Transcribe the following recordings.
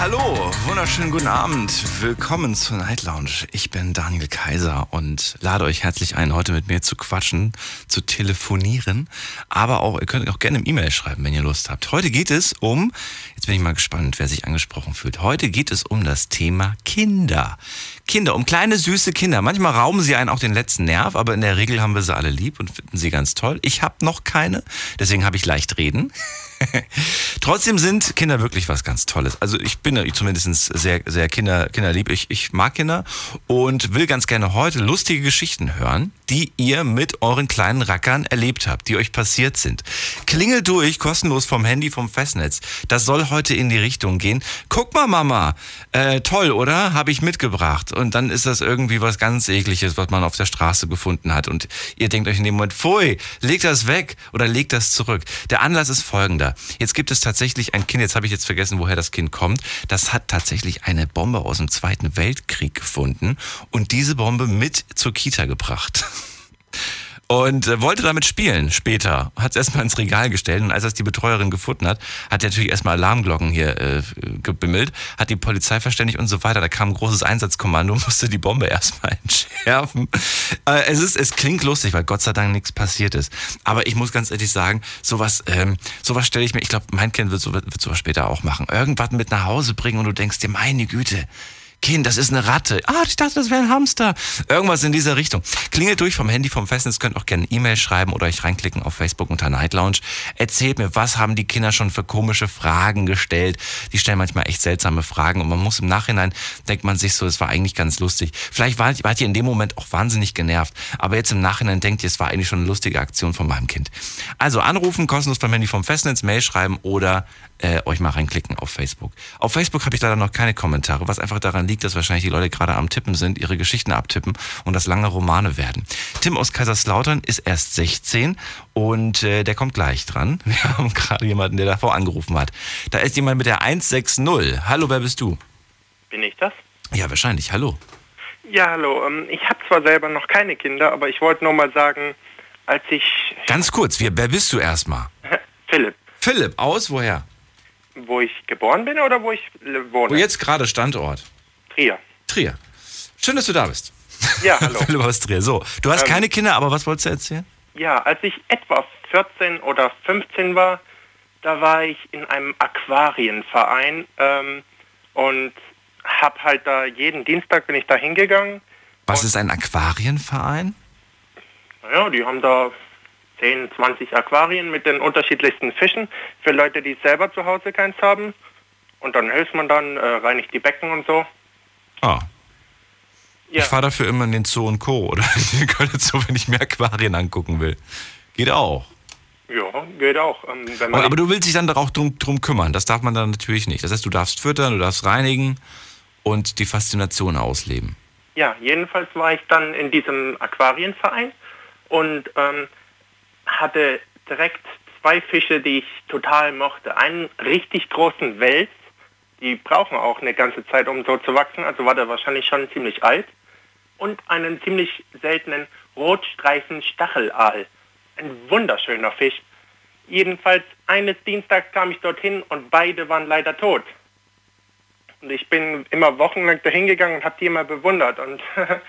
Hallo, wunderschönen guten Abend. Willkommen zur Night Lounge. Ich bin Daniel Kaiser und lade euch herzlich ein, heute mit mir zu quatschen, zu telefonieren. Aber auch, ihr könnt auch gerne im E-Mail schreiben, wenn ihr Lust habt. Heute geht es um, jetzt bin ich mal gespannt, wer sich angesprochen fühlt. Heute geht es um das Thema Kinder. Kinder, um kleine süße Kinder. Manchmal rauben sie einen auch den letzten Nerv, aber in der Regel haben wir sie alle lieb und finden sie ganz toll. Ich habe noch keine, deswegen habe ich leicht reden. Trotzdem sind Kinder wirklich was ganz Tolles. Also ich bin zumindest sehr, sehr Kinder, kinderlieb. Ich, ich mag Kinder und will ganz gerne heute lustige Geschichten hören, die ihr mit euren kleinen Rackern erlebt habt, die euch passiert sind. Klingelt durch, kostenlos vom Handy, vom Festnetz. Das soll heute in die Richtung gehen. Guck mal, Mama, äh, toll, oder? Habe ich mitgebracht. Und dann ist das irgendwie was ganz ekliges, was man auf der Straße gefunden hat. Und ihr denkt euch in dem Moment, pfui, leg das weg oder leg das zurück. Der Anlass ist folgender. Jetzt gibt es tatsächlich ein Kind, jetzt habe ich jetzt vergessen, woher das Kind kommt. Das hat tatsächlich eine Bombe aus dem Zweiten Weltkrieg gefunden und diese Bombe mit zur Kita gebracht und äh, wollte damit spielen später. Hat es erstmal ins Regal gestellt und als das die Betreuerin gefunden hat, hat er natürlich erstmal Alarmglocken hier äh, gebimmelt, hat die Polizei verständigt und so weiter. Da kam ein großes Einsatzkommando und musste die Bombe erstmal entschärfen. Äh, es, ist, es klingt lustig, weil Gott sei Dank nichts passiert ist. Aber ich muss ganz ehrlich sagen, sowas, ähm, sowas stelle ich mir, ich glaube, mein Kind wird, so, wird sowas später auch machen. Irgendwas mit nach Hause bringen und du denkst dir, meine Güte, Kind, das ist eine Ratte. Ah, ich dachte, das wäre ein Hamster. Irgendwas in dieser Richtung. Klingelt durch vom Handy, vom Festnetz, könnt auch gerne E-Mail schreiben oder euch reinklicken auf Facebook unter Night Lounge. Erzählt mir, was haben die Kinder schon für komische Fragen gestellt? Die stellen manchmal echt seltsame Fragen und man muss im Nachhinein, denkt man sich so, es war eigentlich ganz lustig. Vielleicht wart, wart ihr in dem Moment auch wahnsinnig genervt, aber jetzt im Nachhinein denkt ihr, es war eigentlich schon eine lustige Aktion von meinem Kind. Also anrufen, kostenlos beim Handy vom Festnetz, Mail schreiben oder äh, euch mal reinklicken auf Facebook. Auf Facebook habe ich leider noch keine Kommentare, was einfach daran liegt, dass wahrscheinlich die Leute gerade am Tippen sind, ihre Geschichten abtippen und das lange Romane werden. Tim aus Kaiserslautern ist erst 16 und äh, der kommt gleich dran. Wir haben gerade jemanden, der davor angerufen hat. Da ist jemand mit der 160. Hallo, wer bist du? Bin ich das? Ja, wahrscheinlich. Hallo. Ja, hallo. Ähm, ich habe zwar selber noch keine Kinder, aber ich wollte nur mal sagen, als ich... Ganz kurz, wer, wer bist du erstmal? Philipp. Philipp, aus woher? Wo ich geboren bin oder wo ich wohne? Wo jetzt gerade Standort? Trier. Trier. Schön, dass du da bist. Ja, hallo. Philipp aus Trier. So, du hast Ähm, keine Kinder, aber was wolltest du erzählen? Ja, als ich etwa 14 oder 15 war, da war ich in einem Aquarienverein ähm, und hab halt da jeden Dienstag bin ich da hingegangen. Was ist ein Aquarienverein? Naja, die haben da 10, 20 Aquarien mit den unterschiedlichsten Fischen für Leute, die selber zu Hause keins haben. Und dann hilft man dann, äh, reinigt die Becken und so. Ah, Ja, ich fahre dafür immer in den Zoo und Co. Oder in den Zoo, wenn ich mir Aquarien angucken will. Geht auch. ja geht auch. Ähm, Aber, aber du willst dich dann auch drum, drum kümmern. Das darf man dann natürlich nicht. Das heißt, du darfst füttern, du darfst reinigen und die Faszination ausleben. Ja, jedenfalls war ich dann in diesem Aquarienverein und ähm, hatte direkt zwei Fische, die ich total mochte. Einen richtig großen Wels, die brauchen auch eine ganze Zeit, um so zu wachsen, also war der wahrscheinlich schon ziemlich alt. Und einen ziemlich seltenen Rotstreifen-Stachelaal. Ein wunderschöner Fisch. Jedenfalls eines Dienstags kam ich dorthin und beide waren leider tot. Und ich bin immer wochenlang dahin gegangen und habe die immer bewundert. Und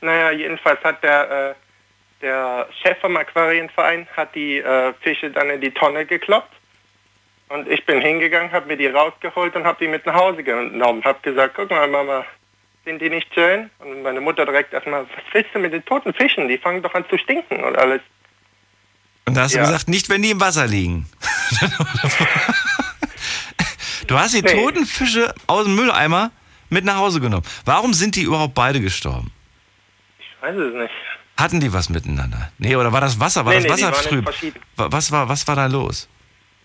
naja, jedenfalls hat der, äh, der Chef vom Aquarienverein hat die äh, Fische dann in die Tonne gekloppt. Und ich bin hingegangen, habe mir die rausgeholt und habe die mit nach Hause genommen. Habe gesagt, guck mal Mama, sind die nicht schön? Und meine Mutter direkt erstmal, was willst du mit den toten Fischen? Die fangen doch an zu stinken und alles. Und da hast Ja. du gesagt, nicht wenn die im Wasser liegen. du hast die Nee. toten Fische aus dem Mülleimer mit nach Hause genommen. Warum sind die überhaupt beide gestorben? Ich weiß es nicht. Hatten die was miteinander? Nee, oder war das Wasser? War Nee, das nee, Wasser trüb? Was war, was war da los?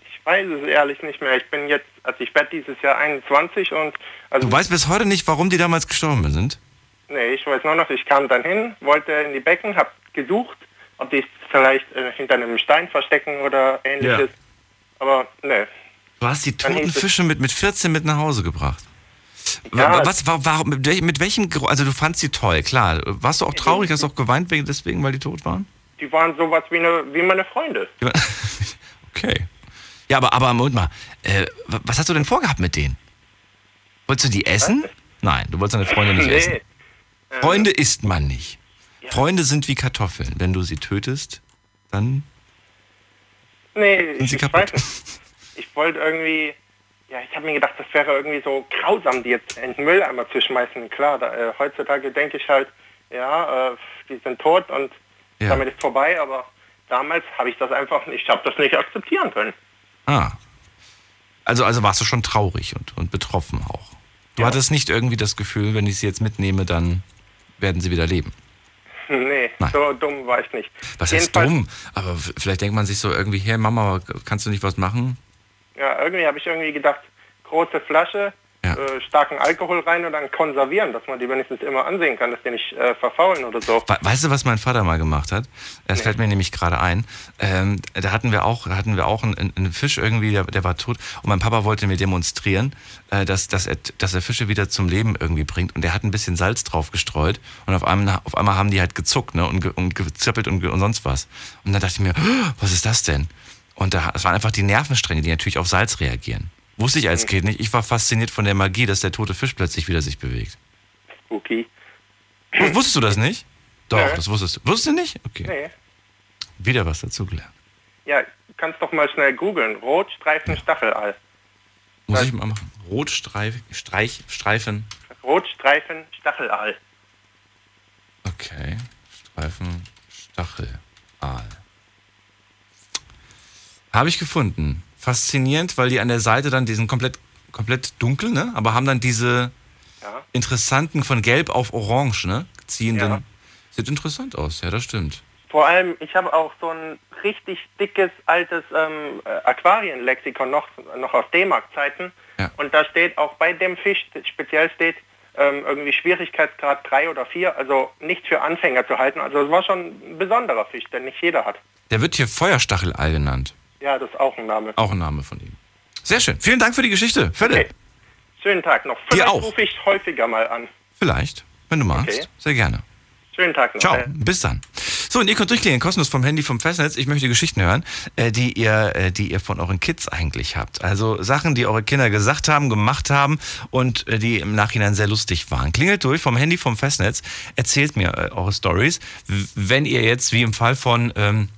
Ich weiß es ehrlich nicht mehr. Ich bin jetzt, also ich werde dieses Jahr 21 und also Du weißt bis heute nicht, warum die damals gestorben sind? Nee, ich weiß nur noch, ich kam dann hin, wollte in die Becken, habe gesucht, ob die vielleicht äh, hinter einem Stein verstecken oder ähnliches. Aber nee. Du hast die toten Fische mit, mit 14 mit nach Hause gebracht. Ja. Was, war, warum, mit, welchem- also du fandst sie toll, klar. Warst du auch traurig, hast du auch geweint wegen deswegen, weil die tot waren? Die waren sowas wie, eine, wie meine Freunde. Okay. Ja, aber, aber Moment mal, äh, wa- was hast du denn vorgehabt mit denen? Wolltest du die essen? Nein, du wolltest deine Freunde nicht essen. Nee. Freunde isst man nicht. Ja. Freunde sind wie Kartoffeln. Wenn du sie tötest, dann Nee, Sind sie ich kaputt? weiß nicht. Ich wollte irgendwie, ja, ich habe mir gedacht, das wäre irgendwie so grausam, die jetzt in den Mülleimer zu schmeißen. Klar, da, äh, heutzutage denke ich halt, ja, äh, die sind tot und Ja. damit ist vorbei, aber damals habe ich das einfach nicht, ich habe das nicht akzeptieren können. Ah. Also, also warst du schon traurig und, und betroffen auch. Du Ja. hattest nicht irgendwie das Gefühl, wenn ich sie jetzt mitnehme, dann werden sie wieder leben. Nee, Nein. so dumm war ich nicht. Was heißt Jedenfalls- dumm? Aber vielleicht denkt man sich so irgendwie, hey Mama, kannst du nicht was machen? Ja, irgendwie habe ich irgendwie gedacht, große Flasche, Ja. äh, starken Alkohol rein und dann konservieren, dass man die wenigstens immer ansehen kann, dass die nicht äh, verfaulen oder so. We- Weißt du, was mein Vater mal gemacht hat? Das fällt mir nämlich gerade ein. Ähm, da hatten wir auch, hatten wir auch einen, einen Fisch irgendwie, der, der war tot. Und mein Papa wollte mir demonstrieren, äh, dass, dass, er, dass er Fische wieder zum Leben irgendwie bringt. Und der hat ein bisschen Salz drauf gestreut. Und auf einmal, auf einmal haben die halt gezuckt ne? und, ge, und gezippelt und, ge, und sonst was. Und dann dachte ich mir, "Oh, was ist das denn? Und da, es waren einfach die Nervenstränge, die natürlich auf Salz reagieren. Wusste ich als Kind nicht. Ich war fasziniert von der Magie, dass der tote Fisch plötzlich wieder sich bewegt. Spooky. Wusstest du das nicht? Doch, Nö. das wusstest du. Wusstest du nicht? Okay. Nee. Wieder was dazugelernt. Ja, kannst doch mal schnell googeln. Rotstreifen Stachelal. Muss Was? ich mal machen. Rotstreif, Streich, Streifen. Rotstreifen Stachelal. Okay. Streifen, Stachelaal. Habe ich gefunden. Faszinierend, weil die an der Seite dann diesen komplett, komplett dunkel, ne? Aber haben dann diese Ja. interessanten von gelb auf orange, ne? Ziehenden. Ja. Sieht interessant aus, ja, das stimmt. Vor allem, ich habe auch so ein richtig dickes, altes ähm, äh, Aquarienlexikon noch, noch aus D-Mark-Zeiten. Ja. Und da steht auch bei dem Fisch, speziell steht ähm, irgendwie Schwierigkeitsgrad 3 oder 4, also nicht für Anfänger zu halten. Also es war schon ein besonderer Fisch, den nicht jeder hat. Der wird hier Feuerstachelaal genannt. Ja, das ist auch ein Name. Auch ein Name von ihm. Sehr schön. Vielen Dank für die Geschichte. Philipp. Okay. Schönen Tag noch. Vielleicht auch. rufe ich häufiger mal an. Vielleicht, wenn du magst. Okay. Sehr gerne. Schönen Tag noch. Ciao, Äh, bis dann. So, und ihr könnt durchklicken, kostenlos vom Handy, vom Festnetz. Ich möchte Geschichten hören, äh, die ihr, äh, die ihr von euren Kids eigentlich habt. Also Sachen, die eure Kinder gesagt haben, gemacht haben und die im Nachhinein sehr lustig waren. Klingelt durch vom Handy, vom Festnetz. Erzählt mir eure Stories. Wenn ihr jetzt, wie im Fall von ähm,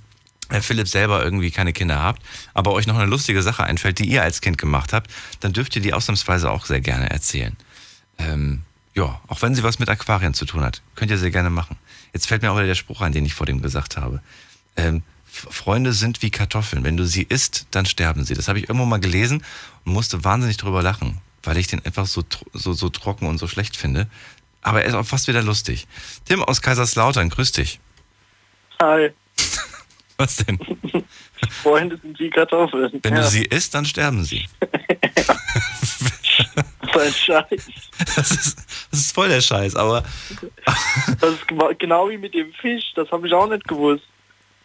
äh, Philipp selber irgendwie keine Kinder habt, aber euch noch eine lustige Sache einfällt, die ihr als Kind gemacht habt, dann dürft ihr die ausnahmsweise auch sehr gerne erzählen. Ähm, ja, auch wenn sie was mit Aquarien zu tun hat, könnt ihr sehr gerne machen. Jetzt fällt mir auch wieder der Spruch ein, den ich vor dem gesagt habe. Ähm, Freunde sind wie Kartoffeln. Wenn du sie isst, dann sterben sie. Das habe ich irgendwo mal gelesen und musste wahnsinnig drüber lachen, weil ich den einfach so, so, so trocken und so schlecht finde. Aber er ist auch fast wieder lustig. Tim aus Kaiserslautern, grüß dich. Hi, Was denn? Freunde sind wie Kartoffeln. Wenn ja, du sie isst, dann sterben sie. so ein Scheiß. Das ist, das ist voll der Scheiß, aber Das ist genau wie mit dem Fisch, das habe ich auch nicht gewusst.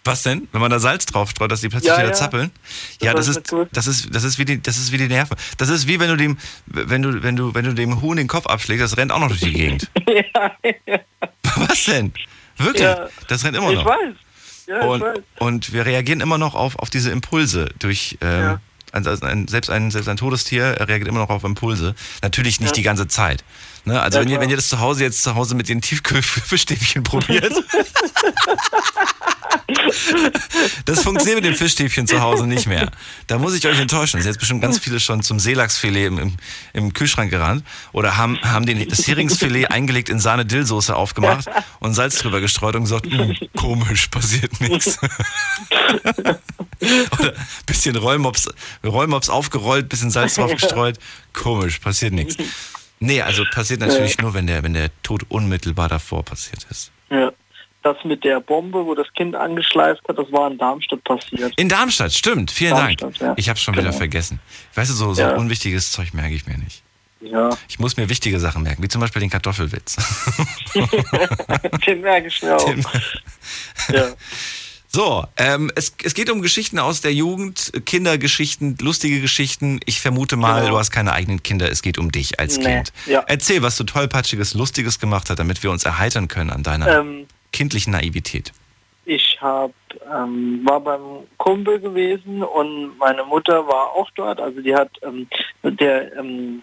Was denn? Wenn man da Salz drauf streut, dass die plötzlich Ja, wieder ja. zappeln? Das ja, das ist, ich das ist, das ist wie die, das ist wie die Nerven. Das ist wie wenn du dem, wenn du, wenn du, wenn du dem Huhn den Kopf abschlägst, das rennt auch noch durch die Gegend. ja, ja, Was denn? Wirklich? Das rennt immer ich noch. weiß. Ja, Und, und wir reagieren immer noch auf, auf diese Impulse durch, ähm, Ja. also ein, selbst, ein, selbst ein Todestier reagiert immer noch auf Impulse. Natürlich nicht die ganze Zeit. Ne? Also Ja, wenn, ihr, wenn ihr das zu Hause jetzt zu Hause mit den Tiefkühlfischstäbchen probiert, das funktioniert mit den Fischstäbchen zu Hause nicht mehr. Da muss ich euch enttäuschen. Es sind jetzt bestimmt ganz viele schon zum Seelachsfilet im, im, im Kühlschrank gerannt oder haben, haben den, das Heringsfilet eingelegt in Sahne-Dillsoße aufgemacht und Salz drüber gestreut und gesagt, "Hm, komisch, passiert nichts. Oder bisschen Rollmops, Rollmops aufgerollt, bisschen Salz drauf gestreut. Komisch, passiert nichts. Nee, also passiert natürlich nur, wenn der, wenn der Tod unmittelbar davor passiert ist. Ja. Das mit der Bombe, wo das Kind angeschleift hat, das war in Darmstadt passiert. In Darmstadt, stimmt. Vielen Dank. Darmstadt, ja. Ich habe schon wieder Genau. vergessen. Weißt du, so, so Ja. unwichtiges Zeug merke ich mir nicht. Ja, Ich muss mir wichtige Sachen merken, wie zum Beispiel den Kartoffelwitz. den merke ich mir auch. Den- Ja. So, ähm, es, es geht um Geschichten aus der Jugend, Kindergeschichten, lustige Geschichten. Ich vermute mal, Genau. du hast keine eigenen Kinder, es geht um dich als Nee, Kind. ja. Erzähl, was du tollpatschiges, lustiges gemacht hast, damit wir uns erheitern können an deiner Ähm, kindlichen Naivität. ich hab, ähm, war beim Kumpel gewesen und meine Mutter war auch dort. Also die hat ähm, der ähm,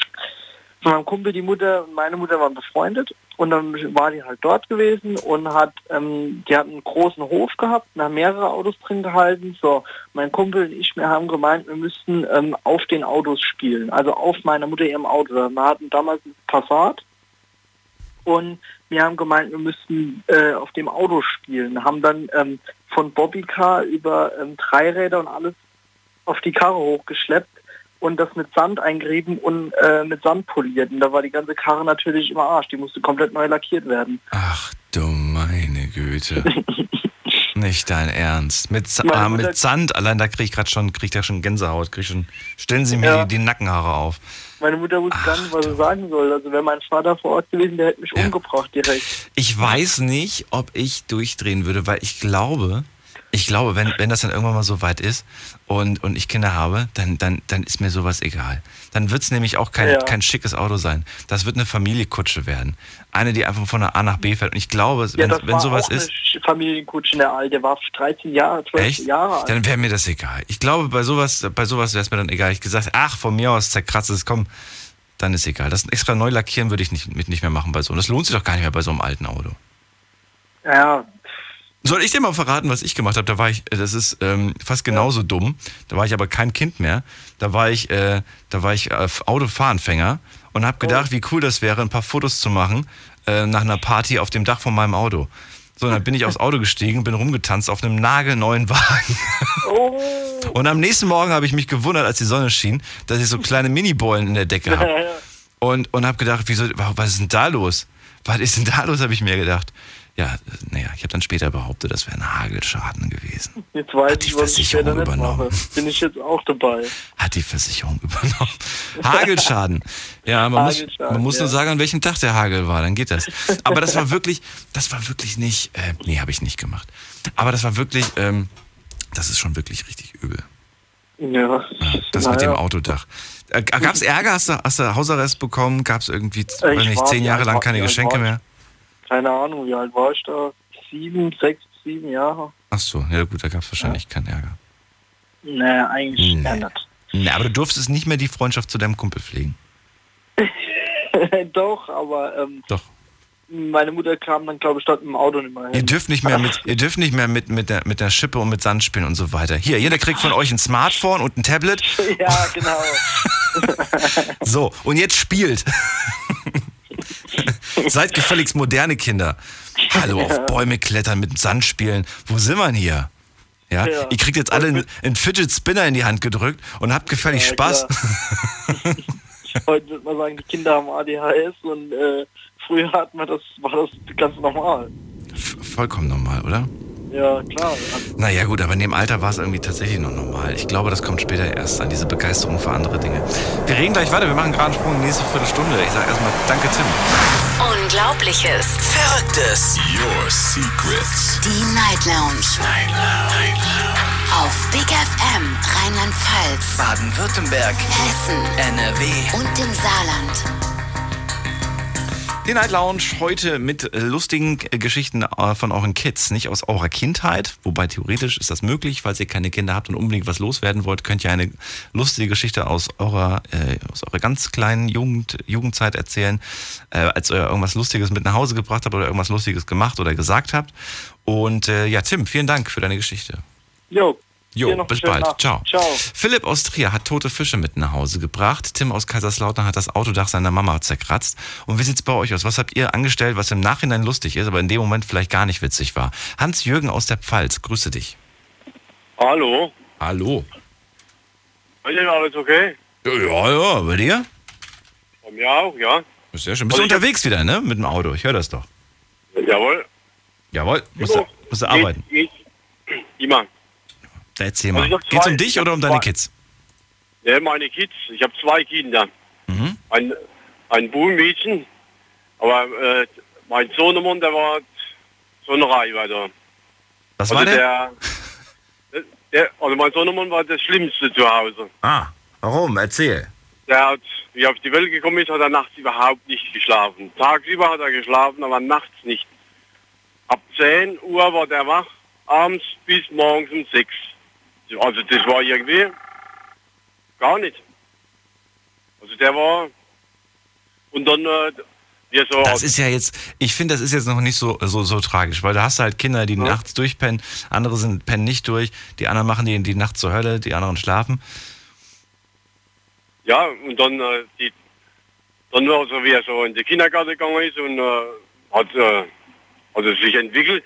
von meinem Kumpel die Mutter und meine Mutter waren befreundet und dann war die halt dort gewesen und hat ähm, die hat einen großen Hof gehabt, da haben mehrere Autos drin gehalten. So, mein Kumpel und ich, wir haben gemeint, wir müssten ähm, auf den Autos spielen, also auf meiner Mutter ihrem Auto. Wir hatten damals ein Passat und wir haben gemeint, wir müssten äh, auf dem Auto spielen. Haben dann ähm, von Bobbycar über ähm, Dreiräder und alles auf die Karre hochgeschleppt und das mit Sand eingerieben und äh, mit Sand poliert. Und da war die ganze Karre natürlich im Arsch. Die musste komplett neu lackiert werden. Ach du meine Güte. Nicht dein Ernst. Mit, ah, mit Sand, allein da krieg ich gerade schon, krieg da schon Gänsehaut. Krieg schon, stellen Sie mir Ja. die, die Nackenhaare auf. Meine Mutter wusste gar nicht, was sie sagen soll. Also wäre mein Vater vor Ort gewesen, der hätte mich Ja. umgebracht direkt. Ich weiß nicht, ob ich durchdrehen würde, weil ich glaube, ich glaube, wenn, wenn das dann irgendwann mal so weit ist und, und ich Kinder habe, dann, dann, dann ist mir sowas egal. Dann wird es nämlich auch kein, Ja. kein schickes Auto sein. Das wird eine Familiekutsche werden. Eine, die einfach von der A nach B fährt. Und ich glaube, Ja, wenn, wenn sowas ist. Familienkutsche, der Alte. War 13 Jahre, 12 Echt? Jahre alt. Dann wäre mir das egal. Ich glaube, bei sowas, bei sowas wäre es mir dann egal. Ich gesagt, ach, von mir aus zerkratzt es, komm, dann ist egal. Das extra neu lackieren würde ich nicht, mit nicht mehr machen bei so. Das lohnt sich doch gar nicht mehr bei so einem alten Auto. Ja, Soll ich dir mal verraten, was ich gemacht habe? Da war ich, äh, das ist ähm, fast genauso dumm. Da war ich aber kein Kind mehr. Da war ich, äh, da war ich äh, Autofahranfänger und habe gedacht, wie cool das wäre, ein paar Fotos zu machen äh, nach einer Party auf dem Dach von meinem Auto. So, dann bin ich aufs Auto gestiegen, bin rumgetanzt auf einem nagelneuen Wagen. oh, Und am nächsten Morgen habe ich mich gewundert, als die Sonne schien, dass ich so kleine Mini-Bollen in der Decke habe. Und, und habe gedacht, wieso, was ist denn da los? Was ist denn da los, habe ich mir gedacht. Ja, naja, ich habe dann später behauptet, das wäre ein Hagelschaden gewesen. jetzt weiß Hat die ich, was ich Versicherung später nicht übernommen. mache. Bin ich jetzt auch dabei. Hat die Versicherung übernommen. Hagelschaden. Ja, man muss, Hagelschaden, man muss nur ja. sagen, an welchem Tag der Hagel war, dann geht das. Aber das war wirklich, das war wirklich nicht, äh, nee, habe ich nicht gemacht. Aber das war wirklich, ähm, das ist schon wirklich richtig übel. Ja. Das mit dem Naja. Autodach. Äh, Gab es Ärger? Hast du, hast du Hausarrest bekommen? Gab es irgendwie, weiß ich nicht, war- zehn Jahre lang keine Geschenke mehr? Keine Ahnung, wie alt war ich da? Sieben, sechs, sieben Jahre? Ach so, ja gut, da gab es wahrscheinlich keinen Ärger. Nee, eigentlich Nee. nicht. Na, aber du durftest nicht mehr die Freundschaft zu deinem Kumpel pflegen. Doch, aber ähm, Doch. meine Mutter kam dann, glaube ich, dort im Auto nicht mehr Ihr hin. dürft nicht mehr mit, ihr dürft nicht mehr mit, mit, der, mit der Schippe und mit Sand spielen und so weiter. Hier, jeder kriegt von euch ein Smartphone und ein Tablet. ja, genau. So, und jetzt spielt. Seid gefälligst moderne Kinder. Hallo, auf Bäume klettern, mit Sand spielen. Wo sind wir denn hier? Ja, Ja. ihr kriegt jetzt alle einen, einen Fidget Spinner in die Hand gedrückt und habt gefällig Ja, Spaß. Heute würde man sagen, die Kinder haben ADHS und äh, früher hatten wir das, war das ganz normal. F- Vollkommen normal, oder? Ja, klar. Naja gut, aber in dem Alter war es irgendwie tatsächlich noch normal. Ich glaube, das kommt später erst an, diese Begeisterung für andere Dinge. Wir reden gleich weiter, wir machen gerade einen Sprung in die nächste Viertelstunde. Ich sage erstmal Danke, Tim. Unglaubliches. Verrücktes. Your secrets. Die Night Lounge. Night Lounge. Auf Big FM Rheinland-Pfalz, Baden-Württemberg. Hessen NRW. und im Saarland. Die Night Lounge heute mit lustigen Geschichten äh, von euren Kids, nicht aus eurer Kindheit, wobei theoretisch ist das möglich, falls ihr keine Kinder habt und unbedingt was loswerden wollt, könnt ihr eine lustige Geschichte aus eurer, äh, aus eurer ganz kleinen Jugend, Jugendzeit erzählen, äh, als ihr irgendwas Lustiges mit nach Hause gebracht habt oder irgendwas Lustiges gemacht oder gesagt habt. Und äh, ja, Tim, vielen Dank für deine Geschichte. jo. Jo, Dir bis bald. Abend. Ciao. Ciao. Philipp aus Trier hat tote Fische mit nach Hause gebracht. Tim aus Kaiserslautern hat das Autodach seiner Mama zerkratzt. Und wie sieht's bei euch aus? Was habt ihr angestellt, was im Nachhinein lustig ist, aber in dem Moment vielleicht gar nicht witzig war? Hans-Jürgen aus der Pfalz, grüße dich. Hallo? Hallo. Bei Ihnen alles okay? Ja, ja, ja, bei dir? Bei mir auch, ja. Sehr schön. Bist du Also unterwegs wieder, ne? Mit dem Auto. Ich höre das doch. Jawohl. Jawohl. Musst du, musst du arbeiten. Ich, ich, immer. Erzähl Also mal. hab Geht's zwei- um dich oder um deine zwei- Kids? Ja, meine Kids. Ich habe zwei Kinder. Mhm. Ein, ein Bubenmädchen. Aber äh, mein Sohnemann, der war so eine Reihe weiter. Was Also war der? der der, also mein Sohnemann war das Schlimmste zu Hause. Ah, warum? Erzähl. Der hat, wie er auf die Welt gekommen ist, hat er nachts überhaupt nicht geschlafen. Tagsüber hat er geschlafen, aber nachts nicht. Ab 10 Uhr war der wach, abends bis morgens um 6. Also das war irgendwie gar nicht. Also der war und dann äh, wir so Das ist ja jetzt, ich finde, das ist jetzt noch nicht so, so, so tragisch, weil da hast du halt Kinder, die nachts durchpennen, andere sind pennen nicht durch, die anderen machen die, die Nacht zur Hölle, die anderen schlafen. Ja, und dann, äh, die, dann war so, wie er so in den Kindergarten gegangen ist und äh, hat, äh, hat er sich entwickelt,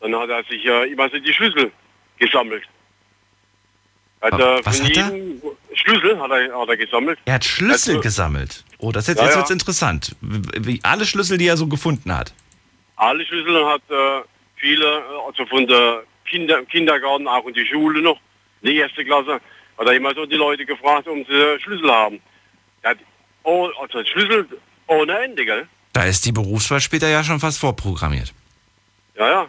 dann hat er sich äh, immer so die Schlüssel gesammelt. Äh, was hat er? Schlüssel hat er, hat er gesammelt. Er hat Schlüssel Also- gesammelt. Oh, das jetzt, Ja, jetzt ja. wird's interessant. Wie alle Schlüssel, die er so gefunden hat. Alle Schlüssel hat äh, viele, äh, also von der Kinder, Kindergarten, auch in die Schule noch, in die erste Klasse, hat er immer so die Leute gefragt, um sie Schlüssel haben. Er hat oh, also Schlüssel ohne Ende, gell? Da ist die Berufswahl später ja schon fast vorprogrammiert. Ja, ja.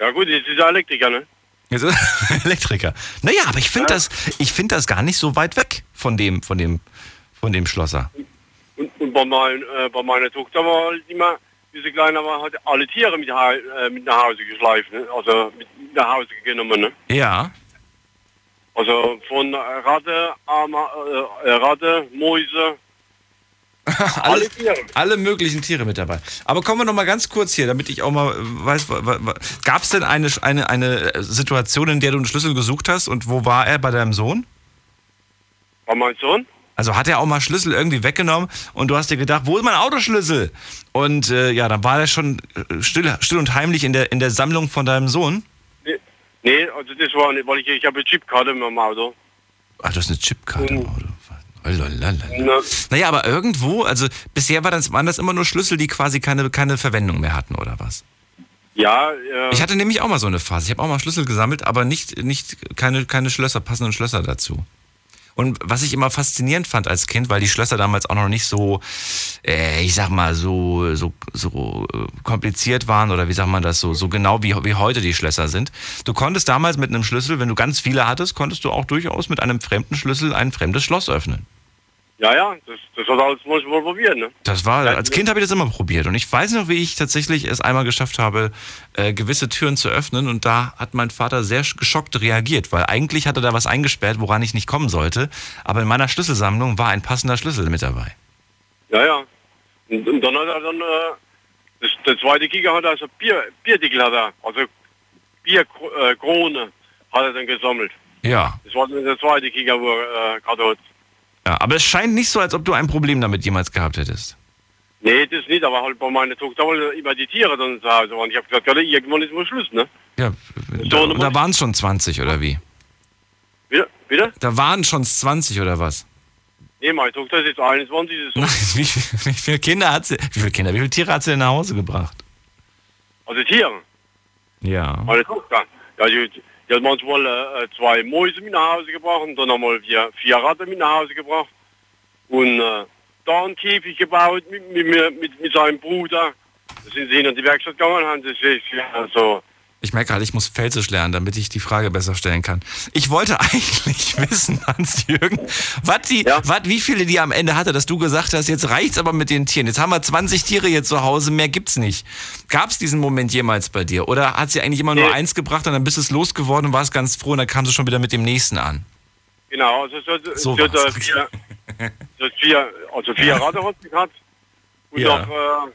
Ja gut, jetzt ist er Elektriker, ne? Er Elektriker. Naja, aber ich finde das, ich finde das gar nicht so weit weg von dem, von dem, von dem Schlosser. Und, und bei, mein, äh, bei meiner Tochter war halt immer, wie sie kleiner war, hat alle Tiere mit, äh, mit nach Hause geschleift, ne? also mit nach Hause genommen. Ne? Ja. Also von Ratte, Ama, äh, äh, Ratte, Mäuse, alle Alle, Tiere. alle möglichen Tiere mit dabei. Aber kommen wir noch mal ganz kurz hier, damit ich auch mal äh, weiß, gab es denn eine, eine, eine Situation, in der du einen Schlüssel gesucht hast und wo war er bei deinem Sohn? Bei meinem Sohn? Also hat er auch mal Schlüssel irgendwie weggenommen und du hast dir gedacht, wo ist mein Autoschlüssel? Und äh, ja, dann war er schon äh, still, still und heimlich in der, in der Sammlung von deinem Sohn. Nee, nee, also das war nicht, weil ich, ich habe eine Chipkarte mit meinem Auto. Ach, das ist eine Chipkarte im Auto. Lalalala. Naja, aber irgendwo, also bisher war das, waren das immer nur Schlüssel, die quasi keine, keine Verwendung mehr hatten, oder was? Ja, äh, Ich hatte nämlich auch mal so eine Phase. Ich habe auch mal Schlüssel gesammelt, aber nicht, nicht keine, keine Schlösser, passenden Schlösser dazu. Und was ich immer faszinierend fand als Kind, weil die Schlösser damals auch noch nicht so, äh, ich sag mal, so, so, so äh, kompliziert waren oder wie sagt man das, so, so genau wie, wie heute die Schlösser sind. Du konntest damals mit einem Schlüssel, wenn du ganz viele hattest, konntest du auch durchaus mit einem fremden Schlüssel ein fremdes Schloss öffnen. Ja, ja, das, das hat alles manchmal probiert, ne? Das war, als Kind habe ich das immer probiert. Und ich weiß noch, wie ich tatsächlich es einmal geschafft habe, äh, gewisse Türen zu öffnen. Und da hat mein Vater sehr sch- geschockt reagiert, weil eigentlich hatte da was eingesperrt, woran ich nicht kommen sollte. Aber in meiner Schlüsselsammlung war ein passender Schlüssel mit dabei. Ja, ja. Und, und dann hat er dann, äh, das, der zweite Kicker hat also Bier, Bierdickel hat er, also Bierkrone äh, hat er dann gesammelt. Ja. Das war dann der zweite Kicker, wo er äh, gerade hat. Ja. Aber es scheint nicht so, als ob du ein Problem damit jemals gehabt hättest. Nee, das nicht, aber halt bei meiner Tochter immer die Tiere dann zu Hause waren. Ich habe gesagt, ja, irgendwann ist mal Schluss, ne? Ja. Da, und da waren es schon 20 oder wie? Bitte? Bitte? Da waren schon 20 oder was? Nee, meine Tochter ist jetzt 21, das ist so. Wie, viel- wie viele Kinder hat sie, wie viele Kinder, wie viele Tiere hat sie denn nach Hause gebracht? Also Tiere, Ja. meine Tochter. Ja, die, die hat manchmal äh, zwei Mäuse mit nach Hause gebracht und dann wir vier, vier Ratten mit nach Hause gebracht. Und äh, da einen Käfig gebaut mit, mit, mit, mit seinem Bruder. Da sind sie in die Werkstatt gegangen und haben sich ja, so Ich merke gerade, ich muss Felsisch lernen, damit ich die Frage besser stellen kann. Ich wollte eigentlich wissen, Hans-Jürgen, was die, Ja. was, wie viele die am Ende hatte, dass du gesagt hast, jetzt reicht's aber mit den Tieren. Jetzt haben wir 20 Tiere hier zu Hause, mehr gibt's nicht. Gab's diesen Moment jemals bei dir? Oder hat sie eigentlich immer nur Nee. eins gebracht und dann bist du es losgeworden und warst ganz froh und dann kam sie schon wieder mit dem nächsten an? Genau, also so, So so, so, war's. vier, so vier, also vier Ratten hat gehabt. Und Ja. nach äh,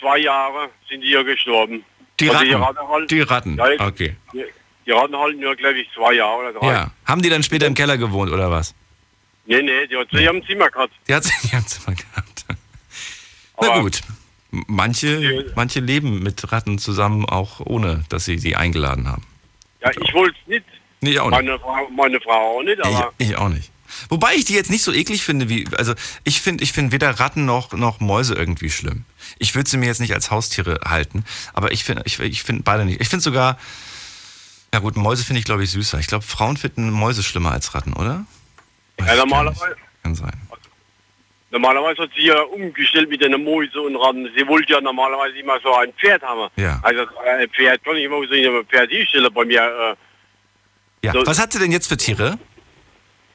zwei Jahren sind die ja gestorben. Die Also die Ratten. Ratten halt- Die Ratten. Ja, Okay. Die, die Ratten halten nur, glaube ich, zwei Jahre oder drei. Ja. Haben die dann später im Keller gewohnt oder was? Nee, nee, die hat sie im Zimmer gehabt. Die hat die haben Zimmer gehabt. Na Aber- gut. Manche, manche leben mit Ratten zusammen, auch ohne, dass sie sie eingeladen haben. Ja, ich wollte es nicht. Nee, ich auch nicht. Meine Frau, meine Frau auch nicht, aber Ich, ich auch nicht. Wobei ich die jetzt nicht so eklig finde wie, also ich finde ich finde weder Ratten noch, noch Mäuse irgendwie schlimm. Ich würde sie mir jetzt nicht als Haustiere halten, aber ich finde ich, ich finde beide nicht. Ich finde sogar, ja gut, Mäuse finde ich glaube ich süßer. Ich glaube, Frauen finden Mäuse schlimmer als Ratten, oder? Weiß Ja, normalerweise- nicht. Kann sein. normalerweise hat sie ja umgestellt mit den Mäuse und Ratten. Sie wollte ja normalerweise immer so ein Pferd haben. Ja. Also äh, ein Pferd kann ich immer so ein Pferd hinstellen bei mir. Äh, Ja. So- Was hat sie denn jetzt für Tiere?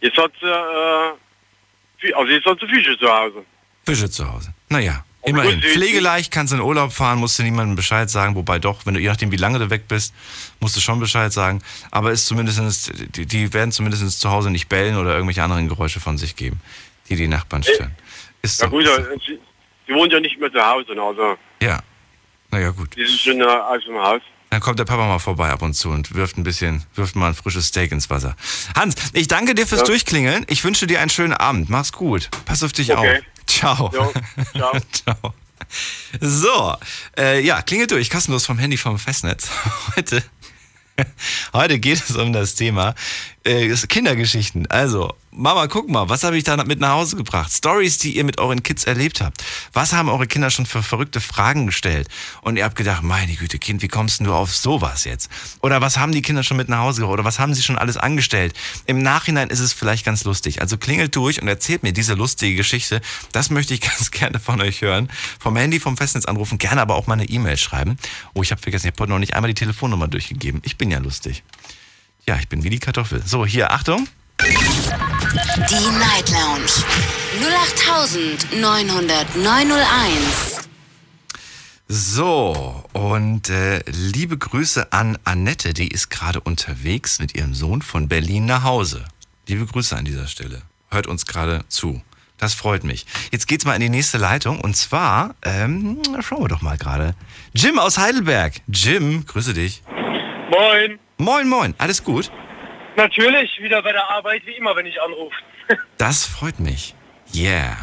Jetzt hat sie, äh, also jetzt hat sie Fische zu Hause. Fische zu Hause. Naja, immerhin. sie- Pflegeleicht, kannst in Urlaub fahren, musst du niemandem Bescheid sagen. Wobei doch, wenn du, je nachdem wie lange du weg bist, musst du schon Bescheid sagen. Aber ist zumindest, die, die werden zumindest zu Hause nicht bellen oder irgendwelche anderen Geräusche von sich geben, die die Nachbarn stören. Ist Ja so. gut, ist so. äh, sie, sie wohnt ja nicht mehr zu Hause, also Ja. Naja, gut. die ist schon äh, aus dem Haus. Dann kommt der Papa mal vorbei ab und zu und wirft ein bisschen, wirft mal ein frisches Steak ins Wasser. Hans, ich danke dir fürs Ja. Durchklingeln. Ich wünsche dir einen schönen Abend. Mach's gut. Pass auf dich Okay. auf. Ciao. Jo, ciao. Ciao. So, äh, ja, klingelt durch. Kassenlos vom Handy vom Festnetz. Heute, heute geht es um das Thema äh, Kindergeschichten. Also, Mama, guck mal, was habe ich da mit nach Hause gebracht? Stories, die ihr mit euren Kids erlebt habt. Was haben eure Kinder schon für verrückte Fragen gestellt? Und ihr habt gedacht, meine Güte, Kind, wie kommst du auf sowas jetzt? Oder was haben die Kinder schon mit nach Hause gebracht? Oder was haben sie schon alles angestellt? Im Nachhinein ist es vielleicht ganz lustig. Also klingelt durch und erzählt mir diese lustige Geschichte. Das möchte ich ganz gerne von euch hören. Vom Handy, vom Festnetz anrufen, gerne aber auch mal eine E-Mail schreiben. Oh, ich habe vergessen, ich habe heute noch nicht einmal die Telefonnummer durchgegeben. Ich bin ja lustig. Ja, ich bin wie die Kartoffel. So, hier, Achtung. Die Night Lounge 08901. So, und äh, liebe Grüße an Annette, die ist gerade unterwegs mit ihrem Sohn von Berlin nach Hause. Liebe Grüße an dieser Stelle. Hört uns gerade zu. Das freut mich. Jetzt geht's mal in die nächste Leitung und zwar, ähm, schauen wir doch mal gerade. Jim aus Heidelberg. Jim, grüße dich. Moin. Moin, moin. Alles gut? Natürlich wieder bei der Arbeit, wie immer, wenn ich anrufe. Das freut mich. Yeah.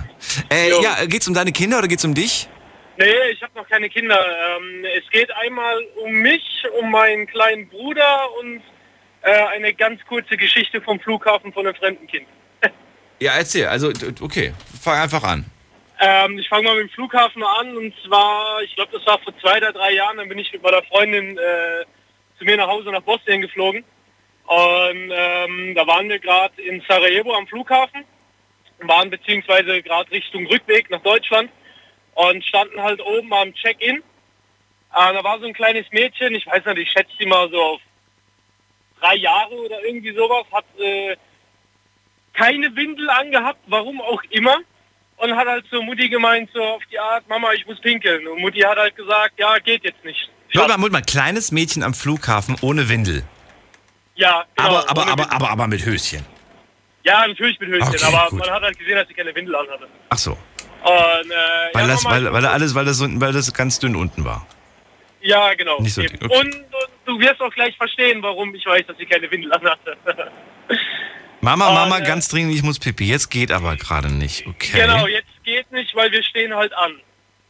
Äh, Jo. ja, geht's um deine Kinder oder geht's um dich? Nee, ich habe noch keine Kinder. Ähm, es geht einmal um mich, um meinen kleinen Bruder und äh, eine ganz kurze Geschichte vom Flughafen von einem fremden Kind. Ja, erzähl. Also, okay, fang einfach an. Ähm, ich fange mal mit dem Flughafen an und zwar, ich glaube, das war vor zwei oder drei Jahren, dann bin ich mit meiner Freundin äh, zu mir nach Hause nach Bosnien geflogen. Und ähm, da waren wir gerade in Sarajevo am Flughafen, waren beziehungsweise gerade Richtung Rückweg nach Deutschland und standen halt oben am Check-in. Äh, da war so ein kleines Mädchen, ich weiß nicht, ich schätze sie mal so auf drei Jahre oder irgendwie sowas, hat äh, keine Windel angehabt, warum auch immer und hat halt zur Mutti gemeint, so auf die Art, Mama, ich muss pinkeln. Und Mutti hat halt gesagt, ja, geht jetzt nicht. Moment mal, Moment mal, kleines Mädchen am Flughafen ohne Windel. Ja, genau, aber, aber, aber, aber, aber mit Höschen. Ja, natürlich mit Höschen, Okay, aber gut. man hat halt gesehen, dass sie keine Windel anhatte. Ach so. Und, äh, Weil, ja, das, Mama, weil, weil, alles, weil, das, unten- weil das ganz dünn unten war. Ja, genau. Nicht so eben. dick, okay. Und, und du wirst auch gleich verstehen, warum ich weiß, dass sie keine Windel anhatte. Mama, Mama, äh, ganz dringend, ich muss pipi. Jetzt geht aber gerade nicht. Okay. Genau, jetzt geht nicht, weil wir stehen halt an.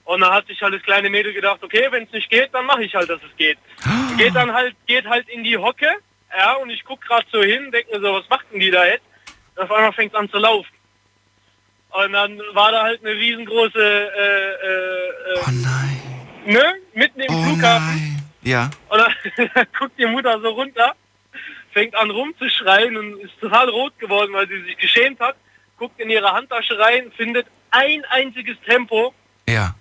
Und dann hat sich halt das kleine Mädel gedacht, okay, wenn es nicht geht, dann mache ich halt, dass es geht. Und geht dann halt, geht halt in die Hocke, ja, und ich guck gerade so hin, denke mir so, was macht denn die da jetzt? Und auf einmal fängt an zu laufen. Und dann war da halt eine riesengroße, äh, äh, Oh nein. äh, ne, mitten im Oh Flughafen. nein. Ja. Und dann guckt die Mutter so runter, fängt an rumzuschreien und ist total rot geworden, weil sie sich geschämt hat, guckt in ihre Handtasche rein, findet ein einziges Tempo Ja.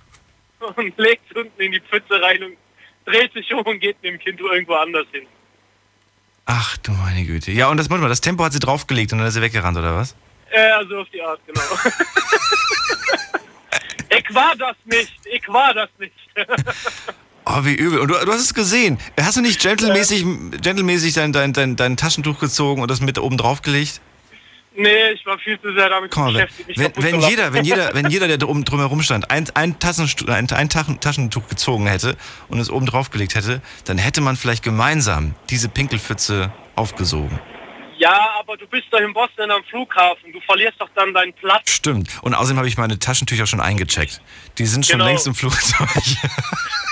und legt es unten in die Pfütze rein und dreht sich um und geht mit dem Kind irgendwo anders hin. Ach du meine Güte. Ja, und das, warte mal, das Tempo hat sie draufgelegt und dann ist sie weggerannt, oder was? Äh, also auf die Art, genau. ich war das nicht, ich war das nicht. Oh, wie übel. Und du, du hast es gesehen. Hast du nicht gentlemäßig, gentlemäßig dein, dein, dein, dein Taschentuch gezogen und das mit oben draufgelegt? Nee, ich war viel zu sehr damit wenn, beschäftigt, wenn, wenn, jeder, wenn, jeder, wenn jeder, der drum, drumherum stand, ein, ein, Tassenstu- ein, ein Taschen- Taschentuch gezogen hätte und es oben draufgelegt hätte, dann hätte man vielleicht gemeinsam diese Pinkelpfütze aufgesogen. Ja, aber du bist doch in Boston am Flughafen, du verlierst doch dann deinen Platz. Stimmt. Und außerdem habe ich meine Taschentücher schon eingecheckt. Die sind schon Genau. längst im Flugzeug.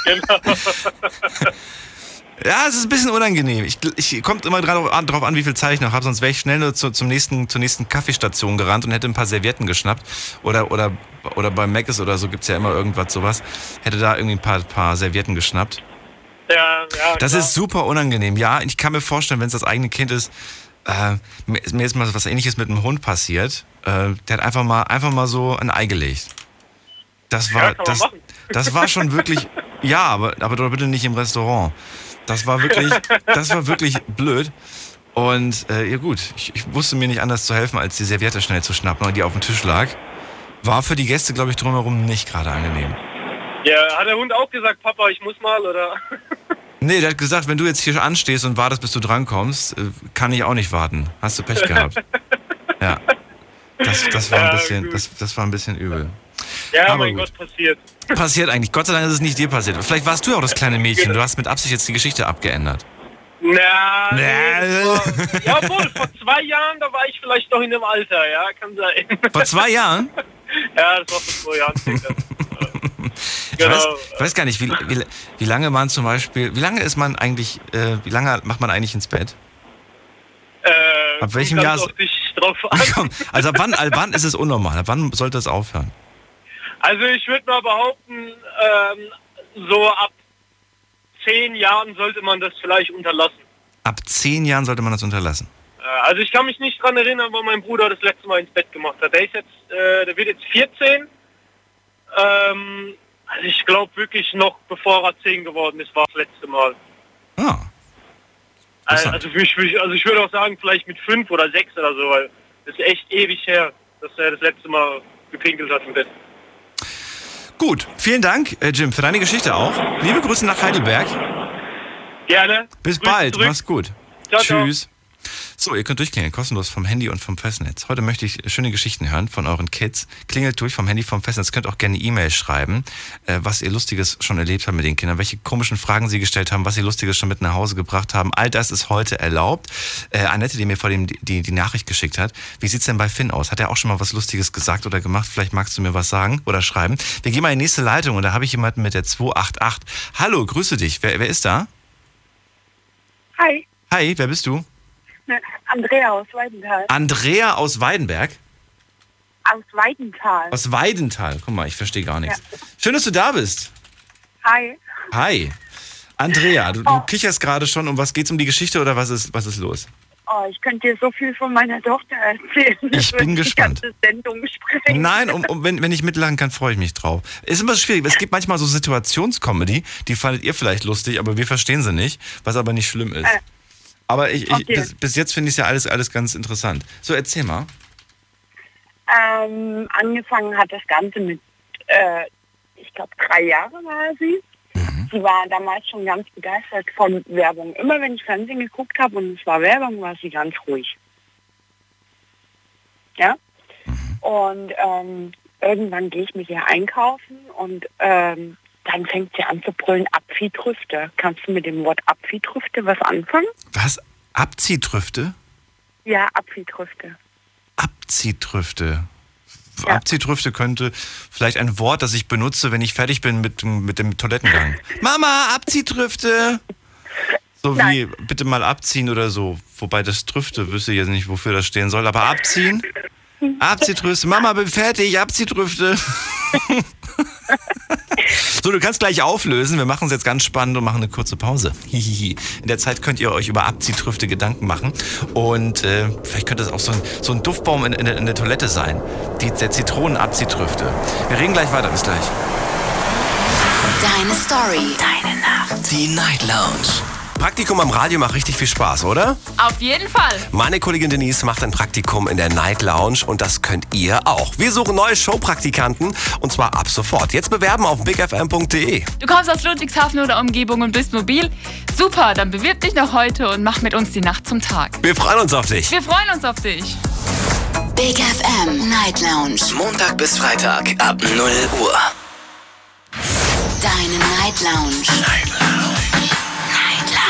Genau. Ja, es ist ein bisschen unangenehm. Ich, ich kommt immer drauf an, an, wie viel Zeit ich noch habe, sonst wäre ich schnell nur zu, zum nächsten, zur nächsten Kaffeestation gerannt und hätte ein paar Servietten geschnappt. Oder, oder, oder bei Mc's oder so gibt's ja immer irgendwas sowas. Hätte da irgendwie ein paar, paar Servietten geschnappt. Ja, ja, Das klar. ist super unangenehm. Ja, ich kann mir vorstellen, wenn es das eigene Kind ist, äh, mir ist mal was ähnliches mit einem Hund passiert. Äh, der hat einfach mal, einfach mal so ein Ei gelegt. Das war, Ja, das, das war schon wirklich, ja, aber, aber doch bitte nicht im Restaurant. Das war wirklich, das war wirklich blöd. Und äh, ja gut, ich, ich wusste mir nicht anders zu helfen, als die Serviette schnell zu schnappen, die auf dem Tisch lag. War für die Gäste, glaube ich, drumherum nicht gerade angenehm. Ja, hat der Hund auch gesagt, Papa, ich muss mal, oder? Nee, der hat gesagt, wenn du jetzt hier anstehst und wartest, bis du drankommst, äh, kann ich auch nicht warten. Hast du Pech gehabt. ja. Das, das, war, ein bisschen, das, das war ein bisschen übel. Ja, Aber mein gut. Gott, passiert. Passiert eigentlich. Gott sei Dank ist es nicht dir passiert. Vielleicht warst du ja auch das kleine Mädchen. Du hast mit Absicht jetzt die Geschichte abgeändert. Na, Nee. nee, vor, jawohl, vor zwei Jahren, da war ich vielleicht noch in dem Alter, ja, kann sein. Vor zwei Jahren? ja, das war vor zwei Jahren. Ich, Genau. weiß, ich weiß gar nicht, wie, wie, wie lange man zum Beispiel, wie lange ist man eigentlich, äh, wie lange macht man eigentlich ins Bett? Äh, Ab welchem Jahr. Komm, also ab wann, ab wann ist es unnormal? Ab wann sollte es aufhören? Also ich würde mal behaupten, ähm, so ab zehn Jahren sollte man das vielleicht unterlassen. Ab zehn Jahren sollte man das unterlassen. Äh, also ich kann mich nicht dran erinnern, wann mein Bruder das letzte Mal ins Bett gemacht hat. Der ist jetzt, äh, der wird jetzt 14. Ähm, also ich glaube wirklich noch bevor er 10 geworden ist, war das letzte Mal. Ah, Äh. Also ich, ich- also ich würde auch sagen, vielleicht mit 5 oder 6 oder so, weil das ist echt ewig her, dass er das letzte Mal gepinkelt hat im Bett. Gut. Vielen Dank, äh, Jim, für deine Geschichte auch. Liebe Grüße nach Heidelberg. Gerne. Bis Grüße bald. zurück. Mach's gut. Ciao, ciao. So, ihr könnt durchklingeln, kostenlos vom Handy und vom Festnetz. Heute möchte ich schöne Geschichten hören von euren Kids. Klingelt durch vom Handy, vom Festnetz. Könnt auch gerne E-Mail schreiben, äh, was ihr Lustiges schon erlebt habt mit den Kindern, welche komischen Fragen sie gestellt haben, was sie Lustiges schon mit nach Hause gebracht haben. All das ist heute erlaubt. Äh, Annette, die mir vor dem die, die Nachricht geschickt hat, wie sieht's denn bei Finn aus? Hat er auch schon mal was Lustiges gesagt oder gemacht? Vielleicht magst du mir was sagen oder schreiben. Wir gehen mal in die nächste Leitung und da habe ich jemanden mit der 288. Hallo, grüße dich. Wer, wer ist da? Hi, Hi, wer bist du? Ne, Andrea aus Weidenthal. Andrea aus Weidenberg. Aus Weidenthal. Aus Weidenthal. Guck mal, ich verstehe gar nichts. Schön, dass du da bist. Hi. Hi. Andrea, du, du kicherst gerade schon. Um was geht's um die Geschichte oder was ist, was ist los? Oh, ich könnte dir so viel von meiner Tochter erzählen. Das Ich bin gespannt. Nein, um, um, wenn, wenn ich mitlachen kann, freue ich mich drauf. Ist immer schwierig. Es gibt manchmal so Situationscomedy, die fandet ihr vielleicht lustig, aber wir verstehen sie nicht, was aber nicht schlimm ist. Äh, Aber ich, ich, okay. bis, bis jetzt finde ich ja alles, alles ganz interessant. So, erzähl mal. Ähm, angefangen hat das Ganze mit, äh, ich glaube, drei Jahre war sie. Sie war damals schon ganz begeistert von Werbung. Immer wenn ich Fernsehen geguckt habe und es war Werbung, war sie ganz ruhig. Ja? Und ähm, irgendwann gehe ich mit ihr einkaufen und ähm, dann fängt sie an zu brüllen, Apfeltrüfte. Kannst du mit dem Wort Apfeltrüfte was anfangen? Was? Abziehtrüfte? Ja, Apfeltrüfte. Abziehtrüfte. Ja. Abziehtrüfte könnte vielleicht ein Wort, das ich benutze, wenn ich fertig bin mit, dem- mit dem Toilettengang. Mama, Abziehtrüfte! So wie, bitte mal abziehen oder so. Wobei das Trüfte, wüsste ich jetzt nicht, wofür das stehen soll. Aber abziehen? Abziehtrüfte. Mama, bin fertig, Abziehtrüfte. So, du kannst gleich auflösen. Wir machen es jetzt ganz spannend und machen eine kurze Pause. Hihihi. In der Zeit könnt ihr euch über Abziehtrüfte Gedanken machen. Und äh, vielleicht könnte es auch so ein, so ein Duftbaum in, in, der- in der Toilette sein. Die, der Zitronenabziehtrüfte. Wir reden gleich weiter. Bis gleich. Deine Story. Deine Nacht. Die Night Lounge. Praktikum am Radio macht richtig viel Spaß, oder? Auf jeden Fall. Meine Kollegin Denise macht ein Praktikum in der Night Lounge und das könnt ihr auch. Wir suchen neue Showpraktikanten und zwar ab sofort. Jetzt bewerben auf bigfm.de. Du kommst aus Ludwigshafen oder Umgebung und bist mobil? Super, dann bewirb dich noch heute und mach mit uns die Nacht zum Tag. Wir freuen uns auf dich. Wir freuen uns auf dich. Big FM Night Lounge. Montag bis Freitag ab 0 Uhr. Deine Night Lounge. Night Lounge.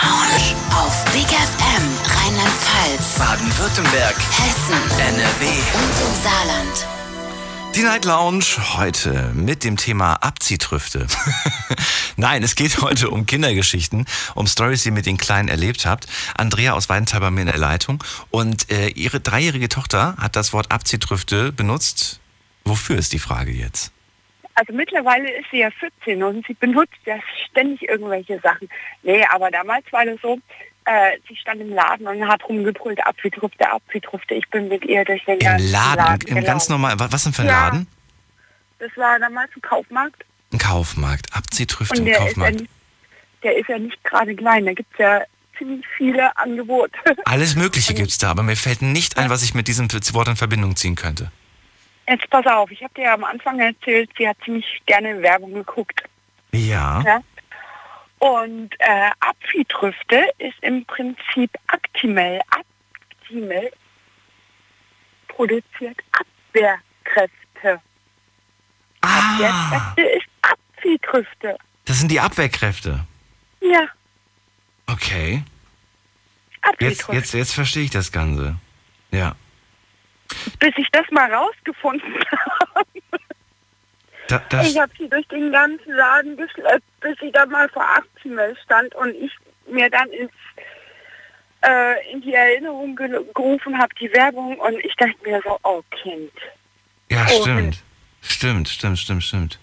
Lounge. Auf Big FM Rheinland-Pfalz, Baden-Württemberg. Hessen NRW. und im Saarland. Die Night Lounge heute mit dem Thema Abziehtrüfte. Nein, es geht heute um Kindergeschichten, um Stories, die ihr mit den Kleinen erlebt habt. Andrea aus Weidenthal bei mir in der Leitung und äh, ihre dreijährige Tochter hat das Wort Abziehtrüfte benutzt. Wofür ist die Frage jetzt? Also mittlerweile ist sie ja 14 und sie benutzt ja ständig irgendwelche Sachen. Nee, aber damals war das so, äh, sie stand im Laden und hat rumgebrüllt, Apfeltrüfte, Apfeltrüfte. Ich bin mit ihr durch den Im ganzen Laden, im, im ganz normalen, wa- was denn für ein Ja. Laden? Das war damals ein Kaufmarkt Ein Kaufmarkt. Abziehtrüfte im der ist, ja Kaufmarkt. der ist ja nicht gerade klein. Da gibt es ja ziemlich viele Angebote. Alles Mögliche gibt's da, aber mir fällt nicht ein, was ich mit diesem Wort in Verbindung ziehen könnte. Jetzt pass auf, ich habe dir ja am Anfang erzählt, sie hat ziemlich gerne Werbung geguckt. Ja. Ja? Und äh, Apfeltrüfte ist im Prinzip Actimel. Actimel produziert Abwehrkräfte. Ah, Abwehrkräfte ist Apfeltrüfte. das sind die Abwehrkräfte. Ja, Okay. Jetzt, jetzt, jetzt verstehe ich das Ganze. Ja. Bis ich das mal rausgefunden habe. Da, Ich habe sie durch den ganzen Laden geschleppt, bis sie dann mal vor Actimel stand und ich mir dann ins, äh, in die Erinnerung ge gerufen habe, die Werbung und ich dachte mir so, oh Kind. ja, oh, stimmt. Stimmt, stimmt, stimmt, stimmt.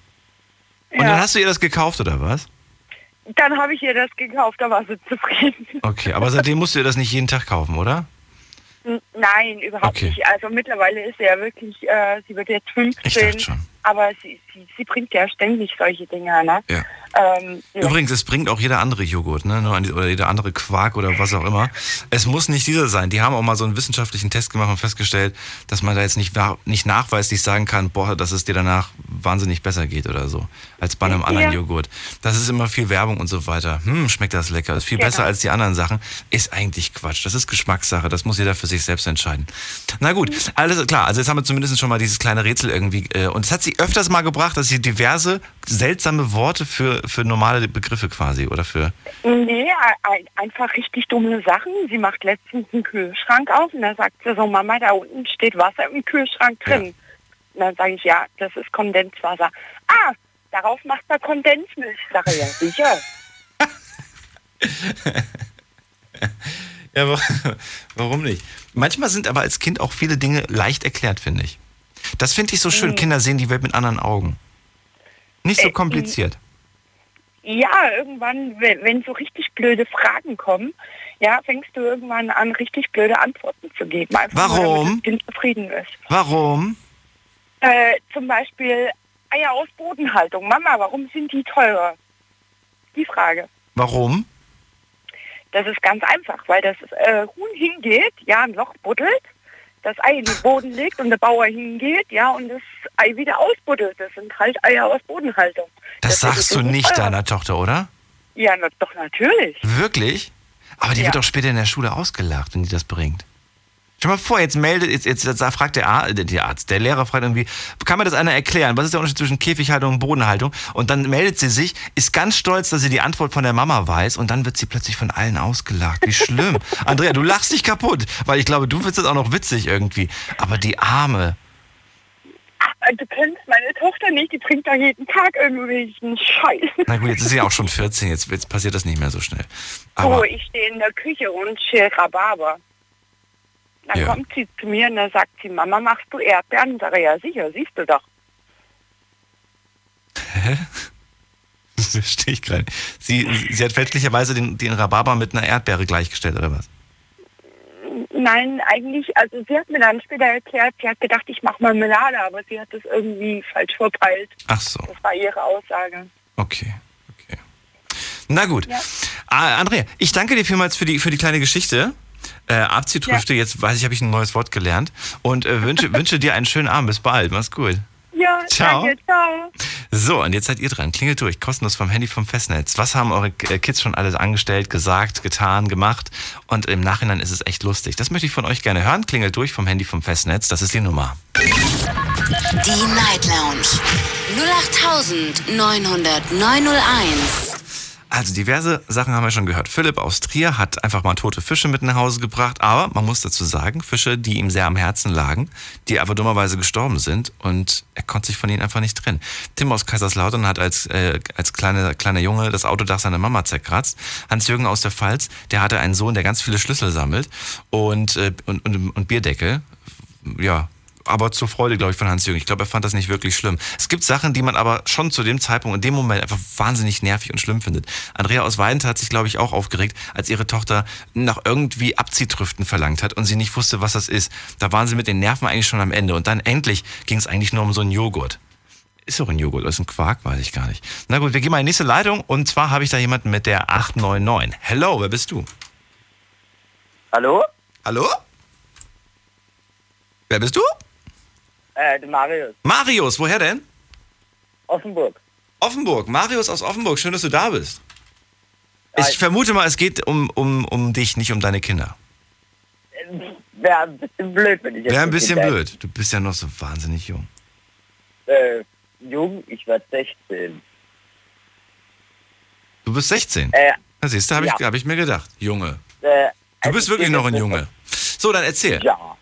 Und Ja. dann hast du ihr das gekauft, oder was? Dann habe ich ihr das gekauft, da war sie zufrieden. Okay, aber seitdem musst du ihr das nicht jeden Tag kaufen, oder? Nein, überhaupt Okay. nicht. Also mittlerweile ist sie ja wirklich, äh, sie wird jetzt 15, Ich dachte schon. aber sie, sie, sie bringt ja ständig solche Dinge, ne? Ja. Ähm, ja. Übrigens, es bringt auch jeder andere Joghurt, ne? Oder jeder andere Quark oder was auch immer. Es muss nicht dieser sein. Die haben auch mal so einen wissenschaftlichen Test gemacht und festgestellt, dass man da jetzt nicht, nicht nachweislich sagen kann, boah, dass es dir danach wahnsinnig besser geht oder so. Als bei einem anderen Ja. Joghurt. Das ist immer viel Werbung und so weiter. Hm, schmeckt das lecker. Ist viel Genau. besser als die anderen Sachen. Ist eigentlich Quatsch. Das ist Geschmackssache. Das muss jeder für sich selbst entscheiden. Na gut, alles klar. Also jetzt haben wir zumindest schon mal dieses kleine Rätsel irgendwie. Äh, und es hat sie öfters mal gebracht, dass sie diverse seltsame Worte für, für normale Begriffe quasi oder für. Nee, ein, einfach richtig dumme Sachen. Sie macht letztens einen Kühlschrank auf und da sagt sie so, Mama, da unten steht Wasser im Kühlschrank drin. Und dann sage ich, ja, das ist Kondenswasser. Ah, darauf macht er Kondensmilch. Ich sage, ja, sicher. Ja, wa- warum nicht? Manchmal sind aber als Kind auch viele Dinge leicht erklärt, finde ich. Das finde ich so schön. Kinder sehen die Welt mit anderen Augen. Nicht so Äh, kompliziert. Ja, irgendwann, wenn, so richtig blöde Fragen kommen, ja, fängst du irgendwann an, richtig blöde Antworten zu geben. Einfach nur, Warum? Kind zufrieden ist. Warum? Äh, zum Beispiel Eier aus Bodenhaltung. Mama, warum sind die teurer? Die Frage. Warum? Das ist ganz einfach, weil das äh, Huhn hingeht, ja, ein Loch buddelt, das Ei in den Boden legt und der Bauer hingeht, ja, und das Ei wieder ausbuddelt. Das sind halt Eier aus Bodenhaltung. Das sagst du nicht teurer. deiner Tochter, oder? Ja, na, doch natürlich. Wirklich? Aber die Ja. wird doch später in der Schule ausgelacht, wenn die das bringt. Stell mal vor, jetzt meldet, jetzt, jetzt, jetzt fragt der Arzt, der Arzt, der Lehrer fragt irgendwie, kann mir das einer erklären? Was ist der Unterschied zwischen Käfighaltung und Bodenhaltung? Und dann meldet sie sich, ist ganz stolz, dass sie die Antwort von der Mama weiß und dann wird sie plötzlich von allen ausgelacht. Wie schlimm. Andrea, du lachst dich kaputt, weil ich glaube, du findest das auch noch witzig irgendwie. Aber die Arme. Du kennst meine Tochter nicht, die bringt da jeden Tag irgendwelchen Scheiß. Na gut, jetzt ist sie auch schon 14, jetzt, jetzt passiert das nicht mehr so schnell. Aber So, ich stehe in der Küche und schäle Rhabarber. Dann Ja. kommt sie zu mir und dann sagt sie, Mama, machst du Erdbeeren? Sag ich, ja sicher, siehst du doch. das verstehe ich gerade. Sie, sie hat fälschlicherweise den, den Rhabarber mit einer Erdbeere gleichgestellt, oder was? Nein, eigentlich, also sie hat mir dann später erklärt, sie hat gedacht, ich mache Marmelade, aber sie hat das irgendwie falsch verpeilt. Ach so. Das war ihre Aussage. Okay, okay. Na gut. Ja. Ah, Andrea, ich danke dir vielmals für die, für die kleine Geschichte. Äh, Abziehtrüfte, jetzt weiß ich, habe ich ein neues Wort gelernt. Und äh, wünsche, wünsche dir einen schönen Abend. Bis bald. Mach's gut. Ja, Ciao. danke, ciao. So, und jetzt seid ihr dran. Klingelt durch. Kostenlos vom Handy vom Festnetz. Was haben eure äh, Kids schon alles angestellt, gesagt, getan, gemacht? Und im Nachhinein ist es echt lustig. Das möchte ich von euch gerne hören. Klingelt durch vom Handy vom Festnetz. Das ist die Nummer. Die Night Lounge 0890901. Also diverse Sachen haben wir schon gehört. Philipp aus Trier hat einfach mal tote Fische mit nach Hause gebracht, aber man muss dazu sagen, Fische, die ihm sehr am Herzen lagen, die aber dummerweise gestorben sind und er konnte sich von ihnen einfach nicht trennen. Tim aus Kaiserslautern hat als, äh, als kleiner, kleiner Junge das Autodach seiner Mama zerkratzt. Hans-Jürgen aus der Pfalz, der hatte einen Sohn, der ganz viele Schlüssel sammelt und, äh, und, und, und Bierdeckel. Ja, aber zur Freude, glaube ich, von Hans-Jürgen. Ich glaube, er fand das nicht wirklich schlimm. Es gibt Sachen, die man aber schon zu dem Zeitpunkt, in dem Moment einfach wahnsinnig nervig und schlimm findet. Andrea aus Weidend hat sich, glaube ich, auch aufgeregt, als ihre Tochter nach irgendwie Abziehtrüften verlangt hat und sie nicht wusste, was das ist. Da waren sie mit den Nerven eigentlich schon am Ende. Und dann endlich ging es eigentlich nur um so einen Joghurt. Ist doch ein Joghurt oder ist ein Quark, weiß ich gar nicht. Na gut, wir gehen mal in die nächste Leitung und zwar habe ich da jemanden mit der 899. Hello, wer bist du? Hallo? Hallo? Wer bist du? Äh, Marius. Marius, woher denn? Offenburg. Offenburg. Marius aus Offenburg, schön, dass du da bist. Ich vermute mal, es geht um, um, um dich, nicht um deine Kinder. Wäre ein bisschen blöd, wenn ich jetzt Wäre ein bisschen Kindern- blöd. Du bist ja noch so wahnsinnig jung. Äh, jung, ich werde 16. Du bist 16. Äh, Na, siehst du, habe ich, ja. hab ich mir gedacht. Junge. Äh, Du also bist es wirklich noch ein Junge. So, dann erzähl. Ja.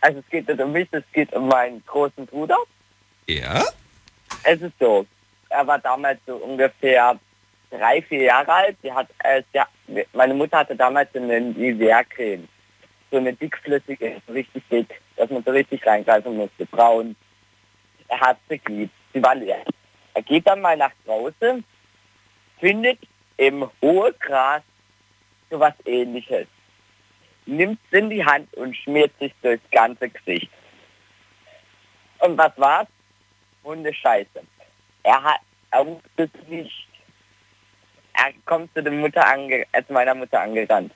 Also es geht nicht um mich, es geht um meinen großen Bruder. Ja? Es ist so, er war damals so ungefähr drei, vier Jahre alt. Sie hat, äh, hat- meine Mutter hatte damals eine Nivea-Creme. So eine dickflüssige, so richtig dick, dass man so richtig reingreifen musste. Braun. Er hat sie geliebt. Sie war leer. Er geht dann mal nach draußen, findet im hohen Gras so was ähnliches. Nimmt es in die Hand und schmiert sich durchs ganze Gesicht. Und was war's? Hundescheiße. Er hat, er wusste es nicht. Er kommt zu der Mutter ange, äh, zu meiner Mutter angerannt.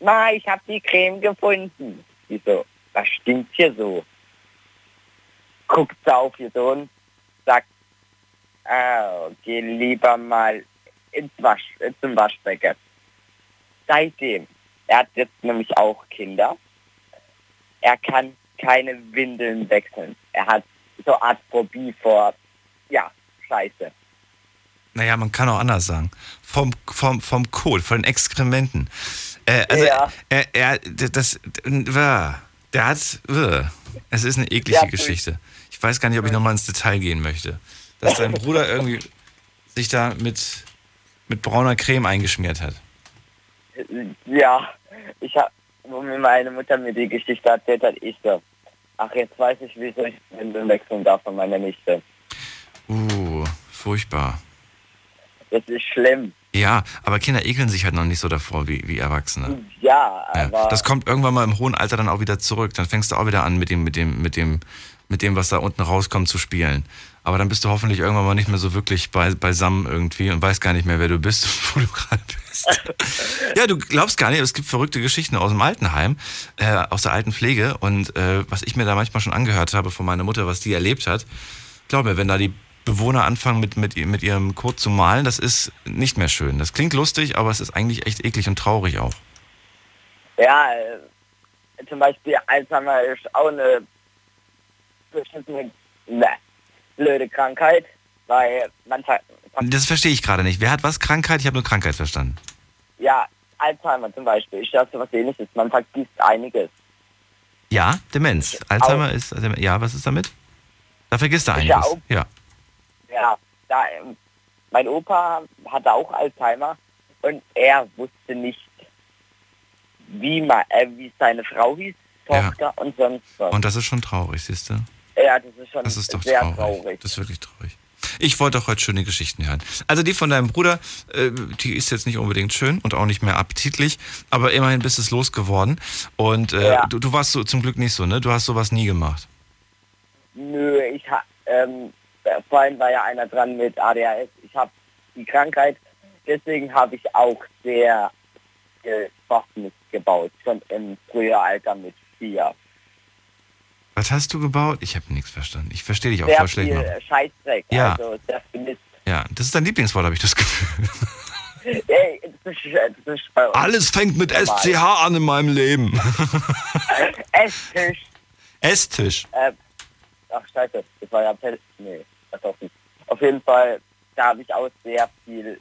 Ma, ich habe die Creme gefunden. Die so, was stinkt hier so? Guckt auf ihr Sohn, sagt, ah, geh lieber mal ins Wasch, äh, zum Waschbecken. Seitdem, er hat jetzt nämlich auch Kinder, er kann keine Windeln wechseln. Er hat so eine Art Phobie vor, ja, Scheiße. Naja, man kann auch anders sagen. Vom, vom, vom Kohl, von den Exkrementen. Äh, also, Ja. er, er, das, äh, der hat, äh, es ist eine eklige Ja, Geschichte. Ich weiß gar nicht, ob ich nochmal ins Detail gehen möchte. Dass dein Bruder irgendwie sich da mit, mit brauner Creme eingeschmiert hat. Ja, ich hab, wo mir meine Mutter mir die Geschichte erzählt hat, ich so, ach, jetzt weiß ich, wieso ich Windeln wechseln darf von meiner Nichte. Uh, furchtbar. Das ist schlimm. Ja, aber Kinder ekeln sich halt noch nicht so davor wie, wie Erwachsene. Ja, Ja, aber das kommt irgendwann mal im hohen Alter dann auch wieder zurück. Dann fängst du auch wieder an mit dem, mit dem, mit dem, mit dem, was da unten rauskommt, zu spielen. Aber dann bist du hoffentlich irgendwann mal nicht mehr so wirklich bei, beisammen irgendwie und weißt gar nicht mehr, wer du bist, wo du gerade bist. ja, du glaubst gar nicht, es gibt verrückte Geschichten aus dem Altenheim, äh, aus der alten Pflege. Und äh, was ich mir da manchmal schon angehört habe von meiner Mutter, was die erlebt hat, glaub mir, wenn da die Bewohner anfangen mit, mit, mit ihrem Code zu malen, das ist nicht mehr schön. Das klingt lustig, aber es ist eigentlich echt eklig und traurig auch. ja, äh, zum Beispiel Alzheimer ist auch eine beschissene, ne, blöde Krankheit, weil man, Das verstehe ich gerade nicht. Wer hat was? Krankheit? Ich habe nur Krankheit verstanden. ja, Alzheimer zum Beispiel, das so was ähnliches, man vergisst einiges. Ja, Demenz. Alzheimer ist. Ja, was ist damit? Da vergisst er ja einiges. auch- Ja. Ja, da, ähm, mein Opa hatte auch Alzheimer und er wusste nicht, wie, ma, äh, wie seine Frau hieß, Ja. Tochter und sonst was. Und das ist schon traurig, siehst du? Ja, das ist schon Das ist doch sehr traurig. traurig. Das ist wirklich traurig. Ich wollte doch heute schöne Geschichten hören. Also die von deinem Bruder, äh, die ist jetzt nicht unbedingt schön und auch nicht mehr appetitlich, aber immerhin bist du es losgeworden. Und äh, Ja. du, du warst so zum Glück nicht so, ne? Du hast sowas nie gemacht. Nö, ich ha, ähm, äh, vorhin war ja einer dran mit ADHS. Ich habe die Krankheit, deswegen habe ich auch sehr äh, gebaut, schon im frühen Alter mit vier. Was hast du gebaut? Ich habe nichts verstanden. Ich verstehe dich auch Sehr voll schlecht. viel äh, Scheißdreck, Ja. also Mist. Ja, das ist dein Lieblingswort, habe ich das Gefühl. Ey, das ist, äh, das ist Alles fängt mit normal. SCH an in meinem Leben. Esstisch. Esstisch. Äh, ach scheiße, das war ja Pel Nee, das auch nicht. Auf jeden Fall, da habe ich auch sehr viel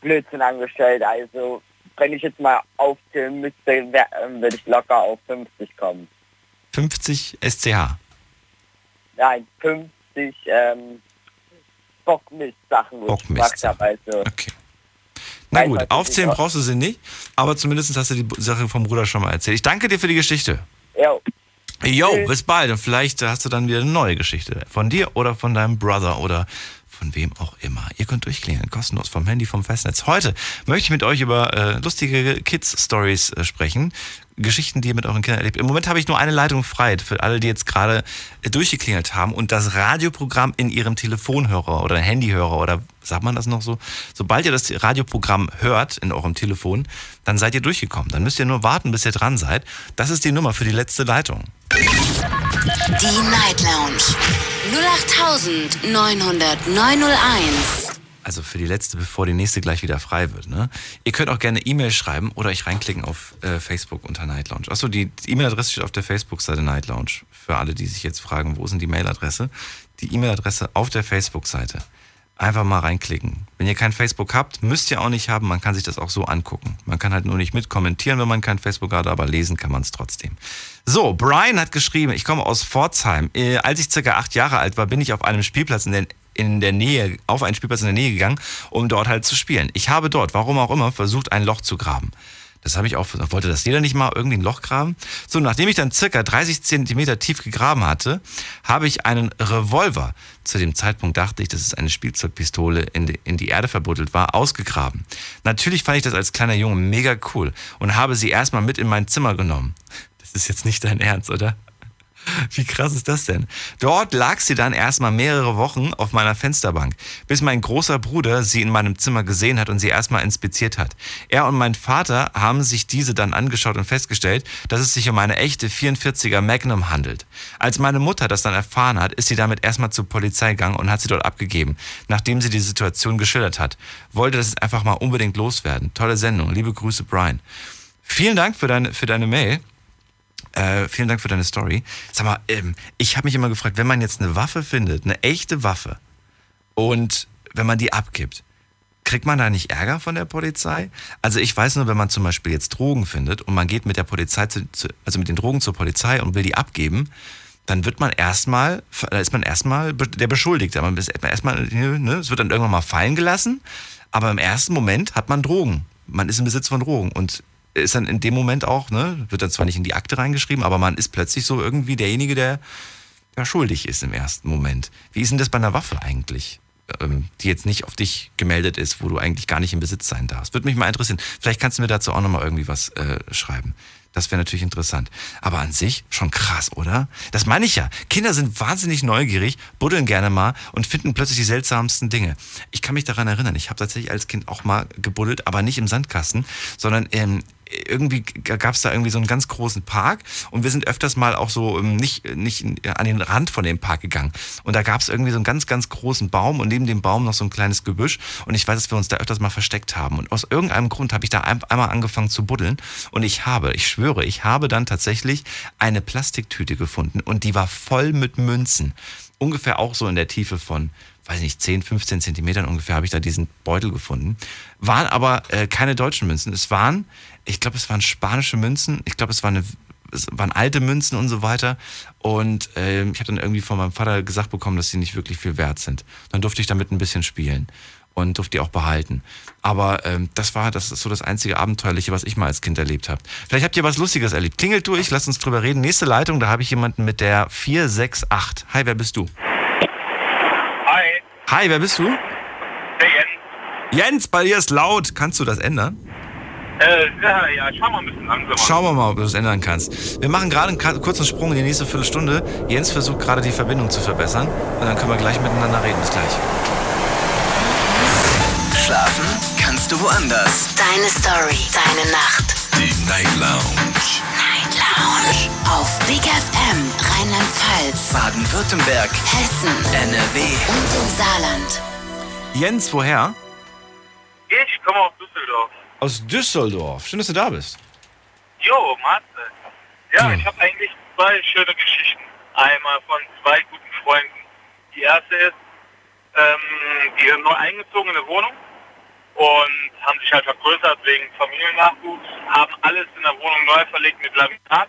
Blödsinn angestellt. Also, wenn ich jetzt mal aufzählen müsste, wär- ähm, würde ich locker auf 50 kommen. 50 SCH. Nein, 50 ähm, Bockmist-Sachen, Bockmist. Also, Okay. Na gut, aufzählen brauchst du sie nicht, aber zumindest hast du die Sache vom Bruder schon mal erzählt. Ich danke dir für die Geschichte. jo, Jo, bis bald. Und vielleicht hast du dann wieder eine neue Geschichte. Von dir oder von deinem Brother oder von wem auch immer. Ihr könnt durchklingeln, kostenlos vom Handy, vom Festnetz. Heute möchte ich mit euch über äh, lustige Kids-Stories äh, sprechen. Geschichten, die ihr mit euren Kindern erlebt. Im Moment habe ich nur eine Leitung frei für alle, die jetzt gerade äh, durchgeklingelt haben und das Radioprogramm in ihrem Telefonhörer oder Handyhörer oder sagt man das noch so? Sobald ihr das Radioprogramm hört in eurem Telefon, dann seid ihr durchgekommen. Dann müsst ihr nur warten, bis ihr dran seid. Das ist die Nummer für die letzte Leitung. Die Night Lounge 08901. Also für die letzte, bevor die nächste gleich wieder frei wird. Ne? Ihr könnt auch gerne E-Mail schreiben oder euch reinklicken auf äh, Facebook unter Night Lounge. Achso, die die E-Mail-Adresse steht auf der Facebook-Seite Night Lounge. Für alle, die sich jetzt fragen, wo ist denn die Mail-Adresse? Die E-Mail-Adresse auf der Facebook-Seite. Einfach mal reinklicken. Wenn ihr kein Facebook habt, müsst ihr auch nicht haben. Man kann sich das auch so angucken. Man kann halt nur nicht mitkommentieren, wenn man kein Facebook hat, aber lesen kann man es trotzdem. So, Brian hat geschrieben, ich komme aus Pforzheim. Äh, als ich circa acht Jahre alt war, bin ich auf einem Spielplatz in der, in der Nähe, auf einen Spielplatz in der Nähe gegangen, um dort halt zu spielen. Ich habe dort, warum auch immer, versucht, ein Loch zu graben. Das habe ich auch. Wollte das jeder nicht mal irgendwie ein Loch graben? So, nachdem ich dann circa 30 Zentimeter tief gegraben hatte, habe ich einen Revolver, zu dem Zeitpunkt dachte ich, dass es eine Spielzeugpistole in die, in die Erde verbuddelt war, ausgegraben. Natürlich fand ich das als kleiner Junge mega cool und habe sie erstmal mit in mein Zimmer genommen. Das ist jetzt nicht dein Ernst, oder? Wie krass ist das denn? Dort lag sie dann erstmal mehrere Wochen auf meiner Fensterbank, bis mein großer Bruder sie in meinem Zimmer gesehen hat und sie erstmal inspiziert hat. Er und mein Vater haben sich diese dann angeschaut und festgestellt, dass es sich um eine echte 44er Magnum handelt. Als meine Mutter das dann erfahren hat, ist sie damit erstmal zur Polizei gegangen und hat sie dort abgegeben, nachdem sie die Situation geschildert hat. Wollte das einfach mal unbedingt loswerden. Tolle Sendung. Liebe Grüße, Brian. Vielen Dank für deine, für deine Mail. Äh, vielen Dank für deine Story. Sag mal, ähm, ich habe mich immer gefragt, wenn man jetzt eine Waffe findet, eine echte Waffe, und wenn man die abgibt, kriegt man da nicht Ärger von der Polizei? Also ich weiß nur, wenn man zum Beispiel jetzt Drogen findet und man geht mit der Polizei, zu, also mit den Drogen zur Polizei und will die abgeben, dann wird man erstmal, da ist man erstmal der Beschuldigte. Man ist erstmal, ne, es wird dann irgendwann mal fallen gelassen, aber im ersten Moment hat man Drogen. Man ist im Besitz von Drogen und ist dann in dem Moment auch, ne, wird dann zwar nicht in die Akte reingeschrieben, aber man ist plötzlich so irgendwie derjenige, der, der schuldig ist im ersten Moment. Wie ist denn das bei einer Waffe eigentlich? Ähm, die jetzt nicht auf dich gemeldet ist, wo du eigentlich gar nicht im Besitz sein darfst. Würde mich mal interessieren. Vielleicht kannst du mir dazu auch nochmal irgendwie was äh, schreiben. Das wäre natürlich interessant. Aber an sich schon krass, oder? Das meine ich ja. Kinder sind wahnsinnig neugierig, buddeln gerne mal und finden plötzlich die seltsamsten Dinge. Ich kann mich daran erinnern, ich habe tatsächlich als Kind auch mal gebuddelt, aber nicht im Sandkasten, sondern ähm, irgendwie gab es da irgendwie so einen ganz großen Park und wir sind öfters mal auch so ähm, nicht, nicht an den Rand von dem Park gegangen. Und da gab es irgendwie so einen ganz, ganz großen Baum und neben dem Baum noch so ein kleines Gebüsch. Und ich weiß, dass wir uns da öfters mal versteckt haben. Und aus irgendeinem Grund habe ich da ein, einmal angefangen zu buddeln und ich habe, ich schwöre, ich habe dann tatsächlich eine Plastiktüte gefunden und die war voll mit Münzen. Ungefähr auch so in der Tiefe von weiß nicht, 10, 15 Zentimetern ungefähr habe ich da diesen Beutel gefunden. Waren aber äh, keine deutschen Münzen. Es waren, ich glaube, es waren spanische Münzen. Ich glaube, es, war eine, es waren alte Münzen und so weiter. Und äh, ich habe dann irgendwie von meinem Vater gesagt bekommen, dass sie nicht wirklich viel wert sind. Dann durfte ich damit ein bisschen spielen und durfte die auch behalten. Aber ähm, das war, das ist so das einzige Abenteuerliche, was ich mal als Kind erlebt habe. Vielleicht habt ihr was Lustiges erlebt. Klingelt durch, lasst uns drüber reden. Nächste Leitung, da habe ich jemanden mit der 468. Hi, wer bist du? Hi, Hi, wer bist du? der Jens. Jens, bei dir ist laut. Kannst du das ändern? Äh, ja, ja, schau mal ein bisschen langsamer. Schauen wir mal, ob du das ändern kannst. Wir machen gerade einen kurzen Sprung in die nächste Viertelstunde. Jens versucht gerade die Verbindung zu verbessern. Und dann können wir gleich miteinander reden. Bis gleich. Schlafen kannst du woanders. Deine Story, deine Nacht. Die Night Lounge. Night Lounge. Auf Big FM, Rheinland-Pfalz, Baden-Württemberg. Hessen NRW. und im Saarland. Jens, woher? Ich komme aus Düsseldorf. Aus Düsseldorf. Schön, dass du da bist. Jo, Matze. Ja, Ja. ich habe eigentlich zwei schöne Geschichten. Einmal von zwei guten Freunden. Die erste ist, ähm, die sind neu eingezogen in eine Wohnung und haben sich halt vergrößert wegen Familiennachwuchs, haben alles in der Wohnung neu verlegt mit Laminat.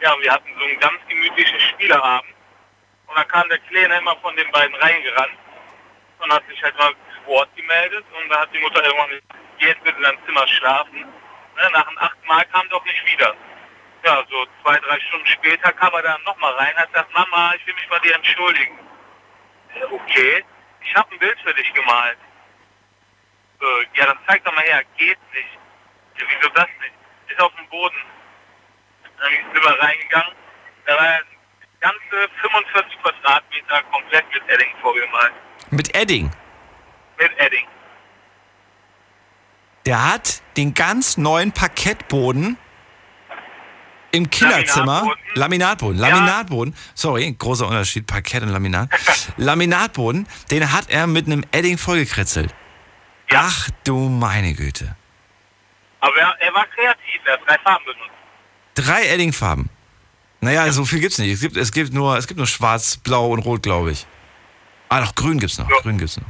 Ja, und wir hatten so einen ganz gemütlichen Spieleabend. Und dann kam der Kleine immer von den beiden reingerannt und hat sich halt mal zu Wort gemeldet und da hat die Mutter irgendwann gesagt, bitte in dein Zimmer schlafen. Ne, nach dem achten Mal kam doch nicht wieder. Ja, so zwei, drei Stunden später kam er dann nochmal rein und hat gesagt, Mama, ich will mich bei dir entschuldigen. Okay. ich habe ein Bild für dich gemalt. Äh, ja, das zeigt doch mal her. Geht nicht. Ja, wieso das nicht? Ist auf dem Boden. Dann sind wir reingegangen. Da war ganze 45 Quadratmeter komplett mit Edding vorgemalt. Mit Edding. Mit Edding. Der hat den ganz neuen Parkettboden im Kinderzimmer. Laminatboden. Laminatboden. Sorry, großer Unterschied, Parkett und Laminat. Laminatboden, den hat er mit einem Edding vollgekritzelt. Ach du meine Güte. Aber er, er war kreativ, er hat drei Farben benutzt. Drei Eddingfarben. Naja, so viel gibt's nicht. Es gibt, es gibt nur, es gibt nur schwarz, blau und rot, glaube ich. Ah, noch grün gibt's noch. Grün gibt's noch.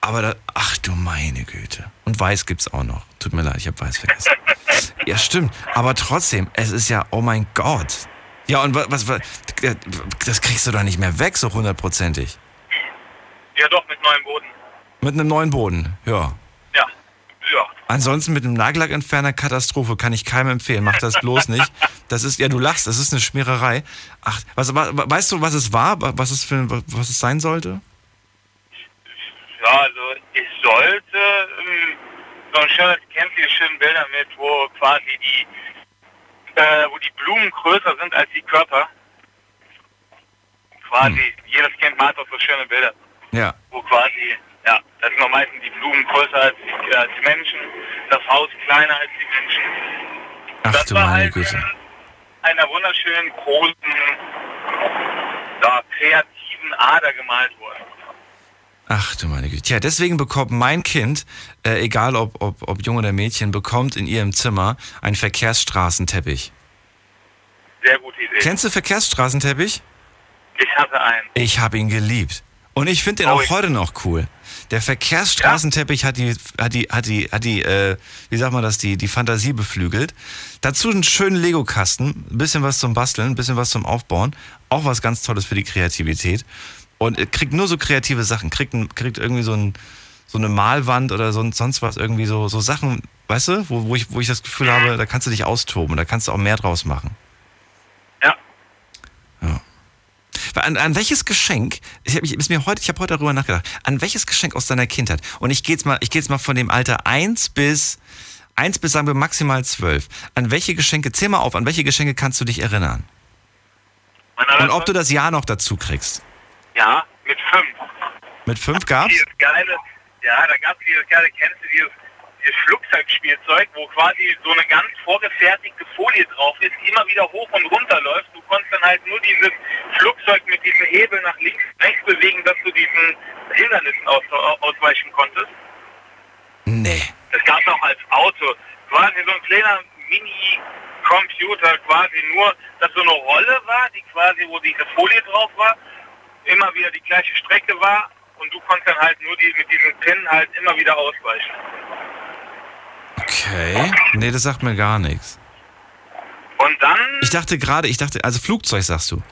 Aber da, ach du meine Güte. Und weiß gibt's auch noch. Tut mir leid, ich habe weiß vergessen. ja, stimmt. Aber trotzdem, es ist ja, oh mein Gott. Ja, und was, was, das kriegst du doch nicht mehr weg, so hundertprozentig. Ja, doch, mit neuem Boden. Mit einem neuen Boden, ja. Ja, ja. Ansonsten mit einem Nagellackentferner Katastrophe kann ich keinem empfehlen. Mach das bloß nicht. Das ist, ja, du lachst, das ist eine Schmiererei. Ach, was, weißt du, was es war? Was es, für, was es sein sollte? Ja, also es sollte ähm, so ein schönes, kennt ihr schönen Bilder mit, wo quasi die, äh, wo die Blumen größer sind als die Körper. Quasi, hm. jedes Kind malt auch so schöne Bilder. Ja. Wo quasi, ja, das sind meistens die Blumen größer als die, als die Menschen, das Haus kleiner als die Menschen. Ach das du war meine halt Güte. in einer wunderschönen, großen, ja, kreativen Ader gemalt worden. Ach du meine Güte. Ja, deswegen bekommt mein Kind, äh, egal ob, ob, ob Junge oder Mädchen, bekommt in ihrem Zimmer einen Verkehrsstraßenteppich. Sehr gute Idee. Kennst du Verkehrsstraßenteppich? Ich hatte einen. Ich habe ihn geliebt. Und ich finde den Oh, auch heute noch cool. Der Verkehrsstraßenteppich hat die, hat die, hat die, hat die, äh, wie sagt man das, die, die Fantasie beflügelt. Dazu einen schönen Lego-Kasten, ein bisschen was zum Basteln, ein bisschen was zum Aufbauen. Auch was ganz Tolles für die Kreativität. Und kriegt nur so kreative Sachen. Kriegt, kriegt irgendwie so, ein, so eine Malwand oder so, sonst was, irgendwie so, so Sachen, weißt du, wo, wo, ich, wo ich das Gefühl habe, da kannst du dich austoben, da kannst du auch mehr draus machen. Ja. Ja. An, an welches Geschenk, ich habe ich, mir heute, ich habe heute darüber nachgedacht, an welches Geschenk aus deiner Kindheit, und ich gehe jetzt mal, ich gehe jetzt mal von dem Alter 1 bis, 1 bis sagen wir maximal 12, an welche Geschenke, zähl mal auf, an welche Geschenke kannst du dich erinnern? Und ob du das Jahr noch dazu kriegst. Ja, mit fünf. Mit 5 gab's? Dieses geile, ja, da gab es dieses geile, kennst du dieses, dieses Flugzeugspielzeug, wo quasi so eine ganz vorgefertigte Folie drauf ist, die immer wieder hoch und runter läuft. Du konntest dann halt nur dieses Flugzeug mit diesem Hebel nach links, rechts bewegen, dass du diesen Hindernissen aus, ausweichen konntest. Nee. Das gab es auch als Auto. Quasi so ein kleiner Mini-Computer, quasi nur, dass so eine Rolle war, die quasi, wo diese Folie drauf war, immer wieder die gleiche Strecke war und du konntest dann halt nur die, mit diesem Pin halt immer wieder ausweichen. Okay. Nee, das sagt mir gar nichts. Und dann, Ich dachte gerade, ich dachte, also Flugzeug sagst du.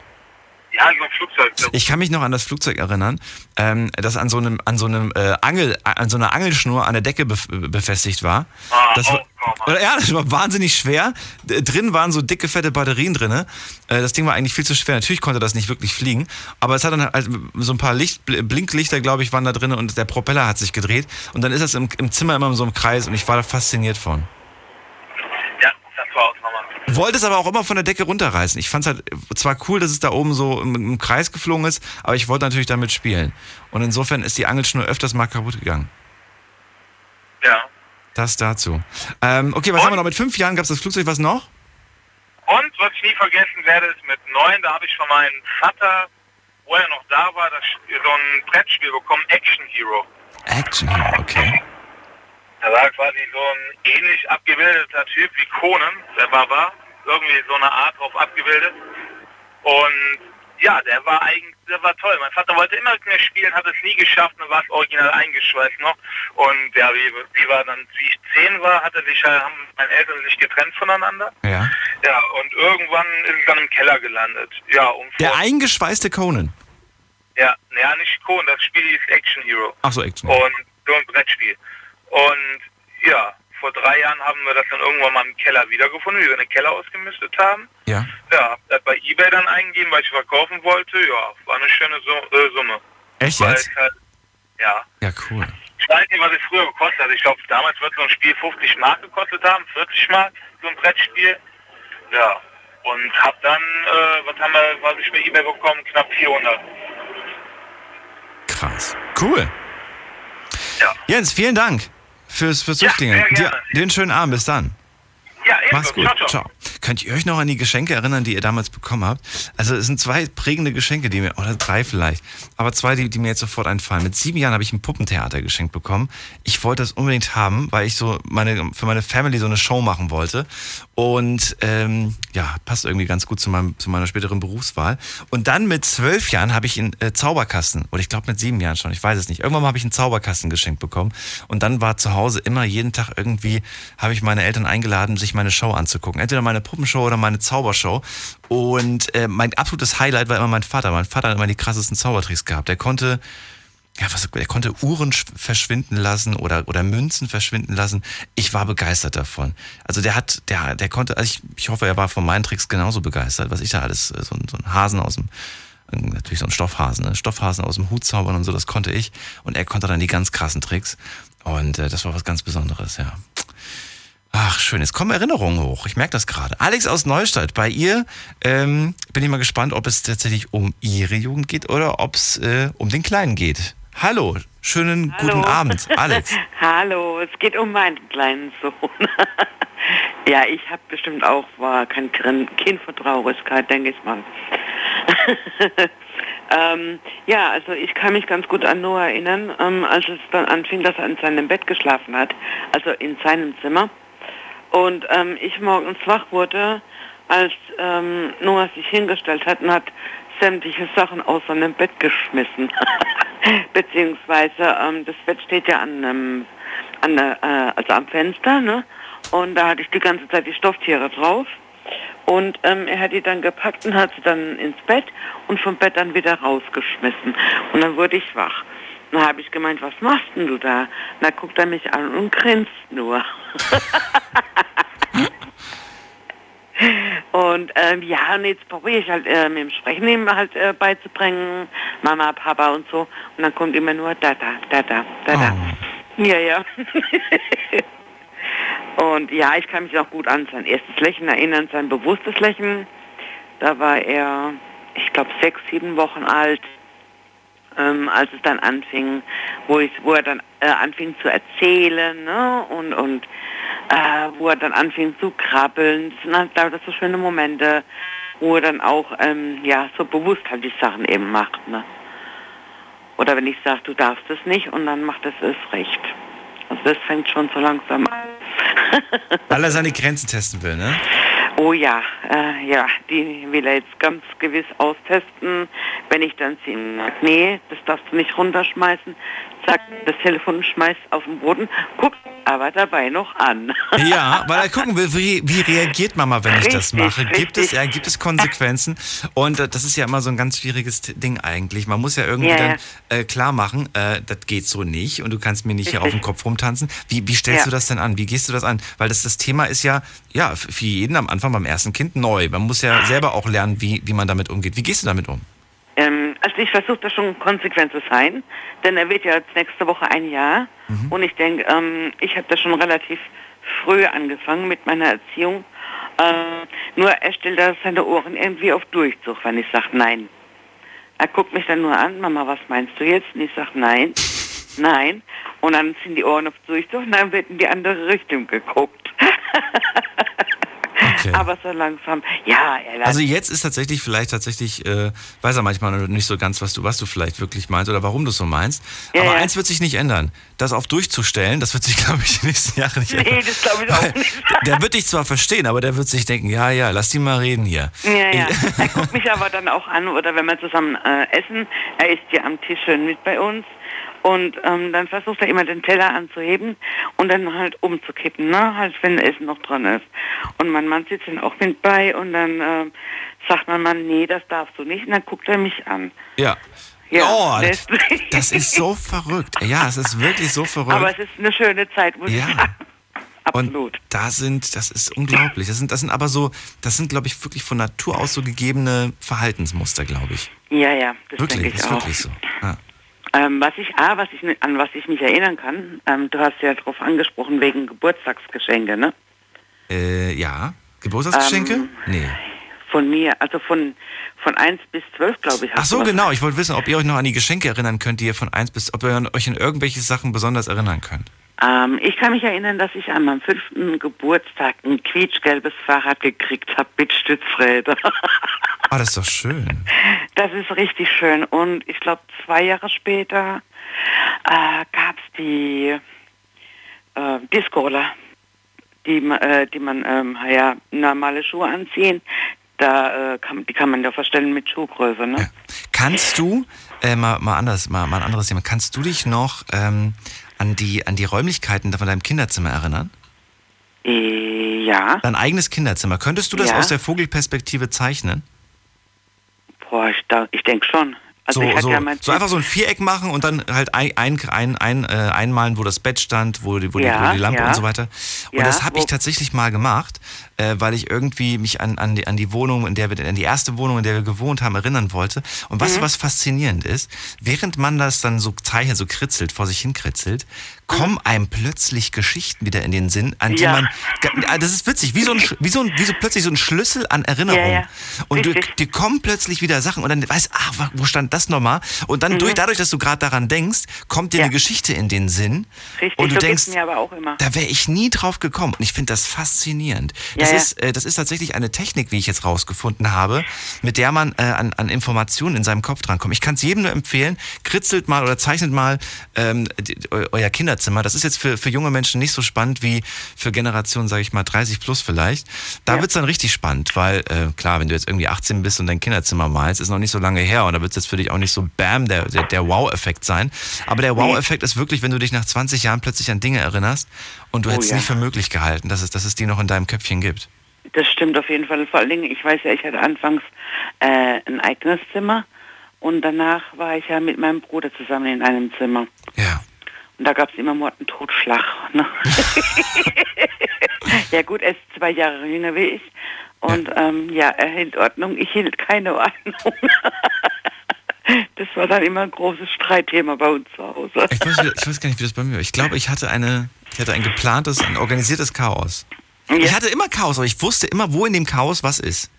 Ja, so ein Flugzeug. Ich kann mich noch an das Flugzeug erinnern, ähm, das an so einem, an so einem äh, Angel, an so einer Angelschnur an der Decke bef befestigt war. Ah, Das war oder, ja, das war wahnsinnig schwer. Drin waren so dicke, fette Batterien drin. Äh, das Ding war eigentlich viel zu schwer. Natürlich konnte das nicht wirklich fliegen. Aber es hat dann halt so ein paar Licht, Bl- Blinklichter, glaube ich, waren da drin und der Propeller hat sich gedreht. Und dann ist das im, im Zimmer immer so im Kreis und ich war da fasziniert von. Ja, das war auch nochmal. Wollte es aber auch immer von der Decke runterreißen. Ich fand es halt zwar cool, dass es da oben so im, im Kreis geflogen ist, aber ich wollte natürlich damit spielen. Und insofern ist die Angelschnur öfters mal kaputt gegangen. Ja. Das dazu. Ähm, okay, was haben wir noch? Mit fünf Jahren gab es das Flugzeug, was noch? Und was ich nie vergessen werde, ist mit neun, da habe ich von meinem Vater, wo er noch da war, das, so ein Brettspiel bekommen, Action Hero. Action Hero, okay. Da war quasi so ein ähnlich abgebildeter Typ wie Conan, der Baba, irgendwie so eine Art drauf abgebildet. Und ja, der war eigentlich, der war toll. Mein Vater wollte immer mit mir spielen, hat es nie geschafft, dann war es original eingeschweißt noch. Und ja, wie, wie war dann, wie ich zehn war, hatte sich, halt- haben meine Eltern sich getrennt voneinander. Ja. Ja, und irgendwann ist es dann im Keller gelandet. Ja, und Der eingeschweißte Conan. ja, naja, nicht Conan, das Spiel hieß Action Hero. Ach so, Action. Und so ein Brettspiel. Und ja, vor drei Jahren haben wir das dann irgendwann mal im Keller wiedergefunden, wie wir den Keller ausgemistet haben. Ja. Ja, das bei Ebay dann eingegeben, weil ich verkaufen wollte. Ja, war eine schöne äh, Summe. Echt jetzt? halt, Ja, cool. Ich weiß nicht, was es früher gekostet hat. Ich glaube, damals wird so ein Spiel 50 Mark gekostet haben, 40 Mark, so ein Brettspiel. Ja. Und hab dann, äh, was haben wir, was ich bei eBay bekommen, knapp 400. Krass. Cool. Ja. Jens, vielen Dank fürs, fürs Durchklingeln. sehr gerne. Dir, dir einen schönen Abend. Bis dann. Ja, Mach's gut. Ciao, ciao. Könnt ihr euch noch an die Geschenke erinnern, die ihr damals bekommen habt? Also es sind zwei prägende Geschenke, die mir, oder drei vielleicht, aber zwei, die, die mir jetzt sofort einfallen. Mit sieben Jahren habe ich ein Puppentheater geschenkt bekommen. Ich wollte das unbedingt haben, weil ich so meine, für meine Family so eine Show machen wollte. Und ähm, ja, passt irgendwie ganz gut zu, meinem, zu meiner späteren Berufswahl. Und dann mit zwölf Jahren habe ich einen äh, Zauberkasten, oder ich glaube mit sieben Jahren schon, ich weiß es nicht. Irgendwann habe ich einen Zauberkasten geschenkt bekommen. Und dann war zu Hause immer jeden Tag irgendwie, habe ich meine Eltern eingeladen, sich meine Show anzugucken. Entweder meine Puppenshow oder meine Zaubershow. Und äh, mein absolutes Highlight war immer mein Vater. Mein Vater hat immer die krassesten Zaubertricks gehabt. Der konnte ja, was, er konnte Uhren sch- verschwinden lassen oder, oder Münzen verschwinden lassen. Ich war begeistert davon. Also der hat, der, der konnte, also ich, ich hoffe, er war von meinen Tricks genauso begeistert, was ich da alles, äh, so, ein- so ein Hasen aus dem, äh, natürlich so ein Stoffhasen, ne? Stoffhasen aus dem Hut zaubern und so, das konnte ich. Und er konnte dann die ganz krassen Tricks. Und äh, das war was ganz Besonderes, ja. Ach, schön. Jetzt kommen Erinnerungen hoch. Ich merke das gerade. Alex aus Neustadt, bei ihr ähm, bin ich mal gespannt, ob es tatsächlich um ihre Jugend geht oder ob es äh, um den Kleinen geht. Hallo, schönen guten Abend, Alex. Hallo, es geht um meinen kleinen Sohn. ja, ich habe bestimmt auch, war kein Kind von Traurigkeit, denke ich mal. ähm, ja, also ich kann mich ganz gut an Noah erinnern, ähm, als es dann anfing, dass er in seinem Bett geschlafen hat, also in seinem Zimmer. Und ähm, ich morgens wach wurde, als ähm, Noah sich hingestellt hat und hat sämtliche Sachen aus seinem Bett geschmissen. Beziehungsweise ähm, das Bett steht ja an, ähm, an der, äh, also am Fenster, ne? Und da hatte ich die ganze Zeit die Stofftiere drauf. Und ähm, er hat die dann gepackt und hat sie dann ins Bett und vom Bett dann wieder rausgeschmissen. Und dann wurde ich wach. Dann habe ich gemeint, was machst denn du da? Da guckt er mich an und grinst nur. Und ähm, ja, und jetzt probiere ich halt äh, mit dem Sprechen ihm halt äh, beizubringen, Mama, Papa und so. Und dann kommt immer nur da, da, da, da, da, da. Ja, ja. und ja, ich kann mich auch gut an sein erstes Lächeln erinnern, sein bewusstes Lächeln. Da war er, ich glaube, sechs, sieben Wochen alt, ähm, als es dann anfing, wo, ich, wo er dann äh, anfing zu erzählen ne? und, und äh, wo er dann anfing zu krabbeln. Das sind halt lauter so schöne Momente, wo er dann auch ähm, ja, so bewusst halt die Sachen eben macht. Ne? Oder wenn ich sage, du darfst es nicht und dann macht es es recht. Also das fängt schon so langsam an. Weil er seine Grenzen testen will, ne? Oh ja, äh, ja, die will er jetzt ganz gewiss austesten. Wenn ich dann zu ihm sage, nee, das darfst du nicht runterschmeißen, zack, das Telefon schmeißt auf den Boden, guckt aber dabei noch an. Ja, weil er gucken will, wie, wie reagiert Mama, wenn ich das Richtig, mache? Gibt es, richtig. ja, gibt es Konsequenzen? Und äh, das ist ja immer so ein ganz schwieriges Ding eigentlich. Man muss ja irgendwie Ja, dann äh, klar machen, äh, das geht so nicht und du kannst mir nicht hier auf Richtig. dem Kopf rumtanzen. Wie, wie stellst du das denn an? Wie gehst du das an? Weil das, das Thema ist ja, ja, für jeden am Anfang beim ersten Kind neu. Man muss ja selber auch lernen, wie, wie man damit umgeht. Wie gehst du damit um? Ähm, also ich versuche da schon konsequent zu sein, denn er wird ja jetzt nächste Woche ein Jahr und ich denke, ähm, ich habe da schon relativ früh angefangen mit meiner Erziehung. Äh, nur er stellt da seine Ohren irgendwie auf Durchzug, wenn ich sage nein. Er guckt mich dann nur an, Mama, was meinst du jetzt? Und ich sage nein, nein. Und dann sind die Ohren auf Durchzug und dann wird in die andere Richtung geguckt. Aber so langsam, ja, Also jetzt ist tatsächlich vielleicht tatsächlich, äh, weiß er manchmal nicht so ganz, was du, was du vielleicht wirklich meinst oder warum du es so meinst. Ja, Aber ja. eins wird sich nicht ändern. Das auf durchzustellen, das wird sich, glaube ich, die nächsten Jahre nicht ändern. Nee, das glaube ich auch nicht. Der wird dich zwar verstehen, aber der wird sich denken, ja, ja, lass die mal reden hier. Ja, ja. Er guckt mich aber dann auch an, oder wenn wir zusammen äh, essen, er isst ja am Tisch schön mit bei uns. Und ähm, dann versucht er immer den Teller anzuheben und dann halt umzukippen, ne? Halt, wenn Essen noch dran ist. Und mein Mann sitzt dann auch mit bei und dann ähm, sagt mein Mann, nee, das darfst du nicht. Und dann guckt er mich an. Ja. Ja, oh, das, ist so verrückt. Ja, es ist wirklich so verrückt. Aber es ist eine schöne Zeit, muss ich Ja. sagen. Und da sind, das ist unglaublich. Das sind, das sind aber so, das sind, glaube ich, wirklich von Natur aus so gegebene Verhaltensmuster, glaube ich. Ja, ja, das wirklich, denke ich ist auch. wirklich so. Ja. Ähm, was ich, ah, was ich, an was ich mich erinnern kann, ähm, du hast ja darauf angesprochen, wegen Geburtstagsgeschenke, ne? Äh, ja. Geburtstagsgeschenke? Ähm, nee. Von mir, also von, von 1 bis 12, glaube ich. Ach so, genau. Ich wollte wissen, ob ihr euch noch an die Geschenke erinnern könnt, die ihr von 1 bis, ob ihr euch an irgendwelche Sachen besonders erinnern könnt. Ähm, ich kann mich erinnern, dass ich an meinem fünften Geburtstag ein quietschgelbes Fahrrad gekriegt habe mit Stützräder. Ah, das ist doch schön. Das ist richtig schön. Und ich glaube, zwei Jahre später äh, gab es die äh, Discola, die, äh, die man ähm, ja, normale Schuhe anziehen. Da, äh, kann, die kann man ja verstellen mit Schuhgröße. Ne? Kannst du, äh, mal, mal anders, mal, mal ein anderes Thema, kannst du dich noch ähm, an, die, an die Räumlichkeiten von deinem Kinderzimmer erinnern? Äh, ja. Dein eigenes Kinderzimmer. Könntest du das Ja. aus der Vogelperspektive zeichnen? Boah, ich, ich denke schon. Also ich so, so, ja mein so einfach so ein Viereck machen und dann halt ein, ein, ein, ein, äh, einmalen, wo das Bett stand, wo die, wo die, Ja, wo die Lampe ja. und so weiter. Und das habe ich tatsächlich mal gemacht, äh, weil ich irgendwie mich an, an, die, an die Wohnung, in der wir, an die erste Wohnung, in der wir gewohnt haben, erinnern wollte. Und du, Mhm. was faszinierend ist? Während man das dann so zeichnet, so kritzelt, vor sich hin kritzelt, kommen einem plötzlich Geschichten wieder in den Sinn, an die Mhm. Ja. man, Ah, das ist witzig, wie so, ein, wie, so ein, wie so plötzlich so ein Schlüssel an Erinnerung. Ja, ja. Und du, dir kommen plötzlich wieder Sachen und dann weißt, ach, wo stand das nochmal? Und dann Mhm. durch, dadurch, dass du gerade daran denkst, kommt dir eine Geschichte in den Sinn. Richtig, und du so denkst, geht's mir aber auch immer. da wäre ich nie drauf gekommen. Und ich finde das faszinierend. Ja, Das, ja. Ist, äh, das ist tatsächlich eine Technik, wie ich jetzt rausgefunden habe, mit der man äh, an, an Informationen in seinem Kopf drankommt. Ich kann es jedem nur empfehlen, kritzelt mal oder zeichnet mal ähm, die, eu, euer Kinderzimmer. Das ist jetzt für, für junge Menschen nicht so spannend wie für Generationen, sage ich mal, 30 plus vielleicht. Da Ja. wird's dann richtig spannend, weil äh, klar, wenn du jetzt irgendwie 18 bist und dein Kinderzimmer malst, ist noch nicht so lange her und da wird es jetzt für dich auch nicht so bam, der, der, der Wow-Effekt sein. Aber der Wow-Effekt ist wirklich, wenn du dich nach 20 Jahren plötzlich an Dinge erinnerst und du Oh hättest ja. nicht für möglich gehalten, dass es, dass es die noch in deinem Köpfchen gibt. Das stimmt auf jeden Fall. Vor allen Dingen, ich weiß ja, ich hatte anfangs äh, ein eigenes Zimmer und danach war ich ja mit meinem Bruder zusammen in einem Zimmer. Ja. Und da gab es immer Mord und Totschlag. Ne? ja gut, er ist zwei Jahre jünger wie ich. Und ja, ähm, ja er hielt Ordnung, ich hielt keine Ordnung. das war dann immer ein großes Streitthema bei uns zu Hause. Ich weiß, ich weiß gar nicht, wie das bei mir war. Ich glaube, ich hatte eine, ich hatte ein geplantes, ein organisiertes Chaos. Ich hatte immer Chaos, aber ich wusste immer, wo in dem Chaos was ist.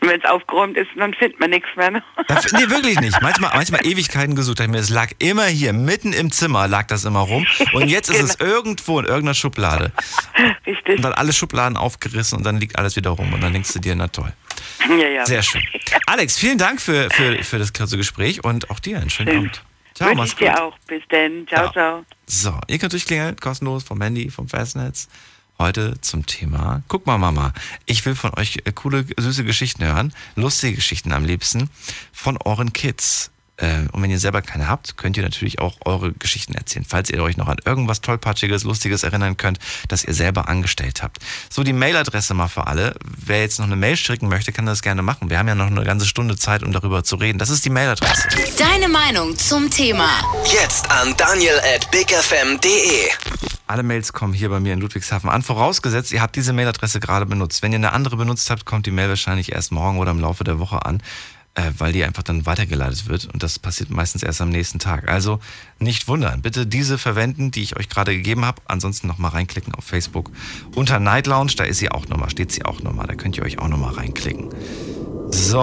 Und wenn es aufgeräumt ist, dann findet man nichts mehr. Ne? Nee, wirklich nicht. Manchmal, manchmal Ewigkeiten gesucht. Ich mir, Es lag immer hier, mitten im Zimmer lag das immer rum. Und jetzt ist es irgendwo in irgendeiner Schublade. Richtig. Und dann alle Schubladen aufgerissen und dann liegt alles wieder rum. Und dann denkst du dir, na toll. Ja, ja. Sehr schön. Alex, vielen Dank für, für, für das kurze Gespräch und auch dir einen schönen Schön. Abend. Ciao, Wünsche mach's ich gut. dir auch. Bis dann. Ciao, Ja. ciao. So, ihr könnt durchklingeln, kostenlos vom Handy, vom Festnetz. Heute zum Thema, guck mal Mama, ich will von euch äh, coole, süße Geschichten hören, lustige Geschichten am liebsten von euren Kids. Äh, Und wenn ihr selber keine habt, könnt ihr natürlich auch eure Geschichten erzählen, falls ihr euch noch an irgendwas Tollpatschiges, Lustiges erinnern könnt, das ihr selber angestellt habt. So, die Mailadresse mal für alle. Wer jetzt noch eine Mail schicken möchte, kann das gerne machen. Wir haben ja noch eine ganze Stunde Zeit, um darüber zu reden. Das ist die Mailadresse. Deine Meinung zum Thema. Jetzt an daniel at bigfm.de. Alle Mails kommen hier bei mir in Ludwigshafen an. Vorausgesetzt, ihr habt diese Mailadresse gerade benutzt. Wenn ihr eine andere benutzt habt, kommt die Mail wahrscheinlich erst morgen oder im Laufe der Woche an, äh, weil die einfach dann weitergeleitet wird. Und das passiert meistens erst am nächsten Tag. Also nicht wundern. Bitte diese verwenden, die ich euch gerade gegeben habe. Ansonsten nochmal reinklicken auf Facebook. Unter Night Lounge, da ist sie auch nochmal, steht sie auch nochmal. Da könnt ihr euch auch nochmal reinklicken. So.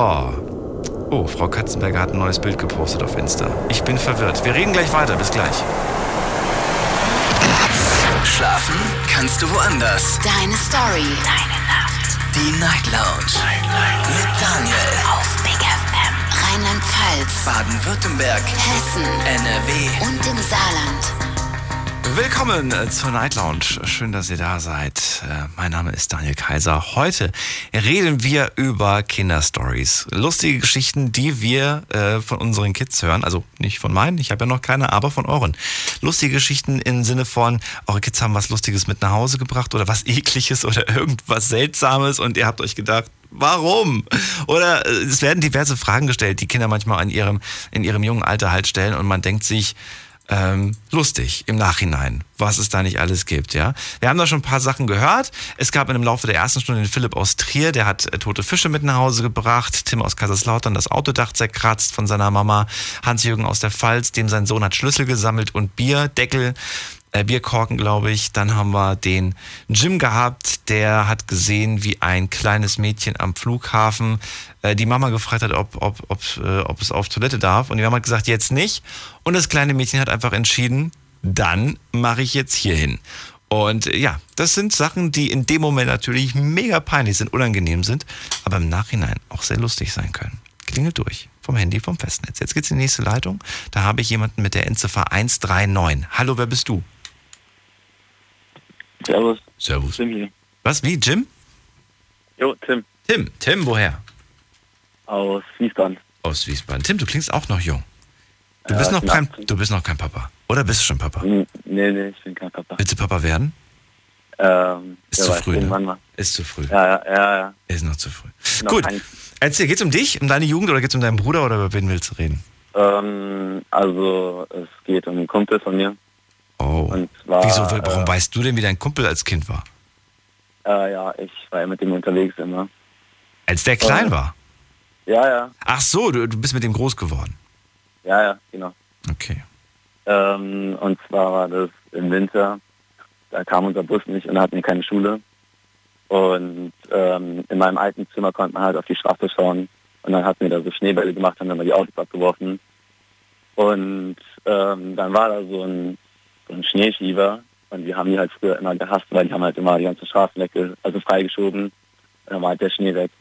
Oh, Frau Katzenberger hat ein neues Bild gepostet auf Insta. Ich bin verwirrt. Wir reden gleich weiter. Bis gleich. Schlafen kannst du woanders. Deine Story. Deine Nacht. Die Night Lounge. Mit Daniel. Auf. Rheinland-Pfalz. Baden-Württemberg. Hessen. NRW. Und im Saarland. Willkommen äh, zur Night Lounge. Schön, dass ihr da seid. Äh, Mein Name ist Daniel Kaiser. Heute reden wir über Kinderstories. Lustige Geschichten, die wir äh, von unseren Kids hören. Also nicht von meinen, ich habe ja noch keine, aber von euren. Lustige Geschichten im Sinne von, eure Kids haben was Lustiges mit nach Hause gebracht oder was Ekliges oder irgendwas Seltsames und ihr habt euch gedacht, Warum? Oder äh, es werden diverse Fragen gestellt, die Kinder manchmal in ihrem, in ihrem jungen Alter halt stellen und man denkt sich, ähm, lustig im Nachhinein, was es da nicht alles gibt, ja. Wir haben da schon ein paar Sachen gehört. Es gab in dem Laufe der ersten Stunde den Philipp aus Trier, der hat äh, tote Fische mit nach Hause gebracht. Tim aus Kaiserslautern das Autodach zerkratzt von seiner Mama. Hans-Jürgen aus der Pfalz, dem sein Sohn hat Schlüssel gesammelt und Bierdeckel äh, Bierkorken, glaube ich. Dann haben wir den Jim gehabt, der hat gesehen, wie ein kleines Mädchen am Flughafen äh, die Mama gefragt hat, ob, ob, ob, äh, ob es auf Toilette darf. Und die Mama hat gesagt, jetzt nicht. Und das kleine Mädchen hat einfach entschieden, dann mache ich jetzt hier hin. Und äh, ja, das sind Sachen, die in dem Moment natürlich mega peinlich sind, unangenehm sind, aber im Nachhinein auch sehr lustig sein können. Klingelt durch vom Handy, vom Festnetz. Jetzt geht's in die nächste Leitung. Da habe ich jemanden mit der Endziffer 139. Hallo, wer bist du? Servus. Servus. Tim hier. Was, wie, Jim? Jo, Tim. Tim, Tim, woher? Aus Wiesbaden. Aus Wiesbaden. Tim, du klingst auch noch jung. Du bist, Ja, noch kein, du bist noch kein Papa. Oder bist du schon Papa? Nee, nee, ich bin kein Papa. Willst du Papa werden? Ähm, Ist zu früh, ne? Ist zu früh. Ja, ja, ja, ja. Ist noch zu früh. Noch Gut. kein- Erzähl, geht's um dich, um deine Jugend oder geht's um deinen Bruder oder über wen willst du reden? Ähm, also, es geht um einen Kumpel von mir. Oh. Zwar, Wieso, warum äh, weißt du denn, wie dein Kumpel als Kind war? Äh, ja, ich war ja mit dem unterwegs immer. Als der klein Äh, war? Ja, ja, Ach so, du, du bist mit dem groß geworden. ja, ja, genau. Okay. Ähm, und zwar war das im Winter. Da kam unser Bus nicht und hatten wir keine Schule. Und ähm, in meinem alten Zimmer konnte man halt auf die Straße schauen. Und dann hatten wir da so Schneebälle gemacht, haben dann mal die Autos abgeworfen. Und ähm, dann war da so ein, so ein Schneeschieber. Und wir haben die halt früher immer gehasst, weil die haben halt immer die ganzen Straßen weg, also freigeschoben. Und dann war halt der Schnee weg.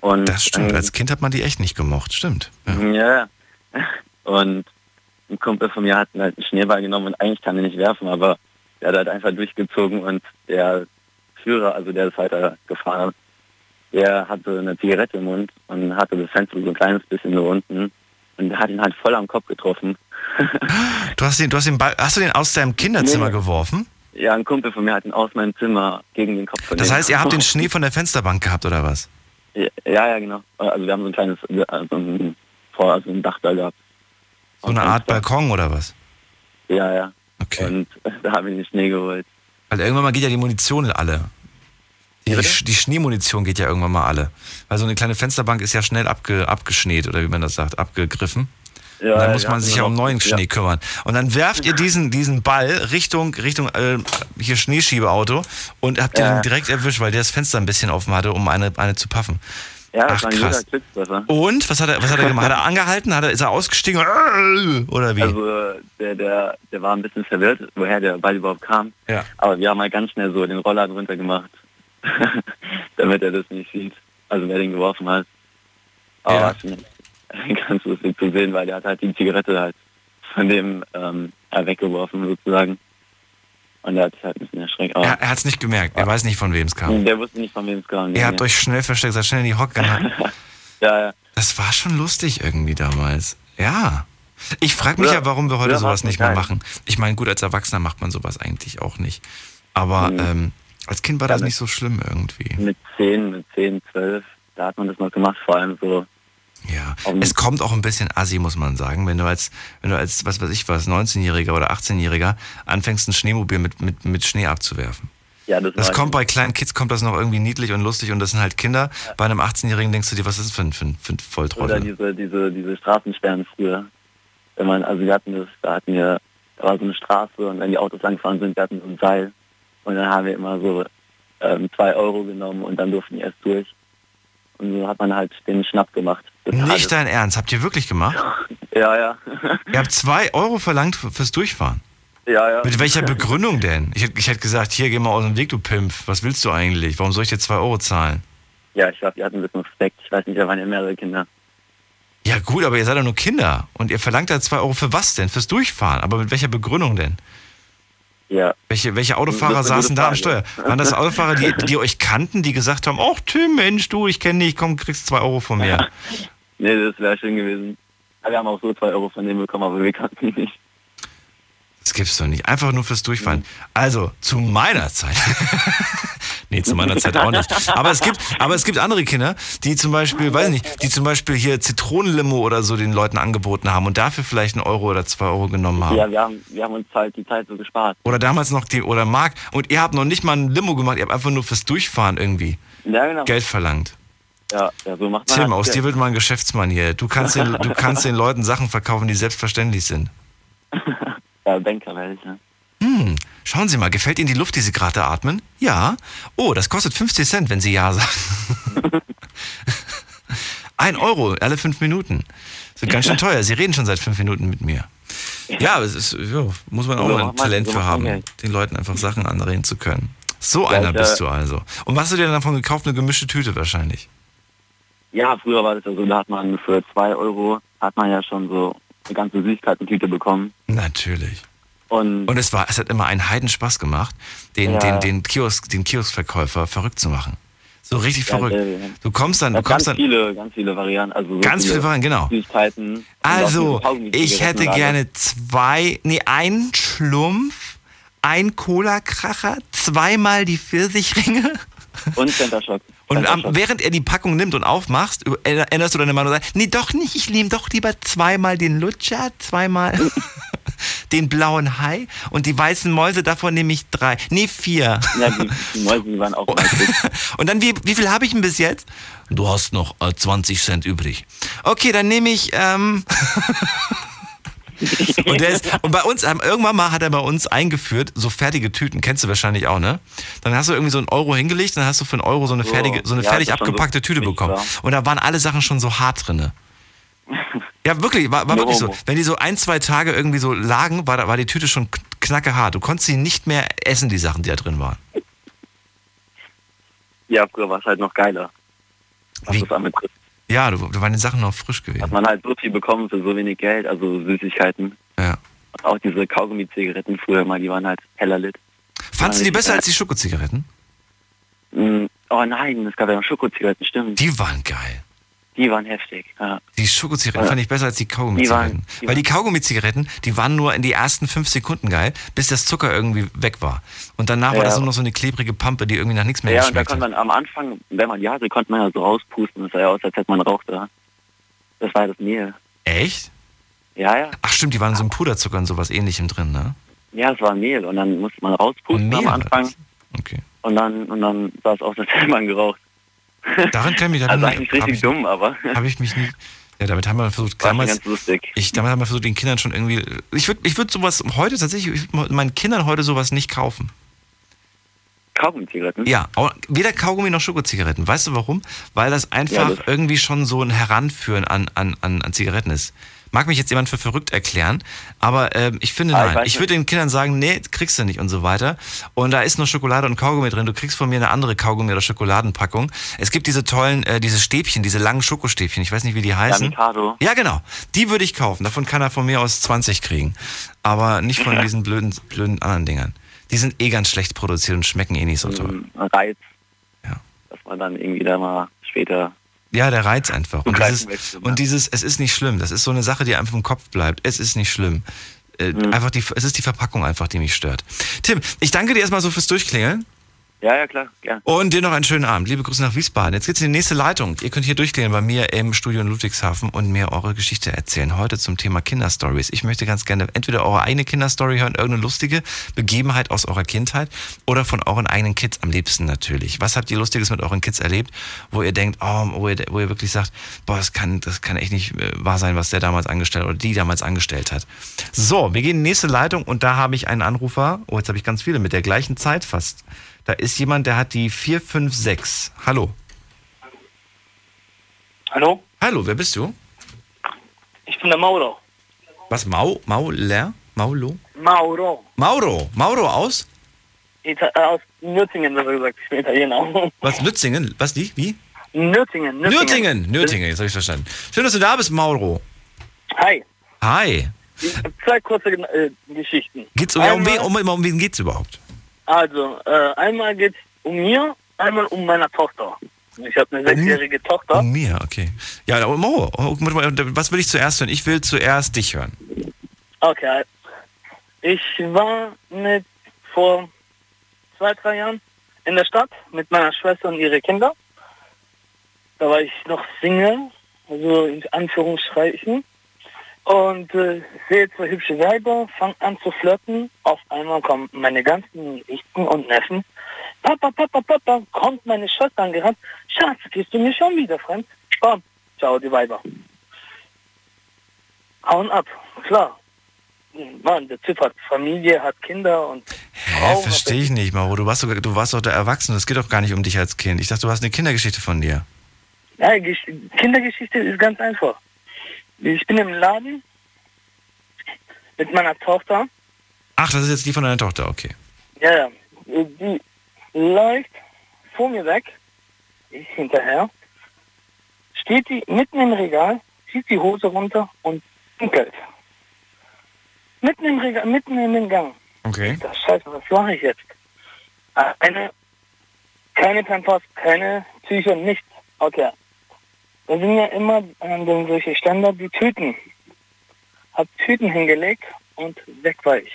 Und, Das stimmt, ähm, als Kind hat man die echt nicht gemocht, stimmt. ja. Und ein Kumpel von mir hat halt einen Schneeball genommen und eigentlich kann er nicht werfen, aber der hat halt einfach durchgezogen und der Führer, also der ist halt da gefahren, der hatte eine Zigarette im Mund und hatte das Fenster so ein kleines bisschen so unten und der hat ihn halt voll am Kopf getroffen. Du hast den, du hast den Ball, hast du den aus deinem Kinderzimmer Nee. geworfen? Ja, ein Kumpel von mir hat ihn aus meinem Zimmer gegen den Kopf Das heißt, ihr habt den Schnee von der Fensterbank gehabt oder was? Ja, ja, genau. Also wir haben so ein kleines, also ein, vor, also ein Dach da gehabt. So eine Art Balkon oder was? Ja, ja. Okay. Und da haben wir den Schnee geholt. Weil irgendwann mal geht ja die Munition alle. Die, die Schneemunition geht ja irgendwann mal alle. Weil so eine kleine Fensterbank ist ja schnell abge, abgeschneit oder wie man das sagt, abgegriffen. Ja, und dann ja, muss wir man sich ja noch- um neuen ja. Schnee kümmern. Und dann werft ihr diesen, diesen Ball Richtung, Richtung äh, hier Schneeschiebeauto und habt ihr Ja. den direkt erwischt, weil der das Fenster ein bisschen offen hatte, um eine, eine zu paffen. Ja, das Ach, war ein krass. Und was hat er, was hat er gemacht? Hat er angehalten? Hat er, ist er ausgestiegen? Oder wie? Also der, der, der war ein bisschen verwirrt, woher der Ball überhaupt kam. Ja. Aber wir haben halt ganz schnell so den Rollladen runtergemacht, damit er das nicht sieht. Also wer den geworfen hat. Aber Ja. ganz lustig zu sehen, weil der hat halt die Zigarette halt von dem ähm, weggeworfen sozusagen. Und der hat sich halt ein bisschen erschreckt. Aber er er hat es nicht gemerkt. Er weiß nicht, von wem es kam. der wusste nicht, von wem es kam. Ihr habt euch schnell versteckt, seid schnell in die Hocke. Ja, ja. Das war schon lustig irgendwie damals. Ja. Ich frage mich Ja, ja, warum wir heute sowas nicht mehr machen. Ich meine, gut, als Erwachsener macht man sowas eigentlich auch nicht. Aber Mhm. ähm, als Kind war Ja, das nicht so schlimm irgendwie. Mit 10, mit 10, 12, da hat man das noch gemacht, vor allem so. Ja. Es kommt auch ein bisschen assi, muss man sagen, wenn du als, wenn du als, was weiß ich was, 19-Jähriger oder 18-Jähriger anfängst, ein Schneemobil mit, mit, mit Schnee abzuwerfen. Ja, das, Das kommt bei kleinen Kids kommt das noch irgendwie niedlich und lustig und das sind halt Kinder. Bei einem 18-Jährigen denkst du dir, was ist das für ein, für ein, für ein Oder Volltrottel? diese, diese, diese Straßensperren früher. Wenn man, also wir hatten das, da hatten wir, da war so eine Straße und wenn die Autos langgefahren sind, wir hatten so ein Seil. Und dann haben wir immer so ähm, zwei Euro genommen und dann durften die erst durch. Und so hat man halt den Schnapp gemacht. Nicht dein Ernst, habt ihr wirklich gemacht? Ja, ja. Ihr habt zwei Euro verlangt fürs Durchfahren. ja, ja. Mit welcher Begründung denn? Ich, ich hätte gesagt, hier, geh mal aus dem Weg, du Pimp. Was willst du eigentlich? Warum soll ich dir zwei Euro zahlen? Ja, ich glaube, die hatten ein bisschen Respekt. Ich weiß nicht, da waren ja mehrere Kinder. Ja gut, aber ihr seid doch nur Kinder. Und ihr verlangt da zwei Euro für was denn? Fürs Durchfahren. Aber mit welcher Begründung denn? Ja. Welche, welche Autofahrer saßen da am Steuer? Waren das Autofahrer, die, die euch kannten, die gesagt haben, ach Tim, Mensch, du, ich kenne dich, komm, kriegst zwei Euro von mir. Nee, das wäre schön gewesen. Wir haben auch so zwei Euro von denen bekommen, aber wir kannten die nicht. Das gibt's doch nicht. Einfach nur fürs Durchfahren. Also, zu meiner Zeit, Nee, zu meiner Zeit auch nicht. Aber es gibt, aber es gibt andere Kinder, die zum Beispiel, weiß ich nicht, die zum Beispiel hier Zitronenlimo oder so den Leuten angeboten haben und dafür vielleicht einen Euro oder zwei Euro genommen haben. Ja, wir haben, wir haben uns halt die Zeit so gespart. Oder damals noch die, oder Mark, und ihr habt noch nicht mal ein Limo gemacht, ihr habt einfach nur fürs Durchfahren irgendwie Ja, genau. Geld verlangt. Ja, ja, so macht man Tim, halt aus Geld. dir wird mal ein Geschäftsmann hier. Du kannst den, du kannst den Leuten Sachen verkaufen, die selbstverständlich sind. Ja, Banker werde ich, ne? Hm, schauen Sie mal, gefällt Ihnen die Luft, die Sie gerade atmen? Ja. Oh, das kostet 50 Cent, wenn Sie Ja sagen. Ein Euro alle fünf Minuten. Das wird ganz schön teuer. Sie reden schon seit fünf Minuten mit mir. Ja, es ist, ja muss man auch So mal ein Talent so für haben, den Leuten einfach Sachen anreden zu können. So Ja, einer bist äh, du also. Und was hast du dir dann davon gekauft? Eine gemischte Tüte wahrscheinlich. Ja, früher war das ja so, da hat man für zwei Euro, hat man ja schon so eine ganze Süßigkeiten-Tüte bekommen. Natürlich. Und, Und es war, es hat immer einen Heidenspaß gemacht, den, Ja. den, den, Kiosk, den Kioskverkäufer verrückt zu machen. So richtig Ja, verrückt. äh, Du kommst dann, ja, du kommst ganz dann. viele, ganz viele Varianten. Also so Ganz viele Varianten, genau. Süßigkeiten. Also, ich hätte gerne zwei, nee, einen Schlumpf, ein Cola-Kracher, zweimal die Pfirsichringe. Und Center Shock. Und am, während er die Packung nimmt und aufmachst, über- änderst du deine Meinung und sagst, nee, doch nicht, ich nehme doch lieber zweimal den Lutscher, zweimal den blauen Hai und die weißen Mäuse, davon nehme ich drei, nee, vier. Ja, die, die Mäuse, die waren auch. Und dann, wie, wie viel habe ich denn bis jetzt? Du hast noch äh, 20 Cent übrig. Okay, dann nehme ich. Ähm und, der ist, und bei uns, ähm, irgendwann mal hat er bei uns eingeführt, so fertige Tüten, kennst du wahrscheinlich auch, ne? Dann hast du irgendwie so einen Euro hingelegt, dann hast du für einen Euro so eine So, fertige, so eine ja, fertig abgepackte so Tüte bekommen. Und da waren alle Sachen schon so hart drinne. Ja, wirklich, war, war No wirklich so. Wenn die so ein, zwei Tage irgendwie so lagen, war, da- war die Tüte schon kn- knackehart. Du konntest sie nicht mehr essen, die Sachen, die da drin waren. Ja, früher war es halt noch geiler. Was Wie? das anbetrifft. Ja, du, da waren die Sachen noch frisch gewesen. Hat man halt so viel bekommen für so wenig Geld, also Süßigkeiten. Ja. Und auch diese Kaugummi-Zigaretten früher mal, die waren halt heller lit. Fandst du die besser als die Schokozigaretten? Mm, Oh nein, es gab ja noch Schokozigaretten, stimmt. Die waren geil. Die waren heftig, ja. Die Schokozigaretten Ja. fand ich besser als die Kaugummi-Zigaretten. Weil die Kaugummi-Zigaretten, die waren nur in die ersten fünf Sekunden geil, bis das Zucker irgendwie weg war. Und danach war Ja. das nur noch so eine klebrige Pampe, die irgendwie nach nichts mehr Ja, und da konnte man am Anfang, wenn man die hatte, konnte man ja so rauspusten. Das sah ja aus, als hätte man raucht da. Das war das Mehl. Echt? Ja, ja. Ach stimmt, die waren so einem Puderzucker und sowas ähnlichem drin, ne? Ja, es war Mehl und dann musste man rauspusten Mehl am war Anfang. Okay. Und dann, und dann sah es aus, als hätte man geraucht. Daran kann ich mich Also eigentlich ich, richtig ich, dumm, aber Habe ich mich nie. Ja, damit haben wir versucht, damals, ich, damit haben wir versucht, den Kindern schon irgendwie. Ich würde ich würd sowas heute tatsächlich, ich würd meinen Kindern heute sowas nicht kaufen. Kaugummi-Zigaretten? Ja, weder Kaugummi noch Schokozigaretten. Weißt du warum? Weil das einfach Ja, das- irgendwie schon so ein Heranführen an, an, an, an Zigaretten ist. Mag mich jetzt jemand für verrückt erklären, aber ähm, ich finde Ah, ich nein. Ich, nicht. würde den Kindern sagen, nee, kriegst du nicht und so weiter. Und da ist nur Schokolade und Kaugummi drin. Du kriegst von mir eine andere Kaugummi- oder Schokoladenpackung. Es gibt diese tollen, äh, diese Stäbchen, diese langen Schokostäbchen. Ich weiß nicht, wie die Ja, heißen. Mikado. Ja, genau. Die würde ich kaufen. Davon kann er von mir aus 20 kriegen. Aber nicht von diesen blöden, blöden anderen Dingern. Die sind eh ganz schlecht produziert und schmecken eh nicht so toll. Ein Reiz. Ja. Dass man dann irgendwie da mal später. Ja, der Reiz einfach. Und dieses, möchte, ne? und dieses, es ist nicht schlimm. Das ist so eine Sache, die einfach im Kopf bleibt. Es ist nicht schlimm. Äh, Mhm. Einfach die, es ist die Verpackung einfach, die mich stört. Tim, ich danke dir erstmal so fürs Durchklingeln. Ja, ja, klar, gern. Und dir noch einen schönen Abend. Liebe Grüße nach Wiesbaden. Jetzt geht's in die nächste Leitung. Ihr könnt hier durchklingeln bei mir im Studio in Ludwigshafen und mir eure Geschichte erzählen. Heute zum Thema Kinderstories. Ich möchte ganz gerne entweder eure eigene Kinderstory hören, irgendeine lustige Begebenheit aus eurer Kindheit oder von euren eigenen Kids am liebsten natürlich. Was habt ihr Lustiges mit euren Kids erlebt, wo ihr denkt, oh, wo ihr, wo ihr wirklich sagt, boah, das kann, das kann echt nicht äh, wahr sein, was der damals angestellt oder die damals angestellt hat. So, wir gehen in die nächste Leitung und da habe ich einen Anrufer. Oh, jetzt habe ich ganz viele mit der gleichen Zeit fast. Da ist jemand, der hat die 456. Hallo. Hallo? Hallo, wer bist du? Ich bin der Mauro. Was, Mau, Mauler? Maulo? Mauro. Mauro. Mauro aus? Ita äh, aus Nürtingen, besser gesagt. Ich bin Italiener. Was, Lützingen? Was, die? Wie? Nürtingen. Nürtingen. Nürtingen, jetzt habe ich verstanden. Schön, dass du da bist, Mauro. Hi. Hi. Zwei kurze äh, Geschichten. Geht's um, um, wen, um, um wen geht's überhaupt? Also, äh, einmal geht es um mir, einmal um meine Tochter. Ich habe eine sechsjährige Tochter. Um mir, okay. Ja, aber oh, was will ich zuerst hören? Ich will zuerst dich hören. Okay. Ich war mit vor zwei, drei Jahren in der Stadt mit meiner Schwester und ihre Kinder. Da war ich noch Single, also in Anführungsstrichen. Und äh, sehe zwei hübsche Weiber, fange an zu flirten. Auf einmal kommen meine ganzen Nichten und Neffen. Papa, Papa, Papa, kommt meine Schwester angerannt. Schatz, gehst du mir schon wieder fremd? Komm, ciao, die Weiber. Hauen ab, klar. Mann, der Typ hat Familie, hat Kinder und Hä, verstehe ich nicht, Mauro. Du warst, sogar, du warst doch der Erwachsene. Es geht doch gar nicht um dich als Kind. Ich dachte, du hast eine Kindergeschichte von dir. Ja, Gesch Kindergeschichte ist ganz einfach. Ich bin im Laden mit meiner Tochter. Ach, das ist jetzt die von deiner Tochter, okay. Ja, ja. Die läuft vor mir weg. Ich hinterher. Steht die mitten im Regal, zieht die Hose runter und pinkelt. Mitten im Regal, mitten in den Gang. Okay. Das Scheiße, was mache ich jetzt? Eine, keine Pampers, keine Tücher, nichts. Okay. Da sind ja immer an den solche Ständer die Tüten. Hab Tüten hingelegt und weg war ich.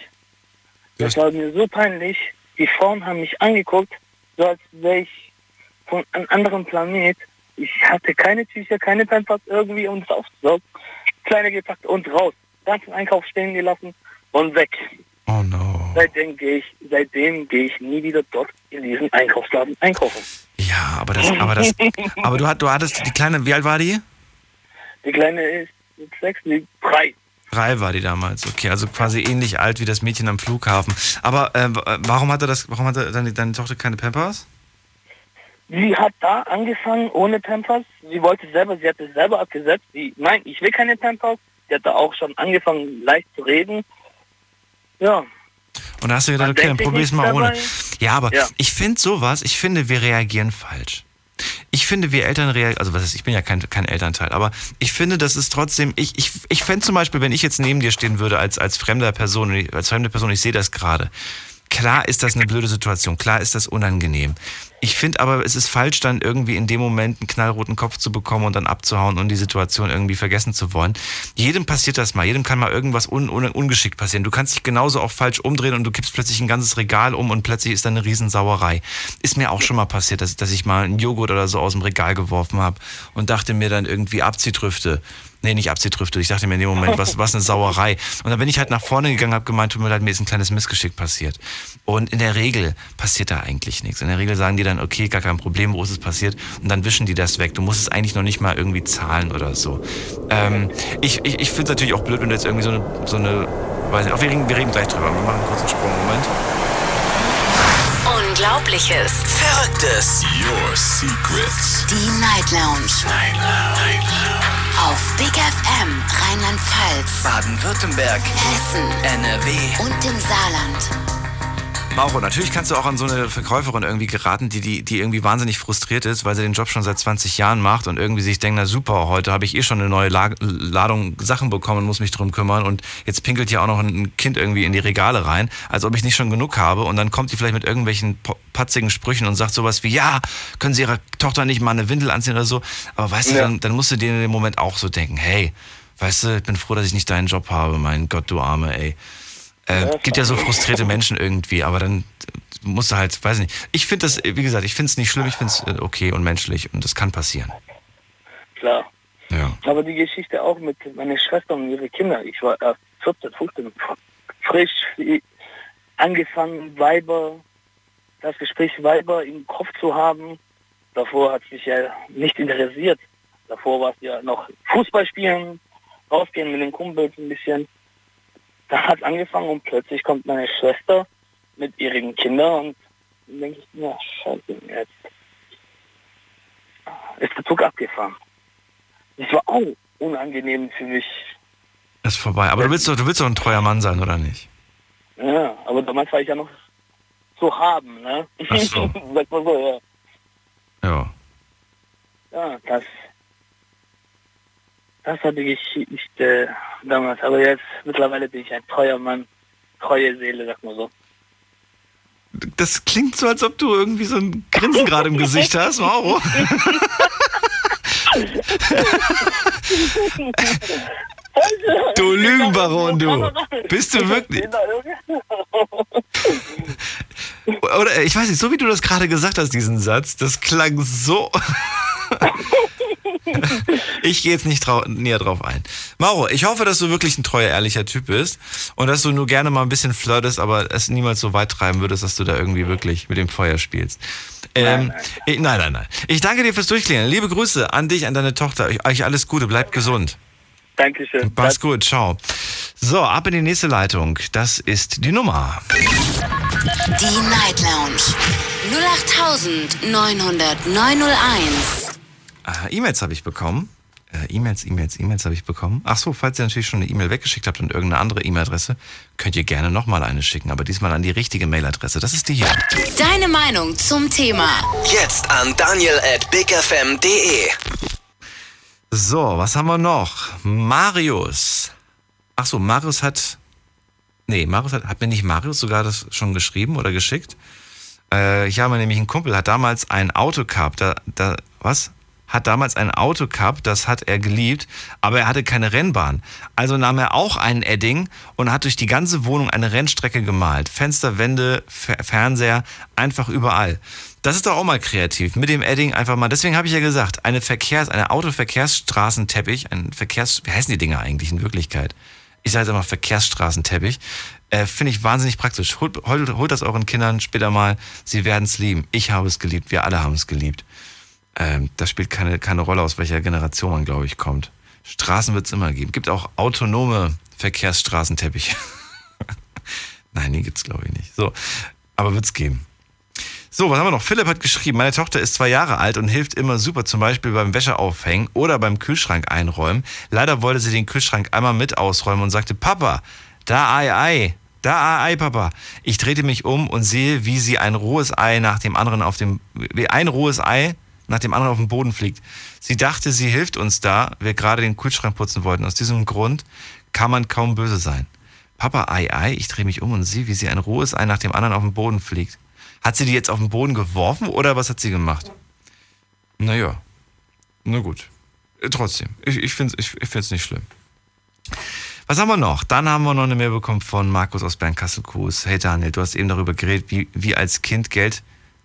Das war mir so peinlich. Die Frauen haben mich angeguckt, so als wäre ich von einem anderen Planet. Ich hatte keine Tücher, keine Pampers irgendwie, das aufzusaugen. Kleine gepackt und raus. Ganzen Einkauf stehen gelassen und weg. Oh no. Seitdem gehe ich, seitdem gehe ich nie wieder dort in diesen Einkaufsladen einkaufen. Ja, aber das, aber das, aber du, hat- du hattest die kleine, wie alt war die? Die kleine ist sechs, die drei. Drei war die damals, okay, also quasi ähnlich alt wie das Mädchen am Flughafen. Aber äh, w- warum hatte das, warum hatte deine, deine Tochter keine Pampers? Sie hat da angefangen ohne Pampers. Sie wollte selber, sie hat es selber abgesetzt. Sie, nein, ich will keine Pampers. Sie hat da auch schon angefangen leicht zu reden. Ja, Und da hast du gedacht, okay, dann probier's mal ohne. Ja, aber Ja. ich finde sowas, ich finde, wir reagieren falsch. Ich finde, wir Eltern reagieren, also was ist, ich bin ja kein, kein Elternteil, aber ich finde, das ist trotzdem, ich, ich, ich fände zum Beispiel, wenn ich jetzt neben dir stehen würde als, als fremder Person, als fremde Person, ich sehe das gerade. Klar ist das eine blöde Situation, klar ist das unangenehm. Ich finde aber, es ist falsch, dann irgendwie in dem Moment einen knallroten Kopf zu bekommen und dann abzuhauen und die Situation irgendwie vergessen zu wollen. Jedem passiert das mal, jedem kann mal irgendwas un, un, ungeschickt passieren. Du kannst dich genauso auch falsch umdrehen und du kippst plötzlich ein ganzes Regal um und plötzlich ist da eine Riesensauerei. Ist mir auch schon mal passiert, dass, dass ich mal einen Joghurt oder so aus dem Regal geworfen habe und dachte mir dann irgendwie Abziehtrüfte. Nee, nicht Abziehtrüfte. Ich dachte mir in dem Moment, was, was eine Sauerei. Und dann bin ich halt nach vorne gegangen, habe gemeint, tut mir leid, mir ist ein kleines Missgeschick passiert. Und in der Regel passiert da eigentlich nichts. In der Regel sagen die dann, okay, gar kein Problem, wo ist es passiert? Und dann wischen die das weg. Du musst es eigentlich noch nicht mal irgendwie zahlen oder so. Ähm, ich ich, ich finde es natürlich auch blöd, wenn du jetzt irgendwie so eine, so eine weiß nicht, auch wir reden, wir reden gleich drüber. Wir machen einen kurzen Sprung. Moment. Unglaubliches. Verrücktes. Your Secrets. Die Night Lounge. Night Lounge. Auf Big FM Rheinland-Pfalz, Baden-Württemberg. Hessen NRW. und im Saarland. Mauro, natürlich kannst du auch an so eine Verkäuferin irgendwie geraten, die, die, die irgendwie wahnsinnig frustriert ist, weil sie den Job schon seit 20 Jahren macht und irgendwie sich denkt, na super, heute habe ich eh schon eine neue La Ladung Sachen bekommen, muss mich drum kümmern und jetzt pinkelt hier auch noch ein Kind irgendwie in die Regale rein, als ob ich nicht schon genug habe und dann kommt die vielleicht mit irgendwelchen patzigen Sprüchen und sagt sowas wie, ja, können Sie Ihrer Tochter nicht mal eine Windel anziehen oder so, aber weißt du, Ja. dann, dann musst du dir in dem Moment auch so denken, hey, weißt du, ich bin froh, dass ich nicht deinen Job habe, mein Gott, du Arme, ey. Äh, gibt ja so frustrierte Menschen irgendwie, aber dann musst du halt, weiß nicht. Ich finde das, wie gesagt, ich finde es nicht schlimm, ich finde es okay und menschlich und das kann passieren. klar. Ja. Aber die Geschichte auch mit meiner Schwester und ihre Kinder. Ich war erst 14, 15, frisch angefangen, Weiber, das Gespräch Weiber im Kopf zu haben. Davor hat es mich ja nicht interessiert. Davor war es ja noch Fußball spielen, rausgehen mit den Kumpels ein bisschen. Da hat es angefangen und plötzlich kommt meine Schwester mit ihren Kindern und dann denke ich, ja, scheiße, jetzt ist der Zug abgefahren. Das war auch unangenehm für mich. Ist vorbei. Aber du willst doch, du willst doch ein treuer Mann sein, oder nicht? Ja, aber damals war ich ja noch zu haben, ne? Ach so. Sag mal so, ja. Ja. Ja, das, das war die Geschichte damals. Aber jetzt, mittlerweile bin ich ein treuer Mann, treue Seele, sag mal so. Das klingt so, als ob du irgendwie so ein Grinsen gerade im Gesicht hast, Mauro. Du Lügenbaron, du. Bist du wirklich? Oder ich weiß nicht, so wie du das gerade gesagt hast, diesen Satz, das klang so. ich gehe jetzt nicht trau näher drauf ein. Mauro, ich hoffe, dass du wirklich ein treuer, ehrlicher Typ bist und dass du nur gerne mal ein bisschen flirtest, aber es niemals so weit treiben würdest, dass du da irgendwie wirklich mit dem Feuer spielst. Ähm, nein, nein. Ich, nein, nein, nein. Ich danke dir fürs Durchklingeln. Liebe Grüße an dich, an deine Tochter. Euch alles Gute, bleibt gesund. Dankeschön. Mach's gut, ciao. So, ab in die nächste Leitung. Das ist die Nummer. Die Night Lounge 08901. Äh, E-Mails habe ich bekommen. Äh, E-Mails, E-Mails, E-Mails habe ich bekommen. Ach so, falls ihr natürlich schon eine E-Mail weggeschickt habt und irgendeine andere E-Mail-Adresse, könnt ihr gerne nochmal eine schicken, aber diesmal an die richtige Mail-Adresse. Das ist die hier. Deine Meinung zum Thema. Jetzt an daniel at bigfm.de. So, was haben wir noch? Marius. Ach so, Marius hat. Nee, Marius hat, hat mir nicht Marius sogar das schon geschrieben oder geschickt? Äh, ich habe nämlich einen Kumpel, hat damals ein Auto gehabt. Da, da, was? Hat damals ein Auto gehabt, das hat er geliebt, aber er hatte keine Rennbahn. Also nahm er auch einen Edding und hat durch die ganze Wohnung eine Rennstrecke gemalt. Fenster, Wände, Fer Fernseher, einfach überall. Das ist doch auch mal kreativ. Mit dem Edding einfach mal. Deswegen habe ich ja gesagt, eine Verkehrs-, eine Autoverkehrsstraßenteppich, ein Verkehrs-, wie heißen die Dinger eigentlich in Wirklichkeit? Ich sage jetzt immer Verkehrsstraßenteppich. Äh, Finde ich wahnsinnig praktisch. Holt, holt, holt das euren Kindern später mal. Sie werden es lieben. Ich habe es geliebt. Wir alle haben es geliebt. Ähm, das spielt keine, keine Rolle, aus welcher Generation man, glaube ich, kommt. Straßen wird es immer geben. Gibt auch autonome Verkehrsstraßenteppiche. Nein, die gibt's glaube ich, nicht. So, aber wird es geben. So, was haben wir noch? Philipp hat geschrieben, meine Tochter ist zwei Jahre alt und hilft immer super, zum Beispiel beim Wäscheaufhängen oder beim Kühlschrank einräumen. Leider wollte sie den Kühlschrank einmal mit ausräumen und sagte, Papa, da Ei Ei, da Ei Ei, Papa. Ich drehte mich um und sehe, wie sie ein rohes Ei nach dem anderen auf dem, wie ein rohes Ei nach dem anderen auf den Boden fliegt. Sie dachte, sie hilft uns da, wir gerade den Kühlschrank putzen wollten. Aus diesem Grund kann man kaum böse sein. Papa Ei Ei, ich drehe mich um und sehe, wie sie ein rohes Ei nach dem anderen auf den Boden fliegt. Hat sie die jetzt auf den Boden geworfen oder was hat sie gemacht? Naja, na gut. Äh, Trotzdem, ich, ich finde es ich, ich find's nicht schlimm. Was haben wir noch? Dann haben wir noch eine Mail bekommen von Markus aus Bernkastel-Kues. Hey Daniel, du hast eben darüber geredet, wie, wie als Kind Geld,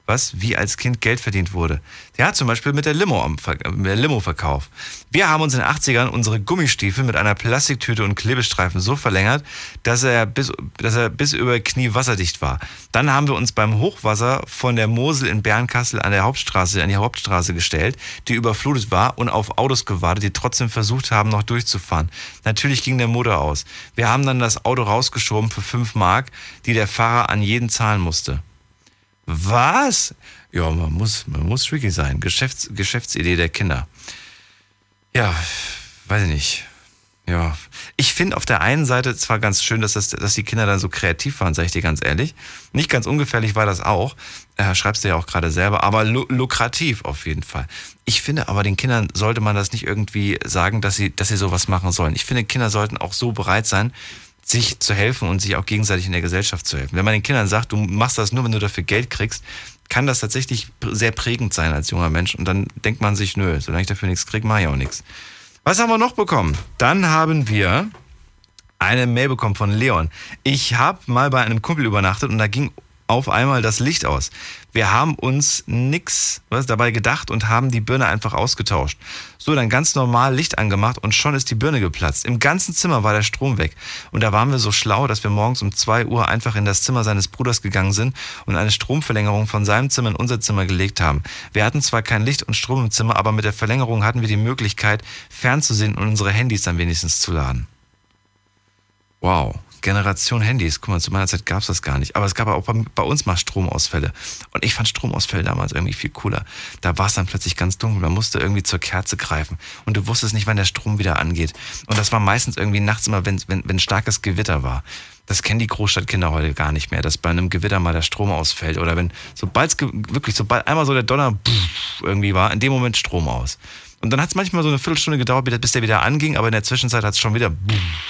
was, wie als Kind Geld verdient wurde. Ja, zum Beispiel mit der Limo mit der Limo-Verkauf. Wir haben uns in den 80ern unsere Gummistiefel mit einer Plastiktüte und Klebestreifen so verlängert, dass er bis, dass er bis über Knie wasserdicht war. Dann haben wir uns beim Hochwasser von der Mosel in Bernkastel an der Hauptstraße, an die Hauptstraße gestellt, die überflutet war und auf Autos gewartet, die trotzdem versucht haben, noch durchzufahren. Natürlich ging der Motor aus. Wir haben dann das Auto rausgeschoben für 5 Mark, die der Fahrer an jeden zahlen musste. Was? Ja, man muss, man muss tricky sein. Geschäfts, Geschäftsidee der Kinder. Ja, weiß ich nicht. Ja, ich finde auf der einen Seite zwar ganz schön, dass, das, dass die Kinder dann so kreativ waren, sage ich dir ganz ehrlich. Nicht ganz ungefährlich war das auch. Äh, schreibst du ja auch gerade selber, aber lu lukrativ auf jeden Fall. Ich finde aber, den Kindern sollte man das nicht irgendwie sagen, dass sie, dass sie sowas machen sollen. Ich finde, Kinder sollten auch so bereit sein, sich zu helfen und sich auch gegenseitig in der Gesellschaft zu helfen. Wenn man den Kindern sagt, du machst das nur, wenn du dafür Geld kriegst, kann das tatsächlich sehr prägend sein als junger Mensch. Und dann denkt man sich, nö, solange ich dafür nichts kriege, mache ich auch nichts. Was haben wir noch bekommen? Dann haben wir eine Mail bekommen von Leon. Ich habe mal bei einem Kumpel übernachtet und da ging auf einmal das Licht aus. Wir haben uns nix was dabei gedacht und haben die Birne einfach ausgetauscht. So, dann ganz normal Licht angemacht und schon ist die Birne geplatzt. Im ganzen Zimmer war der Strom weg. Und da waren wir so schlau, dass wir morgens um zwei Uhr einfach in das Zimmer seines Bruders gegangen sind und eine Stromverlängerung von seinem Zimmer in unser Zimmer gelegt haben. Wir hatten zwar kein Licht und Strom im Zimmer, aber mit der Verlängerung hatten wir die Möglichkeit, fernzusehen und unsere Handys dann wenigstens zu laden. Wow. Generation Handys. Guck mal, zu meiner Zeit gab es das gar nicht. Aber es gab auch bei, bei, uns mal Stromausfälle. Und ich fand Stromausfälle damals irgendwie viel cooler. Da war es dann plötzlich ganz dunkel. Man musste irgendwie zur Kerze greifen. Und du wusstest nicht, wann der Strom wieder angeht. Und das war meistens irgendwie nachts immer, wenn, wenn, wenn starkes Gewitter war. Das kennen die Großstadtkinder heute gar nicht mehr, dass bei einem Gewitter mal der Strom ausfällt. Oder wenn, sobald wirklich, sobald einmal so der Donner pff, irgendwie war, in dem Moment Strom aus. Und dann hat es manchmal so eine Viertelstunde gedauert, bis der wieder anging, aber in der Zwischenzeit hat es schon wieder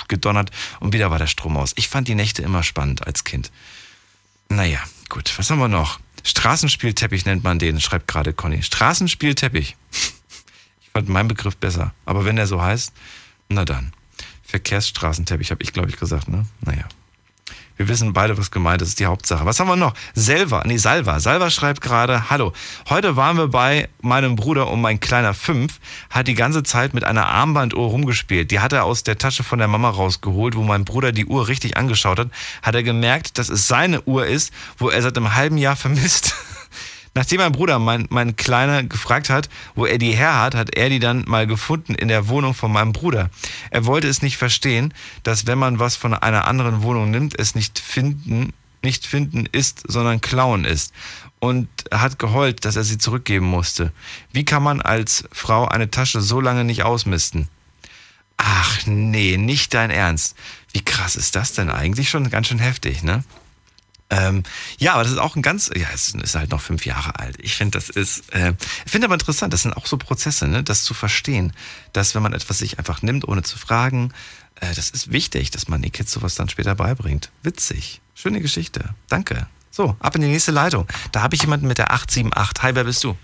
gedonnert und wieder war der Strom aus. Ich fand die Nächte immer spannend als Kind. Naja, gut, was haben wir noch? Straßenspielteppich nennt man den, schreibt gerade Conny. Straßenspielteppich. Ich fand meinen Begriff besser. Aber wenn der so heißt, na dann. Verkehrsstraßenteppich, habe ich, glaube ich, gesagt, ne? Naja. Wir wissen beide, was gemeint ist, ist die Hauptsache. Was haben wir noch? Selva, nee, Salva. Salva schreibt gerade, hallo, heute waren wir bei meinem Bruder und mein kleiner Fünf hat die ganze Zeit mit einer Armbanduhr rumgespielt. Die hat er aus der Tasche von der Mama rausgeholt, wo mein Bruder die Uhr richtig angeschaut hat, hat er gemerkt, dass es seine Uhr ist, wo er seit einem halben Jahr vermisst. Nachdem mein Bruder, mein, mein Kleiner, gefragt hat, wo er die her hat, hat er die dann mal gefunden in der Wohnung von meinem Bruder. Er wollte es nicht verstehen, dass wenn man was von einer anderen Wohnung nimmt, es nicht finden, nicht finden ist, sondern klauen ist. Und hat geheult, dass er sie zurückgeben musste. Wie kann man als Frau eine Tasche so lange nicht ausmisten? Ach nee, nicht dein Ernst. Wie krass ist das denn eigentlich? Schon ganz schön heftig, ne? Ähm, ja, aber das ist auch ein ganz, ja, es ist halt noch fünf Jahre alt. Ich finde, das ist, äh, ich finde aber interessant, das sind auch so Prozesse, ne, das zu verstehen, dass wenn man etwas sich einfach nimmt, ohne zu fragen, äh, das ist wichtig, dass man den Kids sowas dann später beibringt. Witzig. Schöne Geschichte. Danke. So, ab in die nächste Leitung. Da habe ich jemanden mit der 878. Hi, wer bist du?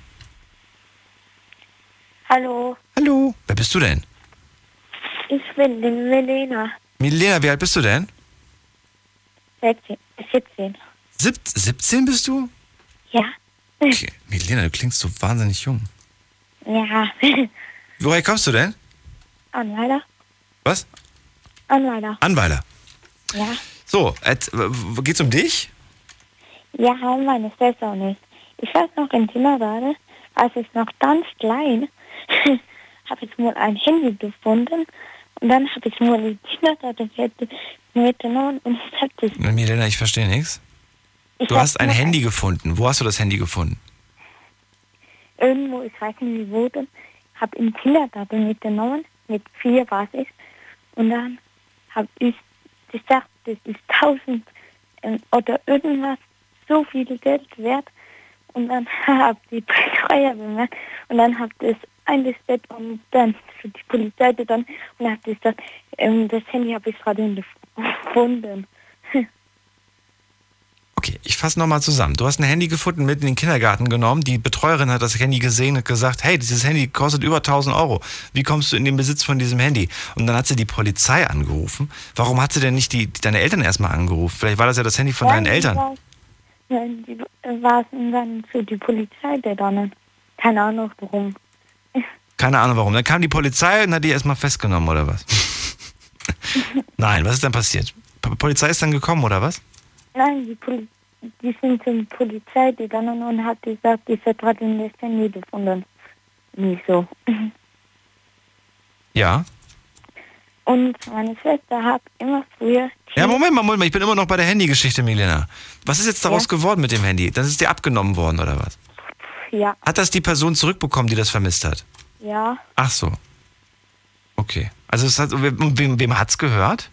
Hallo, Hallo. Wer bist du denn? ich bin die Melena, Milena, wie alt bist du denn? 16, 17. Sieb 17 bist du? Ja. Okay. Milena, du klingst so wahnsinnig jung. Ja. Woher kommst du denn? Anweiler, Was? Anweiler. Anweiler. Ja. So, geht's um dich? Ja, meine Schwester und ich. Ich weiß noch in Kindergarten, als ich noch ganz klein, habe ich mal ein Handy gefunden und dann habe ich mal die mitgenommen und ich habe das Milena, ich verstehe nichts. Ich Du hast ein nur Handy gefunden. Wo hast du das Handy gefunden? irgendwo, ich weiß nicht wo, denn, habe im Kindergarten mitgenommen, mit vier war ich. Und dann habe ich gesagt, das ist tausend ähm, oder irgendwas, so viel Geld wert. Und dann habe die Betreuer bemerkt und dann habe ich das eingestellt und dann für die Polizei dann und ich gesagt, ähm, das Handy habe ich gerade gefunden. Okay, ich fasse nochmal zusammen. Du hast ein Handy gefunden, mit in den Kindergarten genommen. Die Betreuerin hat das Handy gesehen und gesagt, hey, dieses Handy kostet über 1000 Euro. Wie kommst du in den Besitz von diesem Handy? Und dann hat sie die Polizei angerufen. Warum hat sie denn nicht die, deine Eltern erstmal angerufen? Vielleicht war das ja das Handy von deinen Nein, die Eltern. war- Nein, die war es dann für die Polizei, der dann. Keine Ahnung warum. Keine Ahnung warum. Dann kam die Polizei und hat die erstmal festgenommen, oder was? Nein, was ist dann passiert? P Polizei ist dann gekommen, oder was? Nein, die, Poli die sind zur Polizei gegangen und hat gesagt, ich habe gerade das Handy gefunden. Nicht so. Ja. Und meine Schwester hat immer früher. Ja, Moment mal, Moment mal. Ich bin immer noch bei der Handygeschichte, Milena. Was ist jetzt daraus Ja. geworden mit dem Handy? Das ist dir abgenommen worden, oder was? Ja, Hat das die Person zurückbekommen, die das vermisst hat? Ja. Ach so. Okay. Also es hat, wem, wem, hat's gehört?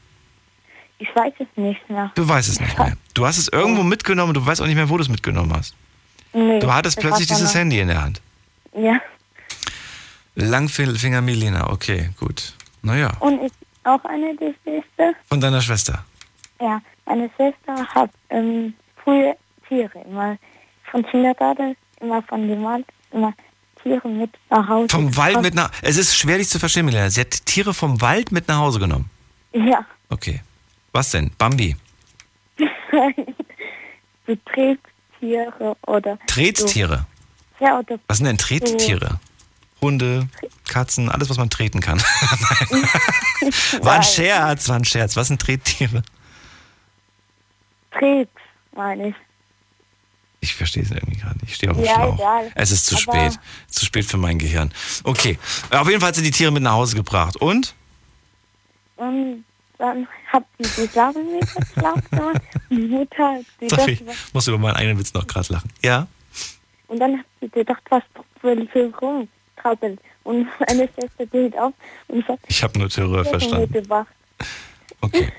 Ich weiß es nicht mehr. Du weißt es nicht mehr. Du hast es irgendwo mitgenommen, du weißt auch nicht mehr, wo du es mitgenommen hast. Nee, Du hattest plötzlich dieses Handy in der Hand. Ja. Langfinger Milena, okay, gut. Naja, Und ich auch eine Geschichte. von deiner Schwester. Ja, meine Schwester hat ähm, früher Tiere immer von Kindergarten, immer von dem Wald, immer Tiere mit nach Hause. Vom Wald mit nach. Es ist schwer, dich zu verstehen, Milena. Sie hat Tiere vom Wald mit nach Hause genommen. Ja. Okay. Was denn? Bambi? so Trettiere oder. Trettiere? So. Ja, oder. Was sind denn Trettiere? Hunde, Katzen, alles, was man treten kann. War ein Scherz, war ein Scherz. Was sind Trettiere? Tret, meine ich. Ich verstehe es irgendwie gerade nicht. Ich stehe auf dem Ja, Schlauch. egal. Es ist zu Aber- spät. Zu spät für mein Gehirn. Okay. Auf jeden Fall hat sie die Tiere mit nach Hause gebracht. Und? Und dann hat sie die Sachen mitgeschlagen und die Mutter, die Sorry, dachte, ich muss über meinen eigenen Witz noch gerade lachen. Ja? und dann hat sie gedacht, was will ich hier rumkrabbeln? Und meine Schwester geht auf und sagt, Ich habe nur Terror verstanden. Okay.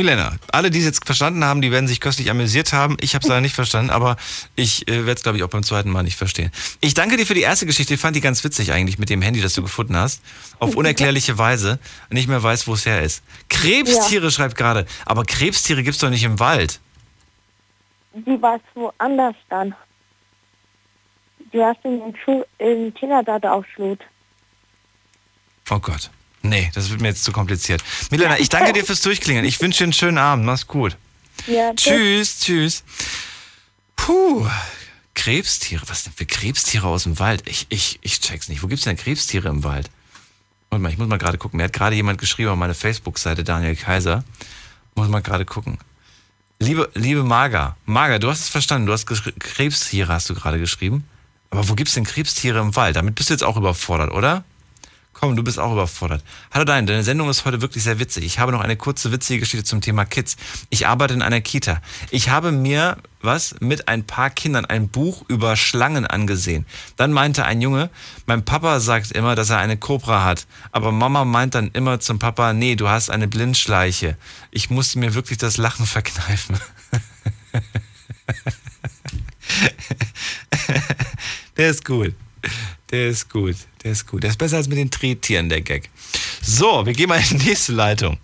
Milena, alle, die es jetzt verstanden haben, die werden sich köstlich amüsiert haben. Ich habe es leider nicht verstanden, aber ich äh, werde es, glaube ich, auch beim zweiten Mal nicht verstehen. Ich danke dir für die erste Geschichte. Ich fand die ganz witzig eigentlich mit dem Handy, das du gefunden hast. Auf unerklärliche Weise. Nicht mehr weiß, wo es her ist. Krebstiere schreibt gerade. Aber Krebstiere gibt's doch nicht im Wald. Die war woanders dann. Du hast in den Kindergarten aufschlut. Oh Gott. Nee, das wird mir jetzt zu kompliziert. Milena, ich danke dir fürs Durchklingen. Ich wünsche dir einen schönen Abend. Mach's gut. Ja, Tschüss, tschüss. Puh. Krebstiere, was denn für Krebstiere aus dem Wald? Ich, ich, ich check's nicht. Wo gibt's denn Krebstiere im Wald? Warte mal, ich muss mal gerade gucken. Mir hat gerade jemand geschrieben auf meine Facebook-Seite, Daniel Kaiser. Muss mal gerade gucken. Liebe, liebe Marga, Marga, du hast es verstanden. Du hast Krebstiere, hast du gerade geschrieben. Aber wo gibt's denn Krebstiere im Wald? Damit bist du jetzt auch überfordert, oder? Komm, du bist auch überfordert. Hallo Dein, deine Sendung ist heute wirklich sehr witzig. Ich habe noch eine kurze witzige Geschichte zum Thema Kids. Ich arbeite in einer Kita. Ich habe mir, was, mit ein paar Kindern ein Buch über Schlangen angesehen. Dann meinte ein Junge, mein Papa sagt immer, dass er eine Kobra hat. Aber Mama meint dann immer zum Papa, nee, du hast eine Blindschleiche. Ich musste mir wirklich das Lachen verkneifen. Der ist gut. Der ist gut. Der ist gut. Der ist besser als mit den Trettieren, der Gag. So, wir gehen mal in die nächste Leitung.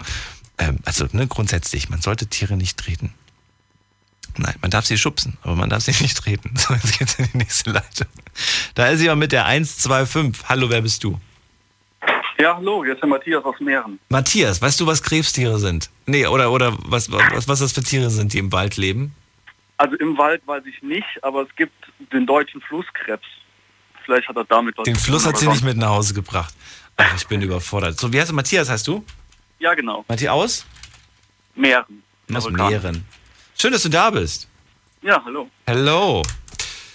Ähm, also, ne, grundsätzlich, man sollte Tiere nicht treten. Nein, man darf sie schubsen, aber man darf sie nicht treten. So, jetzt geht's in die nächste Leitung. Da ist jemand mit der 125. Hallo, wer bist du? Ja, hallo, ist der Matthias aus Mähren. Matthias, weißt du, was Krebstiere sind? Nee, oder, oder was, was, was das für Tiere sind, die im Wald leben? Also im Wald weiß ich nicht, aber es gibt den deutschen Flusskrebs. Vielleicht hat er damit was Den Fluss hat sie nicht mit nach Hause gebracht. Ach, ich bin überfordert. So, wie heißt du? Matthias heißt du? Ja, genau. Matthias aus? Mähren. Aus Amerikaner. Mähren. Schön, dass du da bist. Ja, hallo. Hello.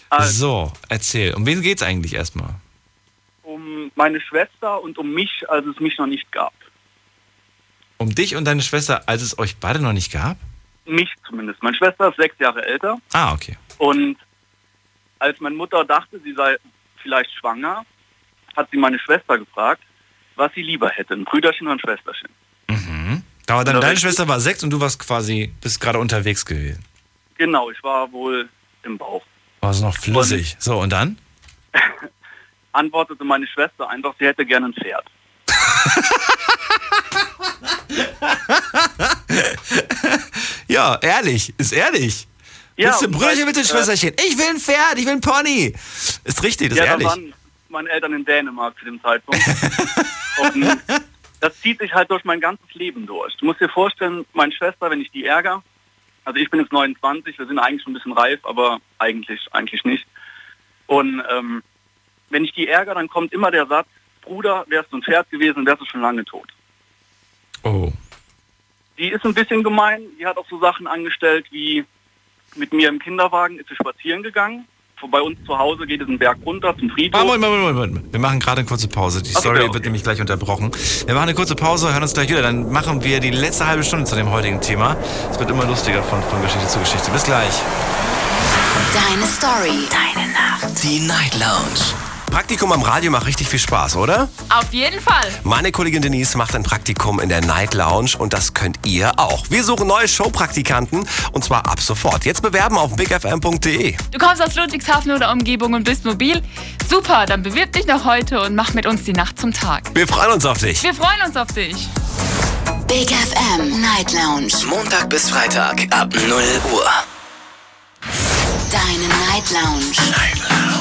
Also. So, erzähl. Um wen geht's eigentlich erstmal? Um meine Schwester und um mich, als es mich noch nicht gab. Um dich und deine Schwester, als es euch beide noch nicht gab? Mich zumindest. Meine Schwester ist sechs Jahre älter Ah, okay. und als meine Mutter dachte, sie sei vielleicht schwanger, hat sie meine Schwester gefragt, was sie lieber hätte, ein Brüderchen oder ein Schwesterchen. Mhm. Aber dann Oder deine? Schwester war sechs und du warst quasi, bist gerade unterwegs gewesen. Genau, ich war wohl im Bauch. War es noch flüssig. So, und dann? Antwortete meine Schwester einfach, sie hätte gerne ein Pferd. Ja, ehrlich, ist ehrlich. Ja, willst du weil, willst du ein äh, Schwesterchen? Ich will ein Pferd, ich will ein Pony. Ist richtig, das ist ja, ehrlich. da waren meine Eltern in Dänemark zu dem Zeitpunkt. und das zieht sich halt durch mein ganzes Leben durch. Du musst dir vorstellen, meine Schwester, wenn ich die ärgere, also ich bin jetzt 29, wir sind eigentlich schon ein bisschen reif, aber eigentlich, eigentlich nicht. Und ähm, wenn ich die ärgere, dann kommt immer der Satz, Bruder, wärst du ein Pferd gewesen, wärst du schon lange tot. Oh. Die ist ein bisschen gemein, die hat auch so Sachen angestellt wie mit mir im Kinderwagen ist sie spazieren gegangen. Bei uns zu Hause geht es einen Berg runter zum Friedhof. Ah, Moment, Moment, Moment, Moment. Wir machen gerade eine kurze Pause. Die Okay, Story okay. wird nämlich gleich unterbrochen. Wir machen eine kurze Pause, hören uns gleich wieder. Dann machen wir die letzte halbe Stunde zu dem heutigen Thema. Es wird immer lustiger von, von Geschichte zu Geschichte. Bis gleich. Deine Story. Deine Nacht. Die Night Lounge. Praktikum am Radio macht richtig viel Spaß, oder? Auf jeden Fall. Meine Kollegin Denise macht ein Praktikum in der Night Lounge und das könnt ihr auch. Wir suchen neue Showpraktikanten und zwar ab sofort. Jetzt bewerben auf bigfm.de. Du kommst aus Ludwigshafen oder Umgebung und bist mobil? Super, dann bewirb dich noch heute und mach mit uns die Nacht zum Tag. Wir freuen uns auf dich. Wir freuen uns auf dich. Big FM Night Lounge. Montag bis Freitag ab 0 Uhr. Deine Night Lounge. Night Lounge.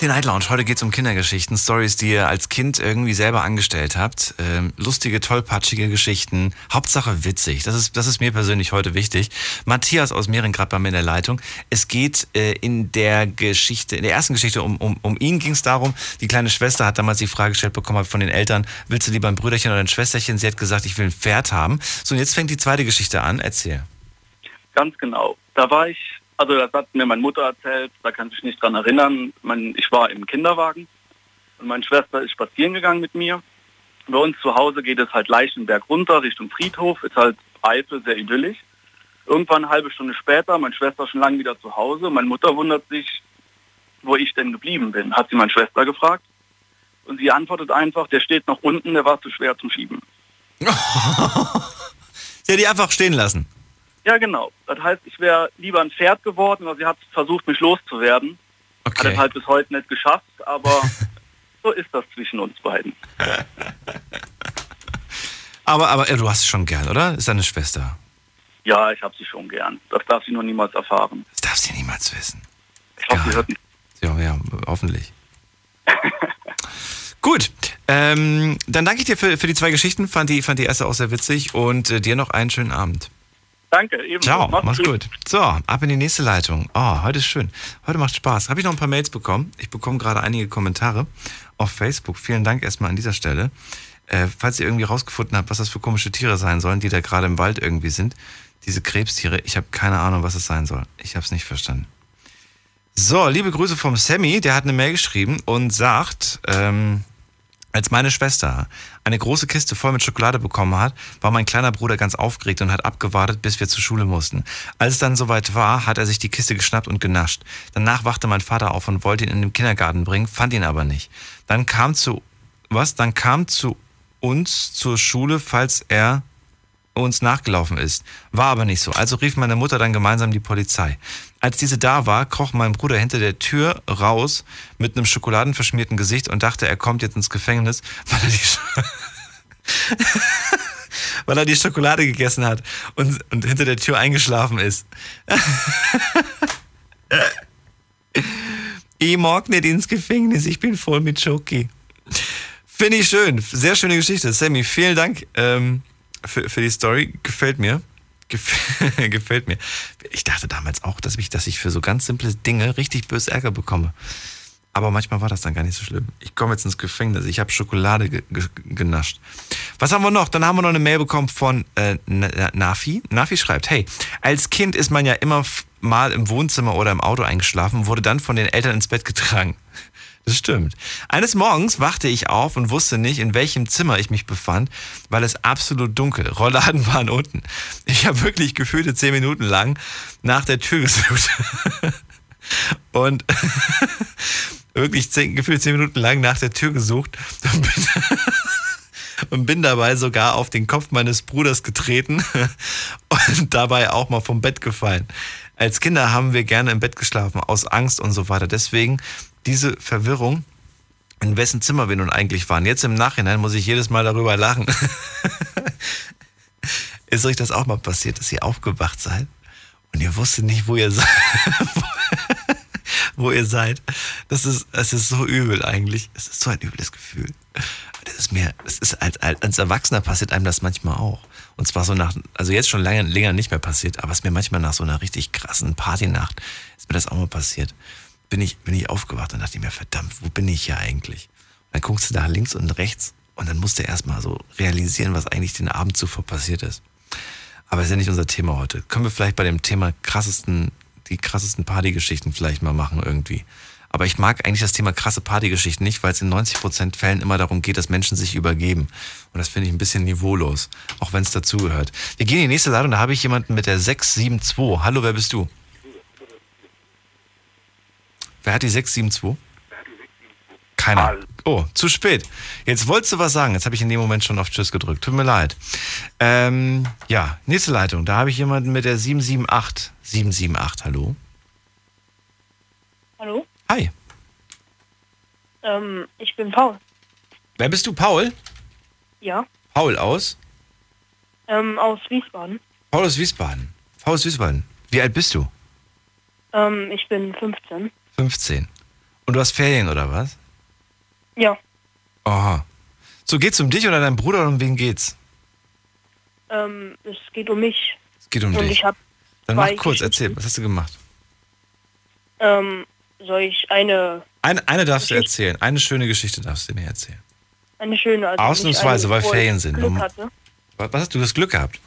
Die Night Lounge. Heute geht's um Kindergeschichten, Stories, die ihr als Kind irgendwie selber angestellt habt. Ähm, lustige, tollpatschige Geschichten. Hauptsache witzig. Das ist, das ist mir persönlich heute wichtig. Matthias aus Mehring gerade bei mir in der Leitung. Es geht äh, in der Geschichte, in der ersten Geschichte um, um, um ihn ging es darum. Die kleine Schwester hat damals die Frage gestellt bekommen von den Eltern, willst du lieber ein Brüderchen oder ein Schwesterchen? Sie hat gesagt, ich will ein Pferd haben. So, und jetzt fängt die zweite Geschichte an. Erzähl. Ganz genau. Da war ich, also das hat mir meine Mutter erzählt, da kann ich nicht dran erinnern. Mein, ich war im Kinderwagen und meine Schwester ist spazieren gegangen mit mir. Bei uns zu Hause geht es halt leicht den Berg runter Richtung Friedhof, ist halt Eifel, sehr idyllisch. Irgendwann eine halbe Stunde später, meine Schwester schon lange wieder zu Hause. Meine Mutter wundert sich, wo ich denn geblieben bin, hat sie meine Schwester gefragt. Und sie antwortet einfach, der steht noch unten, der war zu schwer zum Schieben. Sie hat die einfach stehen lassen. Ja, genau. Das heißt, ich wäre lieber ein Pferd geworden, aber sie hat versucht, mich loszuwerden. Hat es halt bis heute nicht geschafft, aber so ist das zwischen uns beiden. Aber, aber du hast es schon gern, oder? Ist deine Schwester. Ja, ich habe sie schon gern. Das darf sie nur niemals erfahren. Das darf sie niemals wissen. Ich hoffe, sie hört nicht. Ja, ja, hoffentlich. Gut, ähm, dann danke ich dir für, für die zwei Geschichten. Fand die, fand die erste auch sehr witzig und äh, dir noch einen schönen Abend. Danke, ebenso. Ciao, Macht's mach's gut. gut. So, ab in die nächste Leitung. Oh, heute ist schön. Heute macht Spaß. Habe ich noch ein paar Mails bekommen? Ich bekomme gerade einige Kommentare auf Facebook. Vielen Dank erstmal an dieser Stelle. Äh, falls ihr irgendwie rausgefunden habt, was das für komische Tiere sein sollen, die da gerade im Wald irgendwie sind, diese Krebstiere, ich habe keine Ahnung, was es sein soll. Ich habe es nicht verstanden. So, liebe Grüße vom Sammy, der hat eine Mail geschrieben und sagt, ähm, als meine Schwester eine große Kiste voll mit Schokolade bekommen hat, war mein kleiner Bruder ganz aufgeregt und hat abgewartet, bis wir zur Schule mussten. Als es dann soweit war, hat er sich die Kiste geschnappt und genascht. Danach wachte mein Vater auf und wollte ihn in den Kindergarten bringen, fand ihn aber nicht. Dann kam zu, was? Dann kam zu uns zur Schule, falls er uns nachgelaufen ist. War aber nicht so. Also rief meine Mutter dann gemeinsam die Polizei. Als diese da war, kroch mein Bruder hinter der Tür raus mit einem schokoladenverschmierten Gesicht und dachte, er kommt jetzt ins Gefängnis, weil er die, Sch- weil er die Schokolade gegessen hat und, und hinter der Tür eingeschlafen ist. ich mag nicht ins Gefängnis, ich bin voll mit Schoki. Finde ich schön. Sehr schöne Geschichte. Sammy, vielen Dank ähm, für, für die Story. Gefällt mir. Gef gefällt mir. Ich dachte damals auch, dass ich, dass ich für so ganz simple Dinge richtig böse Ärger bekomme. Aber manchmal war das dann gar nicht so schlimm. Ich komme jetzt ins Gefängnis. Ich habe Schokolade ge ge genascht. Was haben wir noch? Dann haben wir noch eine Mail bekommen von äh, Na- Nafi. Nafi schreibt, hey, als Kind ist man ja immer mal im Wohnzimmer oder im Auto eingeschlafen, wurde dann von den Eltern ins Bett getragen. Das stimmt. Eines Morgens wachte ich auf und wusste nicht, in welchem Zimmer ich mich befand, weil es absolut dunkel. Rollladen waren unten. Ich habe wirklich gefühlte zehn Minuten lang nach der Tür gesucht. und wirklich zehn, gefühlt zehn Minuten lang nach der Tür gesucht und bin, und bin dabei sogar auf den Kopf meines Bruders getreten und dabei auch mal vom Bett gefallen. Als Kinder haben wir gerne im Bett geschlafen, aus Angst und so weiter. Deswegen diese Verwirrung, in wessen Zimmer wir nun eigentlich waren. Jetzt im Nachhinein muss ich jedes Mal darüber lachen. Ist euch das auch mal passiert, dass ihr aufgewacht seid und ihr wusstet nicht, wo ihr seid? wo ihr seid. Das ist, es ist so übel eigentlich. Es ist so ein übles Gefühl. Das ist mir, es ist als, als Erwachsener passiert einem das manchmal auch. Und zwar so nach, also jetzt schon lange, länger nicht mehr passiert, aber es ist mir manchmal nach so einer richtig krassen Partynacht, ist mir das auch mal passiert. Bin ich, bin ich aufgewacht und dachte mir, verdammt, wo bin ich hier eigentlich? Und dann guckst du da links und rechts und dann musst du erstmal so realisieren, was eigentlich den Abend zuvor passiert ist. Aber ist ja nicht unser Thema heute. Können wir vielleicht bei dem Thema krassesten, die krassesten Partygeschichten vielleicht mal machen irgendwie. Aber ich mag eigentlich das Thema krasse Partygeschichten nicht, weil es in 90% Fällen immer darum geht, dass Menschen sich übergeben. Und das finde ich ein bisschen niveaulos, auch wenn es dazugehört. Wir gehen in die nächste Leitung, da habe ich jemanden mit der 672. Hallo, wer bist du? Wer hat die 672? Keiner. Oh, zu spät. Jetzt wolltest du was sagen. Jetzt habe ich in dem Moment schon auf Tschüss gedrückt. Tut mir leid. Ähm, ja, nächste Leitung. Da habe ich jemanden mit der 778. 778, hallo. Hallo? Hi. Ähm, ich bin Paul. Wer bist du, Paul? Ja. Paul aus? Ähm, aus Wiesbaden. Paul aus Wiesbaden. Paul aus Wiesbaden. Wie alt bist du? Ähm, ich bin 15. 15. Und du hast Ferien oder was? Ja. Aha. So, geht's um dich oder deinen Bruder oder um wen geht's? Ähm, es geht um mich. Es geht um Und dich. ich habe Dann mach zwei kurz, erzähl, was hast du gemacht? Ähm, soll ich eine, Eine, eine darfst du erzählen. Eine schöne Geschichte darfst du mir erzählen. eine schöne, also Ausnahmsweise, nicht eine, weil wo ich Ferien sind. Glück hatte. Was, was hast du das Glück gehabt?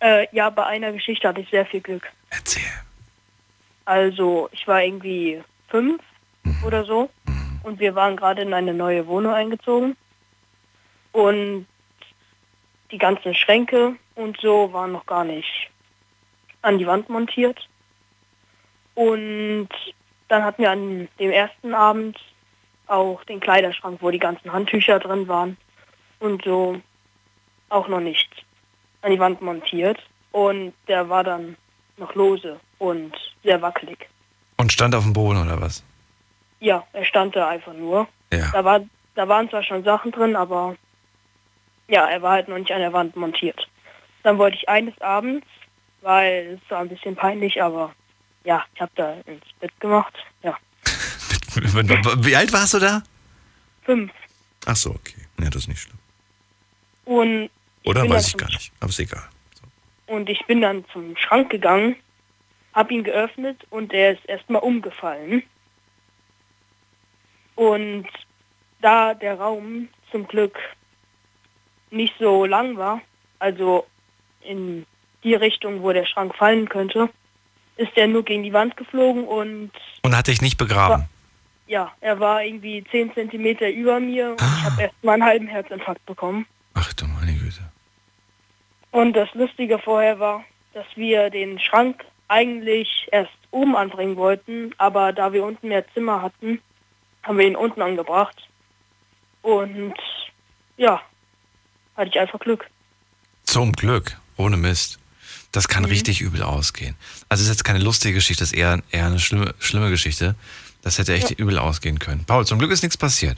Äh, ja, bei einer Geschichte hatte ich sehr viel Glück. Erzähl. Also, ich war irgendwie fünf Mhm. oder so und wir waren gerade in eine neue Wohnung eingezogen und die ganzen Schränke und so waren noch gar nicht an die Wand montiert. Und dann hatten wir an dem ersten Abend auch den Kleiderschrank, wo die ganzen Handtücher drin waren und so auch noch nicht an die Wand montiert. Und der war dann noch lose und sehr wackelig. Und stand auf dem Boden oder was? Ja, er stand da einfach nur. Ja. Da, war, da waren zwar schon Sachen drin, aber ja, er war halt noch nicht an der Wand montiert. Dann wollte ich eines Abends weil es war ein bisschen peinlich, aber ja, ich habe da ins Bett gemacht. Ja, Wie alt warst du da? fünf. Ach so, okay. Ja, das ist nicht schlimm. Und Oder weiß ich gar nicht. Aber ist egal. Und ich bin dann zum Schrank gegangen, habe ihn geöffnet und er ist erstmal umgefallen. Und da der Raum zum Glück nicht so lang war, also in die Richtung, wo der Schrank fallen könnte, ist er nur gegen die Wand geflogen und Und hat dich nicht begraben. ja, er war irgendwie 10 Zentimeter über mir und ich habe erst mal einen halben Herzinfarkt bekommen. Ach du meine Güte. Und das Lustige vorher war, dass wir den Schrank eigentlich erst oben anbringen wollten, aber da wir unten mehr Zimmer hatten, haben wir ihn unten angebracht. Und ja, hatte ich einfach Glück. Zum Glück. Ohne Mist. Das Mhm. kann richtig übel ausgehen. Also es ist jetzt keine lustige Geschichte, das ist eher, eher eine schlimme, schlimme Geschichte. Das hätte echt übel ausgehen können. Paul, zum Glück ist nichts passiert.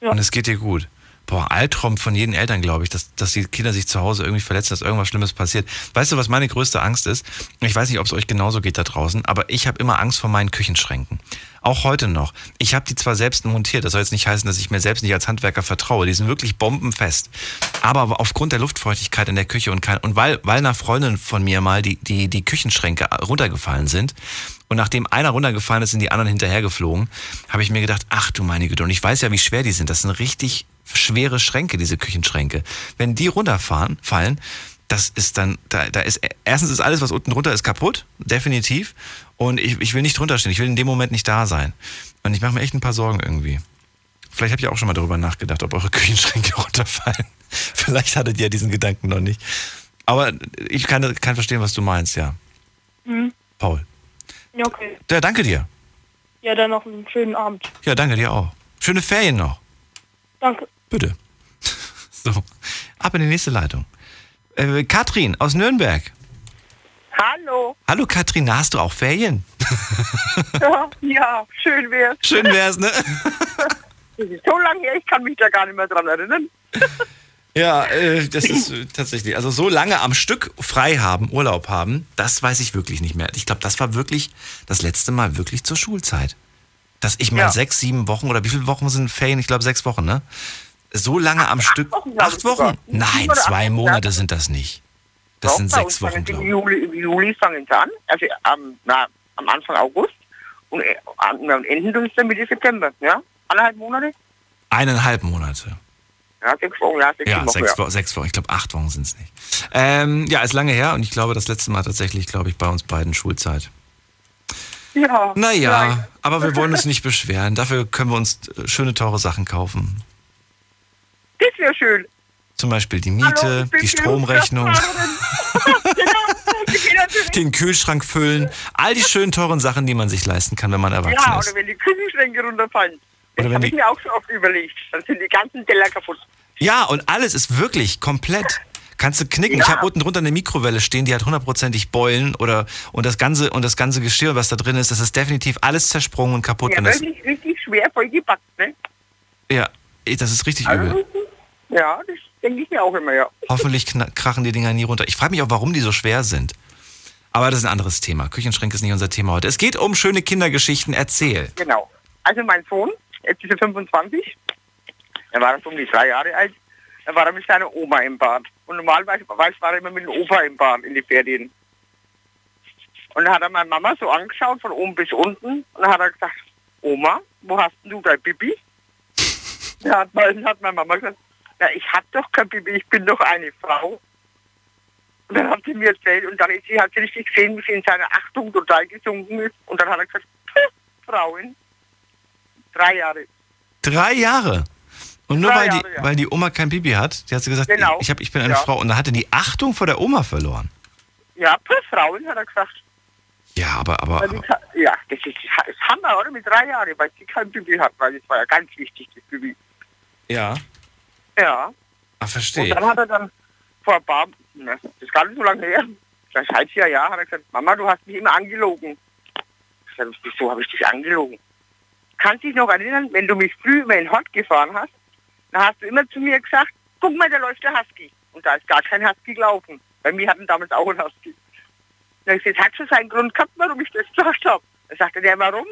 Und es geht dir gut. Boah, Albtraum von jeden Eltern, glaube ich, dass, dass die Kinder sich zu Hause irgendwie verletzen, dass irgendwas Schlimmes passiert. Weißt du, was meine größte Angst ist? Ich weiß nicht, ob es euch genauso geht da draußen, aber ich habe immer Angst vor meinen Küchenschränken. Auch heute noch. Ich habe die zwar selbst montiert, das soll jetzt nicht heißen, dass ich mir selbst nicht als Handwerker vertraue. Die sind wirklich bombenfest. Aber aufgrund der Luftfeuchtigkeit in der Küche und, kein, und weil, weil einer Freundin von mir mal die, die, die Küchenschränke runtergefallen sind und nachdem einer runtergefallen ist, sind die anderen hinterhergeflogen, habe ich mir gedacht, ach du meine Güte. Und ich weiß ja, wie schwer die sind. Das sind richtig schwere Schränke, diese Küchenschränke. Wenn die runterfahren, fallen, das ist dann, da, da ist, erstens ist alles, was unten drunter ist, kaputt, definitiv. Und ich, ich will nicht drunter stehen, ich will in dem Moment nicht da sein. Und ich mache mir echt ein paar Sorgen irgendwie. Vielleicht habt ihr auch schon mal darüber nachgedacht, ob eure Küchenschränke runterfallen. Vielleicht hattet ihr diesen Gedanken noch nicht. Aber ich kann, kann verstehen, was du meinst, ja. Mhm. Paul. Ja, okay. Ja, danke dir. Ja, dann noch einen schönen Abend. Ja, danke dir auch. Schöne Ferien noch. Danke. Bitte. So, ab in die nächste Leitung. Äh, Katrin aus Nürnberg. Hallo. Hallo Katrin, na, hast du auch Ferien? Ja, ja, schön wär's. Schön wär's, ne? Das ist so lange her, ich kann mich da gar nicht mehr dran erinnern. Ja, äh, das ist äh, tatsächlich. Also so lange am Stück frei haben, Urlaub haben, das weiß ich wirklich nicht mehr. Ich glaube, das war wirklich das letzte Mal wirklich zur Schulzeit. Dass ich mal Ja. sechs, sieben Wochen oder wie viele Wochen sind Ferien? Ich glaube sechs Wochen, ne? So lange am Stück. Wochen, acht Wochen? Nein, zwei acht, Monate sind das nicht. Das Doch, sind sechs Wochen, glaube Im ich. Juli, Im Juli fangen sie an, also am, na, am Anfang August und äh, am Ende sie dann Mitte September, ja? Anderthalb Monate? Eineinhalb Monate. Ja, sechs Wochen, ja, sechs Ja, Wochen, sechs, ja. Wo sechs Wochen. Ich glaube, acht Wochen sind es nicht. Ähm, ja, ist lange her und ich glaube, das letzte Mal tatsächlich, glaube ich, bei uns beiden Schulzeit. Ja. Naja, nein. aber wir wollen uns nicht beschweren. Dafür können wir uns äh, schöne, teure Sachen kaufen. Das wäre schön. Zum Beispiel die Hallo, Miete, bin die Stromrechnung, den Kühlschrank füllen. All die schönen, teuren Sachen, die man sich leisten kann, wenn man erwachsen Ja, ist. oder wenn die Küchenschränke runterfallen. Oder Das habe ich mir auch schon oft überlegt. Dann sind die ganzen Teller kaputt. ja, und alles ist wirklich komplett. Kannst du knicken. Ich Ja. habe unten drunter eine Mikrowelle stehen, die hat hundertprozentig Beulen oder und das ganze und das ganze Geschirr, was da drin ist, das ist definitiv alles zersprungen und kaputt. Ja, wirklich richtig schwer vollgepackt, ne? ja, das ist richtig Also, übel. Ja, das denke ich mir auch immer, ja. Hoffentlich krachen die Dinger nie runter. Ich frage mich auch, warum die so schwer sind. Aber das ist ein anderes Thema. Küchenschränke ist nicht unser Thema heute. Es geht um schöne Kindergeschichten. Erzähl. Genau. Also mein Sohn, jetzt ist er 25, er war so um die drei Jahre alt, da war er mit seiner Oma im Bad. Und normalerweise war er immer mit dem Opa im Bad in die Ferien. Und dann hat er meine Mama so angeschaut, von oben bis unten, und dann hat er gesagt, Oma, wo hast du dein Bibi? Da hat, dann hat meine Mama gesagt, na, ich hab doch kein Bibi, ich bin doch eine Frau. Und dann hat sie mir erzählt, und dann ist sie, hat sie richtig gesehen, wie sie in seiner Achtung total gesunken ist. Und dann hat er gesagt, Frauen, drei Jahre. Drei Jahre. Und nur Drei weil, die, Jahre, ja. weil die Oma kein Bibi hat, die hat sie gesagt, Genau. ich, hab, ich bin eine Ja. Frau. Und da hatte die Achtung vor der Oma verloren. Ja, plus Frauen, hat er gesagt. Ja, aber, aber, die aber ja, das ist das Hammer, oder? Mit drei Jahren, weil sie kein Bibi hat, weil das war ja ganz wichtig, das Bibi. ja. Ja. Ah, Und verstehe. dann hat er dann vor ein paar, na, das ist gar nicht so lange her, das halbes Jahr, Jahr, hat er gesagt, Mama, du hast mich immer angelogen. Ich sag, wieso habe ich dich angelogen? Kannst dich noch erinnern, wenn du mich früh über den Hort gefahren hast, dann hast du immer zu mir gesagt, guck mal, da läuft der Husky. Und da ist gar kein Husky gelaufen. Weil wir hatten damals auch einen Husky. Na, ich hat schon seinen Grund gehabt, warum ich das gesagt habe. Da sagte der, warum?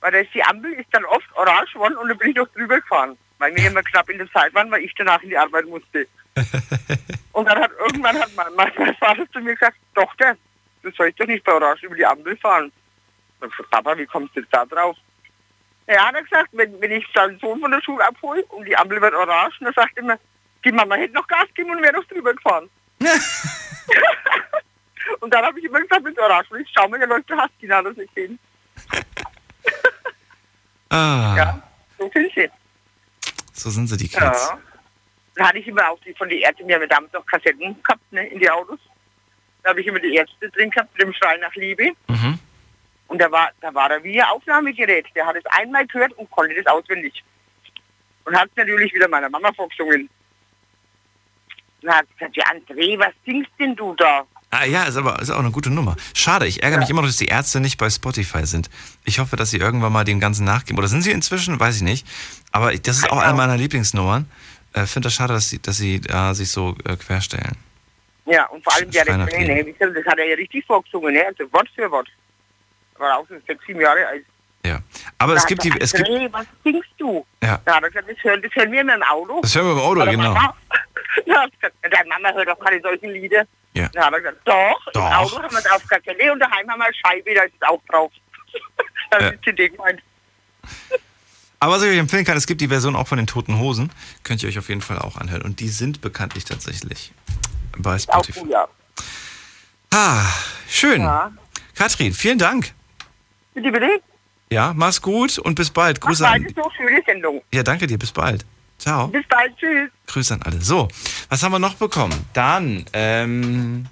Weil da ist die Ampel ist dann oft orange geworden und dann bin ich noch drüber gefahren. Weil wir immer knapp in der Zeit waren, weil ich danach in die Arbeit musste. und dann hat irgendwann hat mein, mein, Vater zu mir gesagt, Tochter, du sollst doch nicht bei Orange über die Ampel fahren. Und ich so, Papa, wie kommst du jetzt da drauf? Ja, hat er gesagt, wenn, wenn ich seinen Sohn von der Schule abhole und die Ampel wird orange, dann sagt er immer, die Mama hätte noch Gas gegeben und wäre noch drüber gefahren. und dann habe ich immer gesagt, mit orange, und ich schau mal, der Leute hast die hat das nicht gesehen. Ah, Ja, so viel sie. so sind sie, die Kids. Ja. Dann hatte ich immer auch die von den Ärzten, wir haben damals noch Kassetten gehabt, ne, in die Autos. Da habe ich immer die Ärzte drin gehabt, mit dem Schrei nach Liebe. Mhm. Und da war, da war er wie ein Aufnahmegerät. Der hat es einmal gehört und konnte das auswendig. Und hat es natürlich wieder meiner Mama vorgesungen. Und hat gesagt, ja André, was singst denn du da? Ah, ja, ist aber ist auch eine gute Nummer. Schade, ich ärgere mich immer noch, dass die Ärzte nicht bei Spotify sind. Ich hoffe, dass sie irgendwann mal dem Ganzen nachgeben. Oder sind sie inzwischen? Weiß ich nicht. Aber ich- das ist auch eine meiner Lieblingsnummern. Äh, Finde das schade, dass sie, dass sie äh, sich so äh, querstellen. Ja, und vor allem der Refrain, ne, das hat er ja richtig vorgesungen, ne? also Wort für Wort. War auch so sechs, sieben Jahre alt. Aber Da es gibt die, es gibt, was singst du? Ja. Da hat er gesagt, das hören, das hören wir immer im Auto. Das hören wir im Auto, Oder genau. Mama? Ja, hat gesagt, deine Mama hört doch keine solchen Lieder. Ja. Da hat er gesagt, doch, Doch. im Auto haben wir es auf Kassette und daheim haben wir eine Scheibe, da ist es auch drauf. da Ja. ist die CD gemeint. aber was ich euch empfehlen kann, es gibt die Version auch von den Toten Hosen. Könnt ihr euch auf jeden Fall auch anhören. Und die sind bekanntlich tatsächlich bei Auch Spotify. gut, ja. Ah, schön. Ja. Katrin, vielen Dank. Bitte, bitte. Ja, mach's gut und bis bald. Grüße an. so, schöne Sendung. Ja, danke dir. Bis bald. Ciao. Bis bald, tschüss. Grüße an alle. So, was haben wir noch bekommen? Dann, ähm,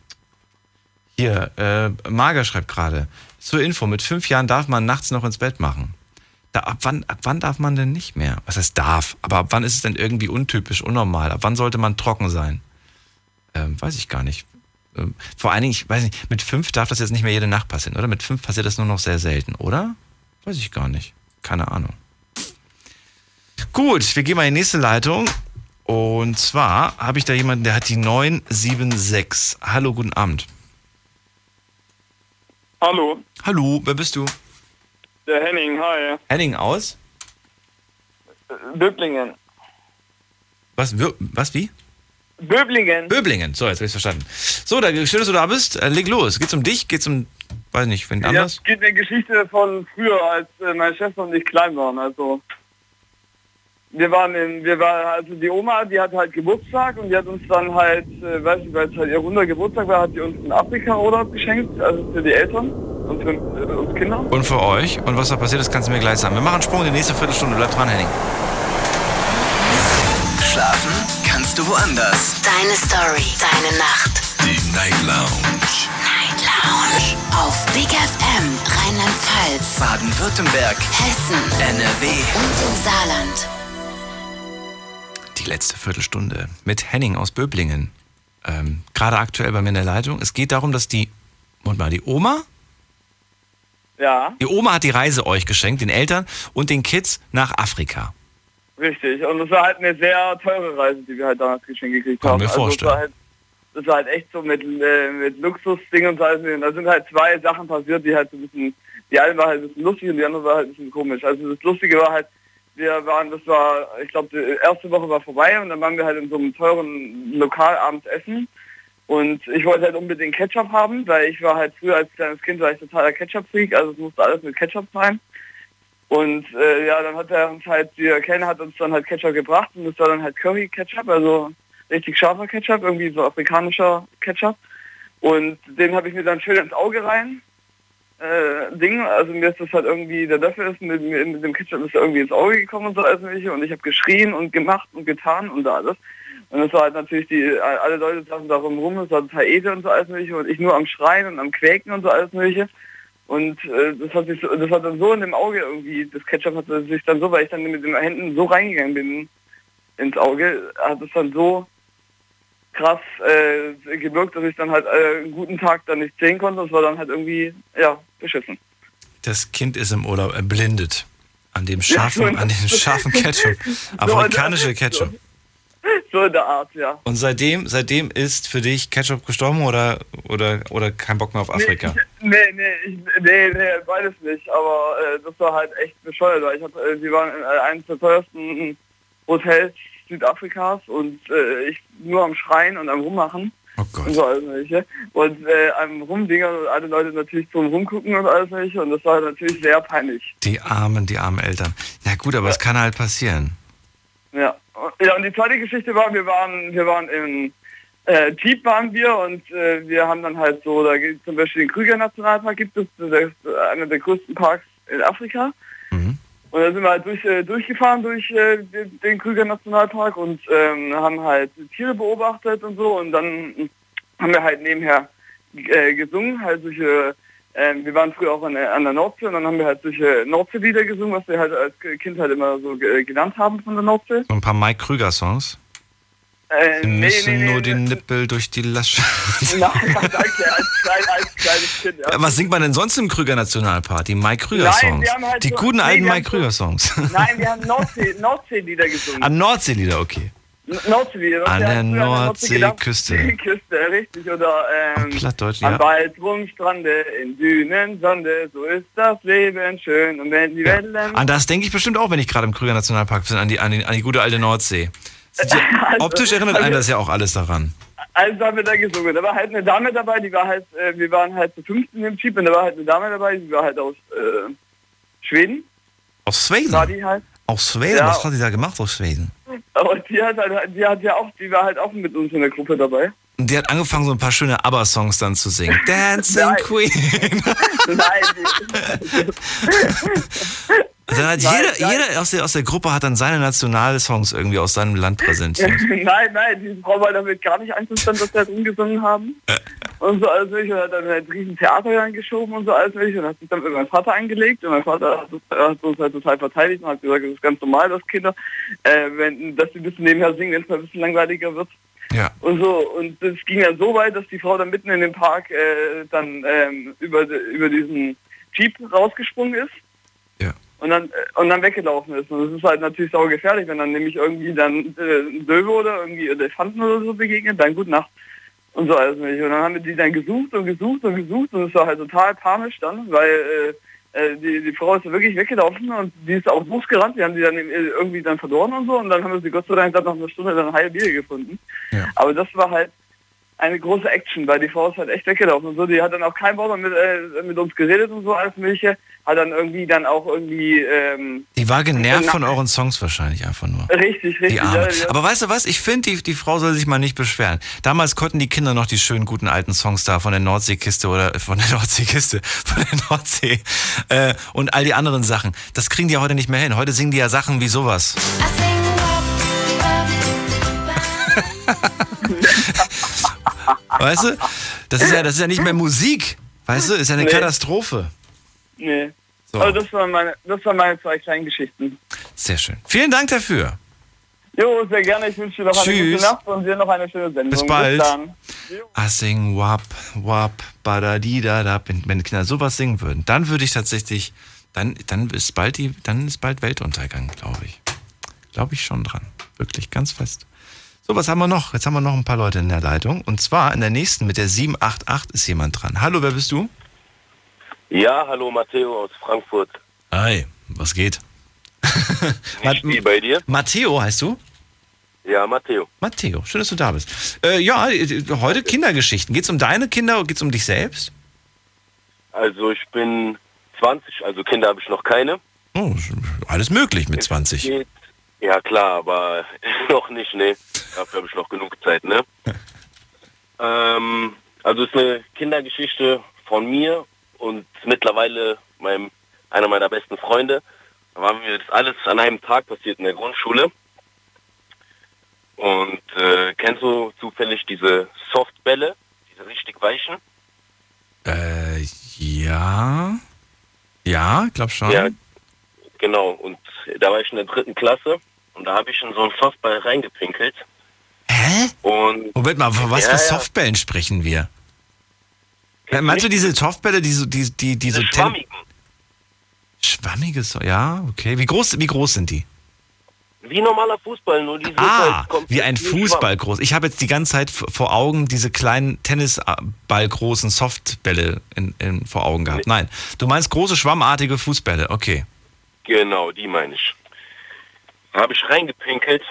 hier, äh, Marga schreibt gerade, zur Info, mit fünf Jahren darf man nachts noch ins Bett machen. Da, ab, wann, ab wann darf man denn nicht mehr? Was heißt darf? Aber ab wann ist es denn irgendwie untypisch, unnormal? Ab wann sollte man trocken sein? Ähm, weiß ich gar nicht. Ähm, vor allen Dingen, ich weiß nicht, mit fünf darf das jetzt nicht mehr jede Nacht passieren, oder? Mit fünf passiert das nur noch sehr selten, oder? Weiß ich gar nicht. Keine Ahnung. Gut, wir gehen mal in die nächste Leitung. Und zwar habe ich da jemanden, der hat die 976. Hallo, guten Abend. Hallo, Hallo, wer bist du? der Henning, hi. Henning aus? Böblingen. Was, wir- was wie? Böblingen. Böblingen, so, jetzt habe ich verstanden. So, da, schön, dass du da bist. Äh, leg los. Geht's um dich? Geht's um, weiß nicht, wen Ja, anders? es geht eine Geschichte von früher, als äh, meine Schwester und ich klein waren. Also wir waren in, wir waren, also die Oma, die hat halt Geburtstag und die hat uns dann halt, äh, weiß ich, weil es halt ihr runder Geburtstag war, hat die uns einen Afrika-Urlaub geschenkt, also für die Eltern und für äh, uns Kinder. Und für euch. Und was da passiert ist, kannst du mir gleich sagen. Wir machen einen Sprung in die nächste Viertelstunde. Bleib dran, Henning. Schlafen kannst du woanders. Deine Story, deine Nacht. Die Night Lounge. Night Lounge. Auf Big FM, Rheinland-Pfalz, Baden-Württemberg. Hessen, NRW. und im Saarland. Die letzte Viertelstunde mit Henning aus Böblingen. Ähm, Gerade aktuell bei mir in der Leitung. Es geht darum, dass die, und mal, die Oma, Ja, die Oma hat die Reise euch geschenkt, den Eltern und den Kids nach Afrika. Richtig. Und es war halt eine sehr teure Reise, die wir halt damals geschenkt gekriegt Kann haben. mir Also vorstellen. war halt, das war halt echt so mit, äh, mit Luxusdingen und so. Da sind halt zwei Sachen passiert, die halt so ein bisschen, die eine war halt ein bisschen lustig und die andere war halt ein bisschen komisch. Also das Lustige war halt, wir waren, das war, ich glaube, die erste Woche war vorbei und dann waren wir halt in so einem teuren Lokal abends essen. Und ich wollte halt unbedingt Ketchup haben, weil ich war halt früher als kleines Kind war ich totaler Ketchup-Freak, also es musste alles mit Ketchup sein. Und äh, ja, dann hat er uns halt, der Kellner hat uns dann halt Ketchup gebracht und das war dann halt Curry-Ketchup, also richtig scharfer Ketchup, irgendwie so afrikanischer Ketchup. Und den habe ich mir dann schön ins Auge rein. Äh, Ding, also mir ist das halt irgendwie, der Löffel ist mit, mit, dem Ketchup ist irgendwie ins Auge gekommen und so alles mögliche und ich habe geschrien und gemacht und getan und alles. Und das war halt natürlich die, alle Leute saßen darum rum, es war total edel und so alles mögliche und ich nur am Schreien und am Quäken und so alles mögliche. Und äh, das hat sich so, das hat dann so in dem Auge irgendwie, das Ketchup hat sich dann so, weil ich dann mit den Händen so reingegangen bin ins Auge, hat es dann so krass äh, gewirkt, dass ich dann halt äh, einen guten Tag dann nicht sehen konnte. Das war dann halt irgendwie, ja, beschissen. Das Kind ist im Urlaub erblindet. An dem scharfen, an dem scharfen Ketchup. So, Afrikanische so. Ketchup. So in der Art, ja. Und seitdem, seitdem ist für dich Ketchup gestorben oder, oder, oder kein Bock mehr auf Afrika? Nee, nee, ich, nee, nee, beides nicht. Aber äh, das war halt echt bescheuert. Weil ich hatte, äh, wir waren in äh, eines der teuersten Hotels Südafrikas und äh, ich nur am Schreien und am Rummachen. Oh Gott. Und so alles mögliche. Und äh, am Rumdingern und alle Leute natürlich zum Rumgucken und alles mögliche. Und das war natürlich sehr peinlich. Die armen, die armen Eltern. Ja gut, aber es kann halt passieren. Ja. Ja, und die zweite Geschichte war, wir waren, wir waren im äh, Jeep waren wir und äh, wir haben dann halt so, da gibt zum Beispiel den Krüger Nationalpark gibt es, das ist einer der größten Parks in Afrika. Und da sind wir halt durch, äh, durchgefahren durch äh, den, den Krüger Nationalpark und ähm, haben halt Tiere beobachtet und so und dann haben wir halt nebenher äh, gesungen, halt solche, äh, wir waren früher auch an, der- an der Nordsee und dann haben wir halt solche Nordseelieder gesungen, was wir halt als Kind halt immer so ge- genannt haben von der Nordsee. So ein paar Mike Krüger-Songs. Äh, Sie nee, müssen nee, nee, nur den Nippel durch die Lasche. Nein, danke, als, klein, als kleines Kind. Ja. Was singt man denn sonst im Krüger Nationalpark? Die Mike wir haben halt die so- guten nee, alten Mike so- Krüger-Songs. Nein, wir haben Nordsee, Nordseelieder gesungen. Ah, Nordseelieder, okay. N- Nordseelieder. An der Nordseeküste. Küste, richtig. Oder ähm, Plattdeutsch, am ja. Waldrum, Strande, in Dünen, Sonde, so ist das Leben schön. Und wenn die Wellen... An das denke ich bestimmt auch, wenn ich gerade im Krüger Nationalpark bin, an die, an die, an die gute alte Nordsee. Die, Also- optisch erinnert also- einen das ja auch alles daran. Also haben wir da gesungen. Da war halt eine Dame dabei, die war halt, äh, wir waren halt zu 15 im Jeep und da war halt eine Dame dabei, die war halt aus äh, Schweden. Aus Schweden? War die halt. Aus Schweden? Ja. Was hat die da gemacht aus Schweden? Aber die hat halt, die hat ja auch, die war halt auch mit uns in der Gruppe dabei. Und die hat angefangen, so ein paar schöne ABBA-Songs dann zu singen. Dancing Nein. Queen. Nein, Dann hat Nein, jeder, nein. jeder aus der, aus der Gruppe hat dann seine Nationalsongs irgendwie aus seinem Land präsentiert. nein, nein, die Frau war damit gar nicht einverstanden, dass wir halt rumgesungen haben. Und so alles mögliche. Und hat dann ein riesen Theater reingeschoben und so alles mögliche. Und hat sich dann mit meinem Vater eingelegt. Und mein Vater hat, uns- hat uns halt total verteidigt und hat gesagt, es ist ganz normal, dass Kinder, äh, wenn, dass sie ein bisschen nebenher singen, wenn es mal ein bisschen langweiliger wird. Ja. Und so, und das ging ja so weit, dass die Frau dann mitten in dem Park äh, dann ähm, über, über diesen Jeep rausgesprungen ist. Ja. Und dann, äh, und dann weggelaufen ist. Und das ist halt natürlich sau gefährlich, wenn dann nämlich irgendwie dann äh, Löwe oder irgendwie Elefanten oder so begegnet, dann gut Nacht. Und so alles nicht. Und dann haben wir die dann gesucht und gesucht und gesucht und es war halt total panisch dann, weil äh, äh, die, die Frau ist wirklich weggelaufen und die ist auch losgerannt. Wir haben die dann irgendwie dann verloren und so und dann haben wir sie Gott sei Dank dann nach einer Stunde dann heil wieder gefunden. Aber das war halt eine große Action, weil die Frau ist halt echt weggelaufen und so. Die hat dann auch kein Wort mit, äh, mit uns geredet und so alles Mögliche. Hat dann irgendwie dann auch irgendwie ähm, Die war genervt von euren Songs wahrscheinlich einfach nur. richtig, richtig. Die Arme. ja, ja. Aber weißt du was? Ich finde, die, die Frau soll sich mal nicht beschweren. Damals konnten die Kinder noch die schönen guten alten Songs da von der Nordseekiste oder äh, von der Nordseekiste, von der Nordsee äh, und all die anderen Sachen. Das kriegen die ja heute nicht mehr hin. Heute singen die ja Sachen wie sowas. weißt du? Das ist ja, das ist ja nicht mehr Musik. Weißt du? Ist ja eine Nee. Katastrophe. Nee. So. Also das waren meine, das waren meine zwei kleinen Geschichten. Sehr schön. Vielen Dank dafür. Jo, sehr gerne. Ich wünsche dir noch eine Tschüss. gute Nacht und dir noch eine schöne Sendung. Bis bald. Bis dann. I sing wap, wap, badadidada. Wenn, wenn Kinder sowas singen würden, dann würde ich tatsächlich, dann, dann ist bald die, dann ist bald Weltuntergang, glaube ich. Glaube ich schon dran. Wirklich ganz fest. So, was haben wir noch? Jetzt haben wir noch ein paar Leute in der Leitung. Und zwar in der nächsten mit der 788 ist jemand dran. Hallo, wer bist du? Ja, hallo Matteo aus Frankfurt. Hi, was geht? Wie bei dir? Matteo heißt du? Ja, Matteo. Matteo, schön, dass du da bist. Äh, ja, heute Kindergeschichten. Geht es um deine Kinder oder geht es um dich selbst? Also ich bin 20, also Kinder habe ich noch keine. Oh, alles möglich mit 20. Geht, ja klar, aber noch nicht, ne. Dafür habe ich noch genug Zeit, ne? ähm, also es ist eine Kindergeschichte von mir und mittlerweile meinem, einer meiner besten Freunde. Da waren wir das alles an einem Tag passiert in der Grundschule. Und äh, kennst du zufällig diese Softbälle, diese richtig weichen? Äh, ja. Ja, glaub schon. Ja, genau. Und da war ich in der dritten Klasse und da habe ich in so einen Softball reingepinkelt. Hä? Und Moment mal, von was Ja, für ja. Softbällen sprechen wir? Äh, Meinst du diese Softbälle, die so, die, die, die so schwammigen. Schwammige, so, ja, okay. Wie groß, wie groß sind die? Wie normaler Fußball, nur die Ah, halt wie ein. Fußball groß. Ich habe jetzt die ganze Zeit vor Augen diese kleinen Tennisball großen Softbälle in, in, vor Augen gehabt. Nein, du meinst große schwammartige Fußbälle. Okay. Genau, die meine ich. Habe ich reingepinkelt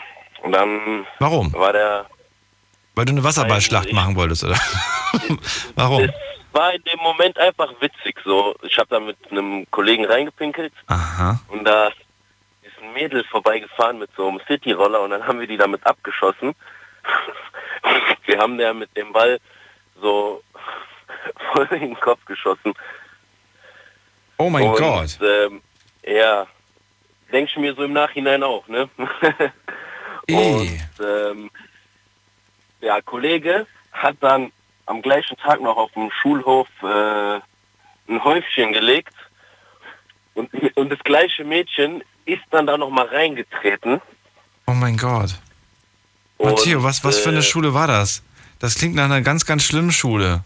und dann Warum? war der Weil du eine Wasserballschlacht machen wolltest, oder? Warum? Es war in dem Moment einfach witzig so. Ich habe da mit einem Kollegen reingepinkelt Aha. und da ist ein Mädel vorbeigefahren mit so einem City-Roller und dann haben wir die damit abgeschossen. wir haben der mit dem Ball so voll in den Kopf geschossen. Oh mein und, Gott. Ähm, ja, denke ich mir so im Nachhinein auch, ne? Und ähm, der Kollege hat dann am gleichen Tag noch auf dem Schulhof äh, ein Häufchen gelegt und, und das gleiche Mädchen ist dann da noch mal reingetreten. Oh mein Gott. Und, Matteo, was, was für eine äh, Schule war das? Das klingt nach einer ganz, ganz schlimmen Schule.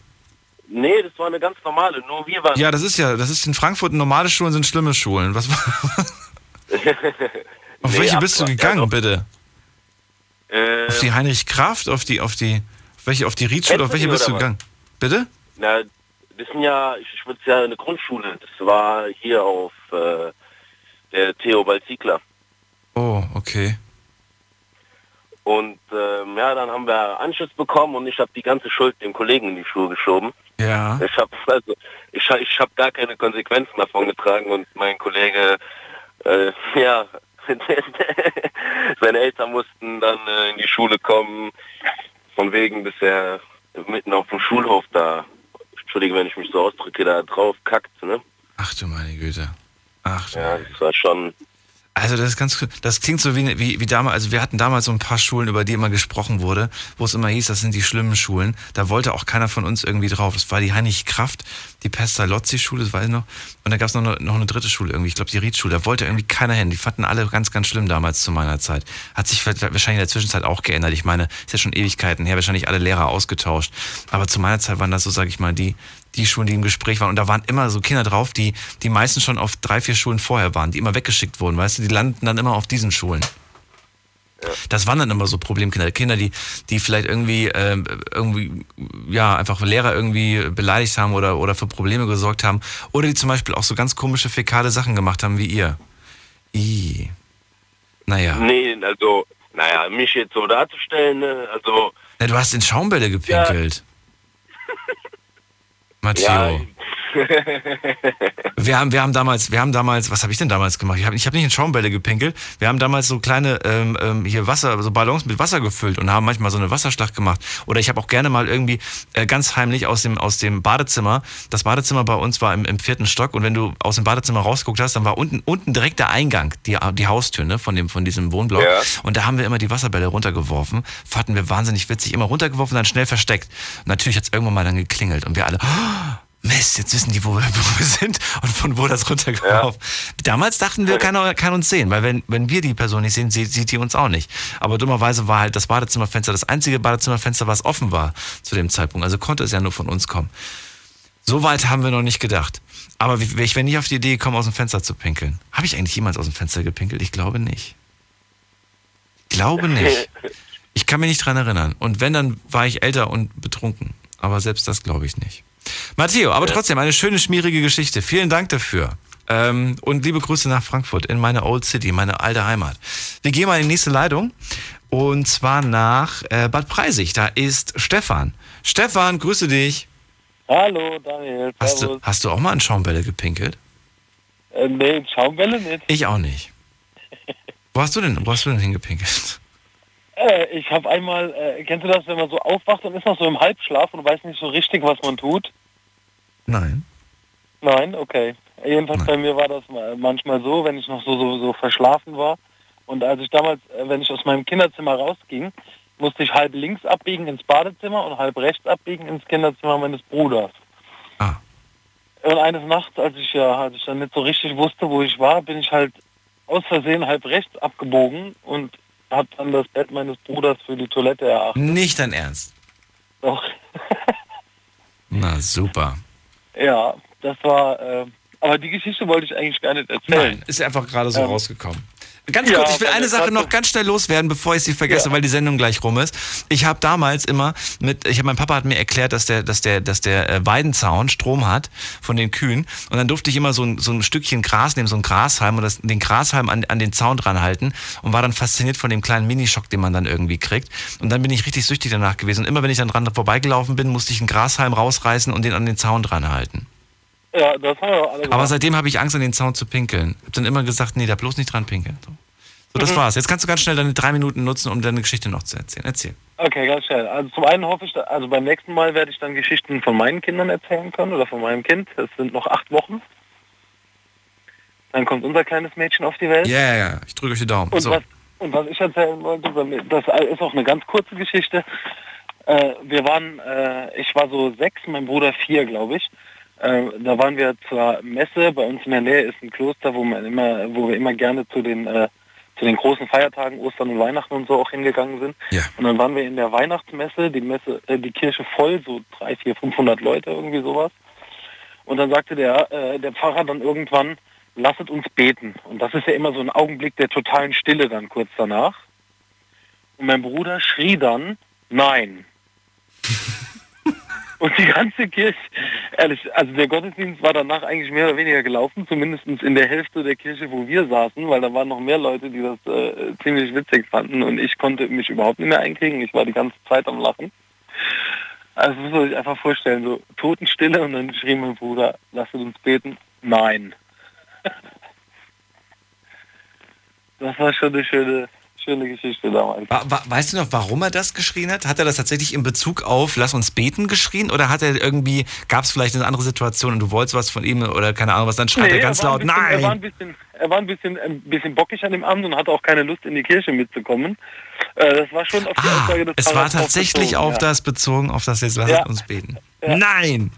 Nee, das war eine ganz normale, nur wir waren... Ja, das ist ja, das ist in Frankfurt normale Schulen sind schlimme Schulen. Was, auf Nee, welche bist du gegangen, ja, doch. bitte? Äh, Auf die Heinrich Kraft, auf die, auf die, auf welche, auf die Riedschule, auf welche bist du gegangen? Bitte? Na, das sind ja, ich, würde ja eine Grundschule. Das war hier auf äh, der Theobald Ziegler. Oh, okay. Und ähm, ja, dann haben wir Anschluss bekommen und ich habe die ganze Schuld dem Kollegen in die Schuhe geschoben. Ja. Ich habe also, ich, ich hab gar keine Konsequenzen davon getragen und mein Kollege, äh, ja, seine Eltern mussten dann äh, in die Schule kommen, von wegen, bis er mitten auf dem Schulhof da, entschuldige, wenn ich mich so ausdrücke, da drauf kackt, ne? Ach du meine Güte. Ach du Ja, das war schon, Also das ist ganz cool. Das klingt so wie, wie, wie damals, also wir hatten damals so ein paar Schulen, über die immer gesprochen wurde, wo es immer hieß, das sind die schlimmen Schulen. Da wollte auch keiner von uns irgendwie drauf. Das war die Heinrich Kraft, die Pestalozzi-Schule, das weiß ich noch. Und da gab es noch, eine- noch eine dritte Schule irgendwie, ich glaube die Riedschule. Da wollte irgendwie keiner hin. Die fanden alle ganz, ganz schlimm damals zu meiner Zeit. Hat sich wahrscheinlich in der Zwischenzeit auch geändert. Ich meine, ist ja schon Ewigkeiten her, wahrscheinlich alle Lehrer ausgetauscht. Aber zu meiner Zeit waren das so, sage ich mal, die, die Schulen, die im Gespräch waren. Und da waren immer so Kinder drauf, die, die meistens schon auf drei, vier Schulen vorher waren, die immer weggeschickt wurden, weißt du, die landen dann immer auf diesen Schulen. Das waren dann immer so Problemkinder. Kinder, die, die vielleicht irgendwie, ähm, irgendwie, ja, einfach Lehrer irgendwie beleidigt haben oder, oder für Probleme gesorgt haben. Oder die zum Beispiel auch so ganz komische fäkale Sachen gemacht haben wie ihr. I. Naja. nee, also, naja, mich jetzt so darzustellen, ne, also, Ja, du hast in Schaumbälle gepinkelt. Matteo. ja, Wir haben, wir haben damals, wir haben damals, was habe ich denn damals gemacht? Ich habe ich hab nicht in Schaumbälle gepinkelt. Wir haben damals so kleine ähm, ähm, hier Wasser, so Ballons mit Wasser gefüllt und haben manchmal so eine Wasserschlacht gemacht. Oder ich habe auch gerne mal irgendwie äh, ganz heimlich aus dem aus dem Badezimmer. Das Badezimmer bei uns war im, im vierten Stock und wenn du aus dem Badezimmer rausgeguckt hast, dann war unten unten direkt der Eingang, die die Haustür ne, von dem von diesem Wohnblock. Ja. Und da haben wir immer die Wasserbälle runtergeworfen. Fanden wir wahnsinnig witzig. Immer runtergeworfen, dann schnell versteckt. Und natürlich hat es irgendwann mal dann geklingelt und wir alle. "Oh, Mist, jetzt wissen die, wo wir, wo wir sind und von wo das runtergeworfen. Damals dachten wir, keiner kann uns sehen, weil wenn, wenn wir die Person nicht sehen, sieht, sieht die uns auch nicht. Aber dummerweise war halt das Badezimmerfenster das einzige Badezimmerfenster, was offen war zu dem Zeitpunkt. Also konnte es ja nur von uns kommen. So weit haben wir noch nicht gedacht. Aber ich wäre nicht auf die Idee gekommen, aus dem Fenster zu pinkeln. Habe ich eigentlich jemals aus dem Fenster gepinkelt? Ich glaube nicht. Ich glaube nicht. Ich kann mich nicht dran erinnern. Und wenn, dann war ich älter und betrunken. Aber selbst das glaube ich nicht. Matteo, aber trotzdem eine schöne, schmierige Geschichte. Vielen Dank dafür. Ähm, und liebe Grüße nach Frankfurt, in meine Old City, meine alte Heimat. Wir gehen mal in die nächste Leitung. Und zwar nach äh, Bad Preisig. Da ist Stefan. Stefan, grüße dich. Hallo, Daniel. Hast du, hast du auch mal in Schaumbälle gepinkelt? Äh, nee, in Schaumbälle nicht. Ich auch nicht. Wo hast du denn, wo hast du denn hingepinkelt? Äh, ich habe einmal, äh, kennst du das, wenn man so aufwacht und ist noch so im Halbschlaf und weiß nicht so richtig, was man tut? Nein. Nein, okay. Jedenfalls bei mir war das ma- manchmal so, wenn ich noch so, so, so verschlafen war. Und als ich damals, äh, wenn ich aus meinem Kinderzimmer rausging, musste ich halb links abbiegen ins Badezimmer und halb rechts abbiegen ins Kinderzimmer meines Bruders. Ah. Und eines Nachts, als ich ja, als ich dann nicht so richtig wusste, wo ich war, bin ich halt aus Versehen halb rechts abgebogen und habe dann das Bett meines Bruders für die Toilette erachtet. Nicht dein Ernst. Doch. Na super. Ja, das war, äh, aber die Geschichte wollte ich eigentlich gar nicht erzählen. Nein, ist einfach gerade so Ähm. rausgekommen. Ganz Ja, kurz, ich will eine Sache Katze- noch ganz schnell loswerden, bevor ich sie vergesse, weil die Sendung gleich rum ist. Ich habe damals immer mit, ich habe mein Papa hat mir erklärt, dass der, dass der, dass der äh, Weidenzaun Strom hat von den Kühen und dann durfte ich immer so ein, so ein Stückchen Gras nehmen, so ein Grashalm und das, den Grashalm an, an den Zaun dran halten und war dann fasziniert von dem kleinen Minischock, den man dann irgendwie kriegt. Und dann bin ich richtig süchtig danach gewesen. Und immer wenn ich dann dran vorbeigelaufen bin, musste ich einen Grashalm rausreißen und den an den Zaun dran halten. Ja, das haben wir alle Aber gemacht. seitdem habe ich Angst, an den Zaun zu pinkeln. Hab dann immer gesagt, nee, da bloß nicht dran pinkeln. So, so das Mhm. war's. Jetzt kannst du ganz schnell deine drei Minuten nutzen, um deine Geschichte noch zu erzählen. Erzähl. Okay, ganz schnell. Also zum einen hoffe ich, also beim nächsten Mal werde ich dann Geschichten von meinen Kindern erzählen können oder von meinem Kind. Es sind noch acht Wochen. Dann kommt unser kleines Mädchen auf die Welt. Ja, ja, ja. Ich drücke euch die Daumen. Und, So. was, und was ich erzählen wollte, das ist auch eine ganz kurze Geschichte. Äh, wir waren, äh, ich war so sechs, mein Bruder vier, glaube ich. Äh, da waren wir zur Messe. Bei uns in der Nähe ist ein Kloster, wo man immer, wo wir immer gerne zu den äh, zu den großen Feiertagen, Ostern und Weihnachten und so auch hingegangen sind. Und dann waren wir in der Weihnachtsmesse, die Messe, äh, die Kirche voll, so drei, vier, 500 Leute, irgendwie sowas. Und dann sagte der, äh, der Pfarrer dann irgendwann, lasset uns beten. Und das ist ja immer so ein Augenblick der totalen Stille dann kurz danach. Und mein Bruder schrie dann, nein. Und die ganze Kirche, ehrlich, also der Gottesdienst war danach eigentlich mehr oder weniger gelaufen, zumindest in der Hälfte der Kirche, wo wir saßen, weil da waren noch mehr Leute, die das äh, ziemlich witzig fanden und ich konnte mich überhaupt nicht mehr einkriegen. Ich war die ganze Zeit am Lachen. Also muss man sich einfach vorstellen, so Totenstille und dann schrie mein Bruder, lasst uns beten. Nein. Das war schon eine schöne, schöne Geschichte damals. Weißt du noch, warum er das geschrien hat? Hat er das tatsächlich in Bezug auf Lass uns beten geschrien? Oder hat er irgendwie, gab es vielleicht eine andere Situation und du wolltest was von ihm oder keine Ahnung was, dann schreit Nee, er ganz war laut, bisschen, Er war ein nein! bisschen, er war ein bisschen, ein bisschen bockig an dem Abend und hatte auch keine Lust in die Kirche mitzukommen. Äh, das war schon auf die Aussage des Ah, Es war tatsächlich auf ja. das bezogen, auf das jetzt Lass Ja. uns beten. Ja. Nein!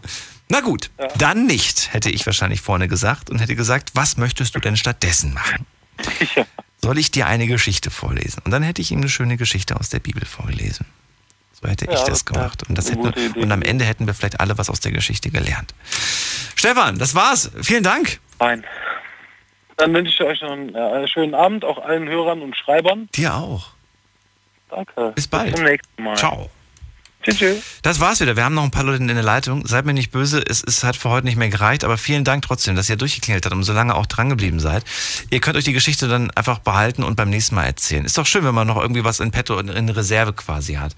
Na gut, dann nicht, hätte ich wahrscheinlich vorne gesagt und hätte gesagt, was möchtest du denn stattdessen machen? Soll ich dir eine Geschichte vorlesen? Und dann hätte ich ihm eine schöne Geschichte aus der Bibel vorgelesen. So hätte ich Ja, das das gemacht. Und, das eine hätte, gute Idee. und am Ende hätten wir vielleicht alle was aus der Geschichte gelernt. Stefan, das war's. Vielen Dank. Nein. Dann wünsche ich euch noch einen äh, schönen Abend, auch allen Hörern und Schreibern. Dir auch. Danke. Bis bald. Bis zum nächsten Mal. Ciao. Tschüss. Das war's wieder. Wir haben noch ein paar Leute in der Leitung. Seid mir nicht böse, es, es hat für heute nicht mehr gereicht, aber vielen Dank trotzdem, dass ihr durchgeklingelt habt und so lange auch dran geblieben seid. Ihr könnt euch die Geschichte dann einfach behalten und beim nächsten Mal erzählen. Ist doch schön, wenn man noch irgendwie was in petto und in Reserve quasi hat.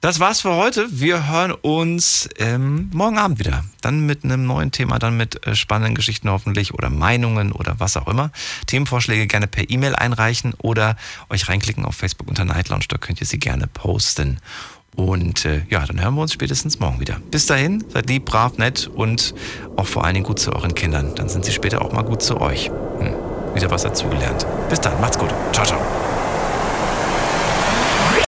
Das war's für heute. Wir hören uns ähm, morgen Abend wieder. Dann mit einem neuen Thema, dann mit äh, spannenden Geschichten hoffentlich oder Meinungen oder was auch immer. Themenvorschläge gerne per E-Mail einreichen oder euch reinklicken auf Facebook unter Night Lounge. Da könnt ihr sie gerne posten. Und äh, ja, dann hören wir uns spätestens morgen wieder. Bis dahin, seid lieb, brav, nett und auch vor allen Dingen gut zu euren Kindern. Dann sind sie später auch mal gut zu euch. Hm, wieder was dazugelernt. Bis dann, macht's gut. Ciao, ciao.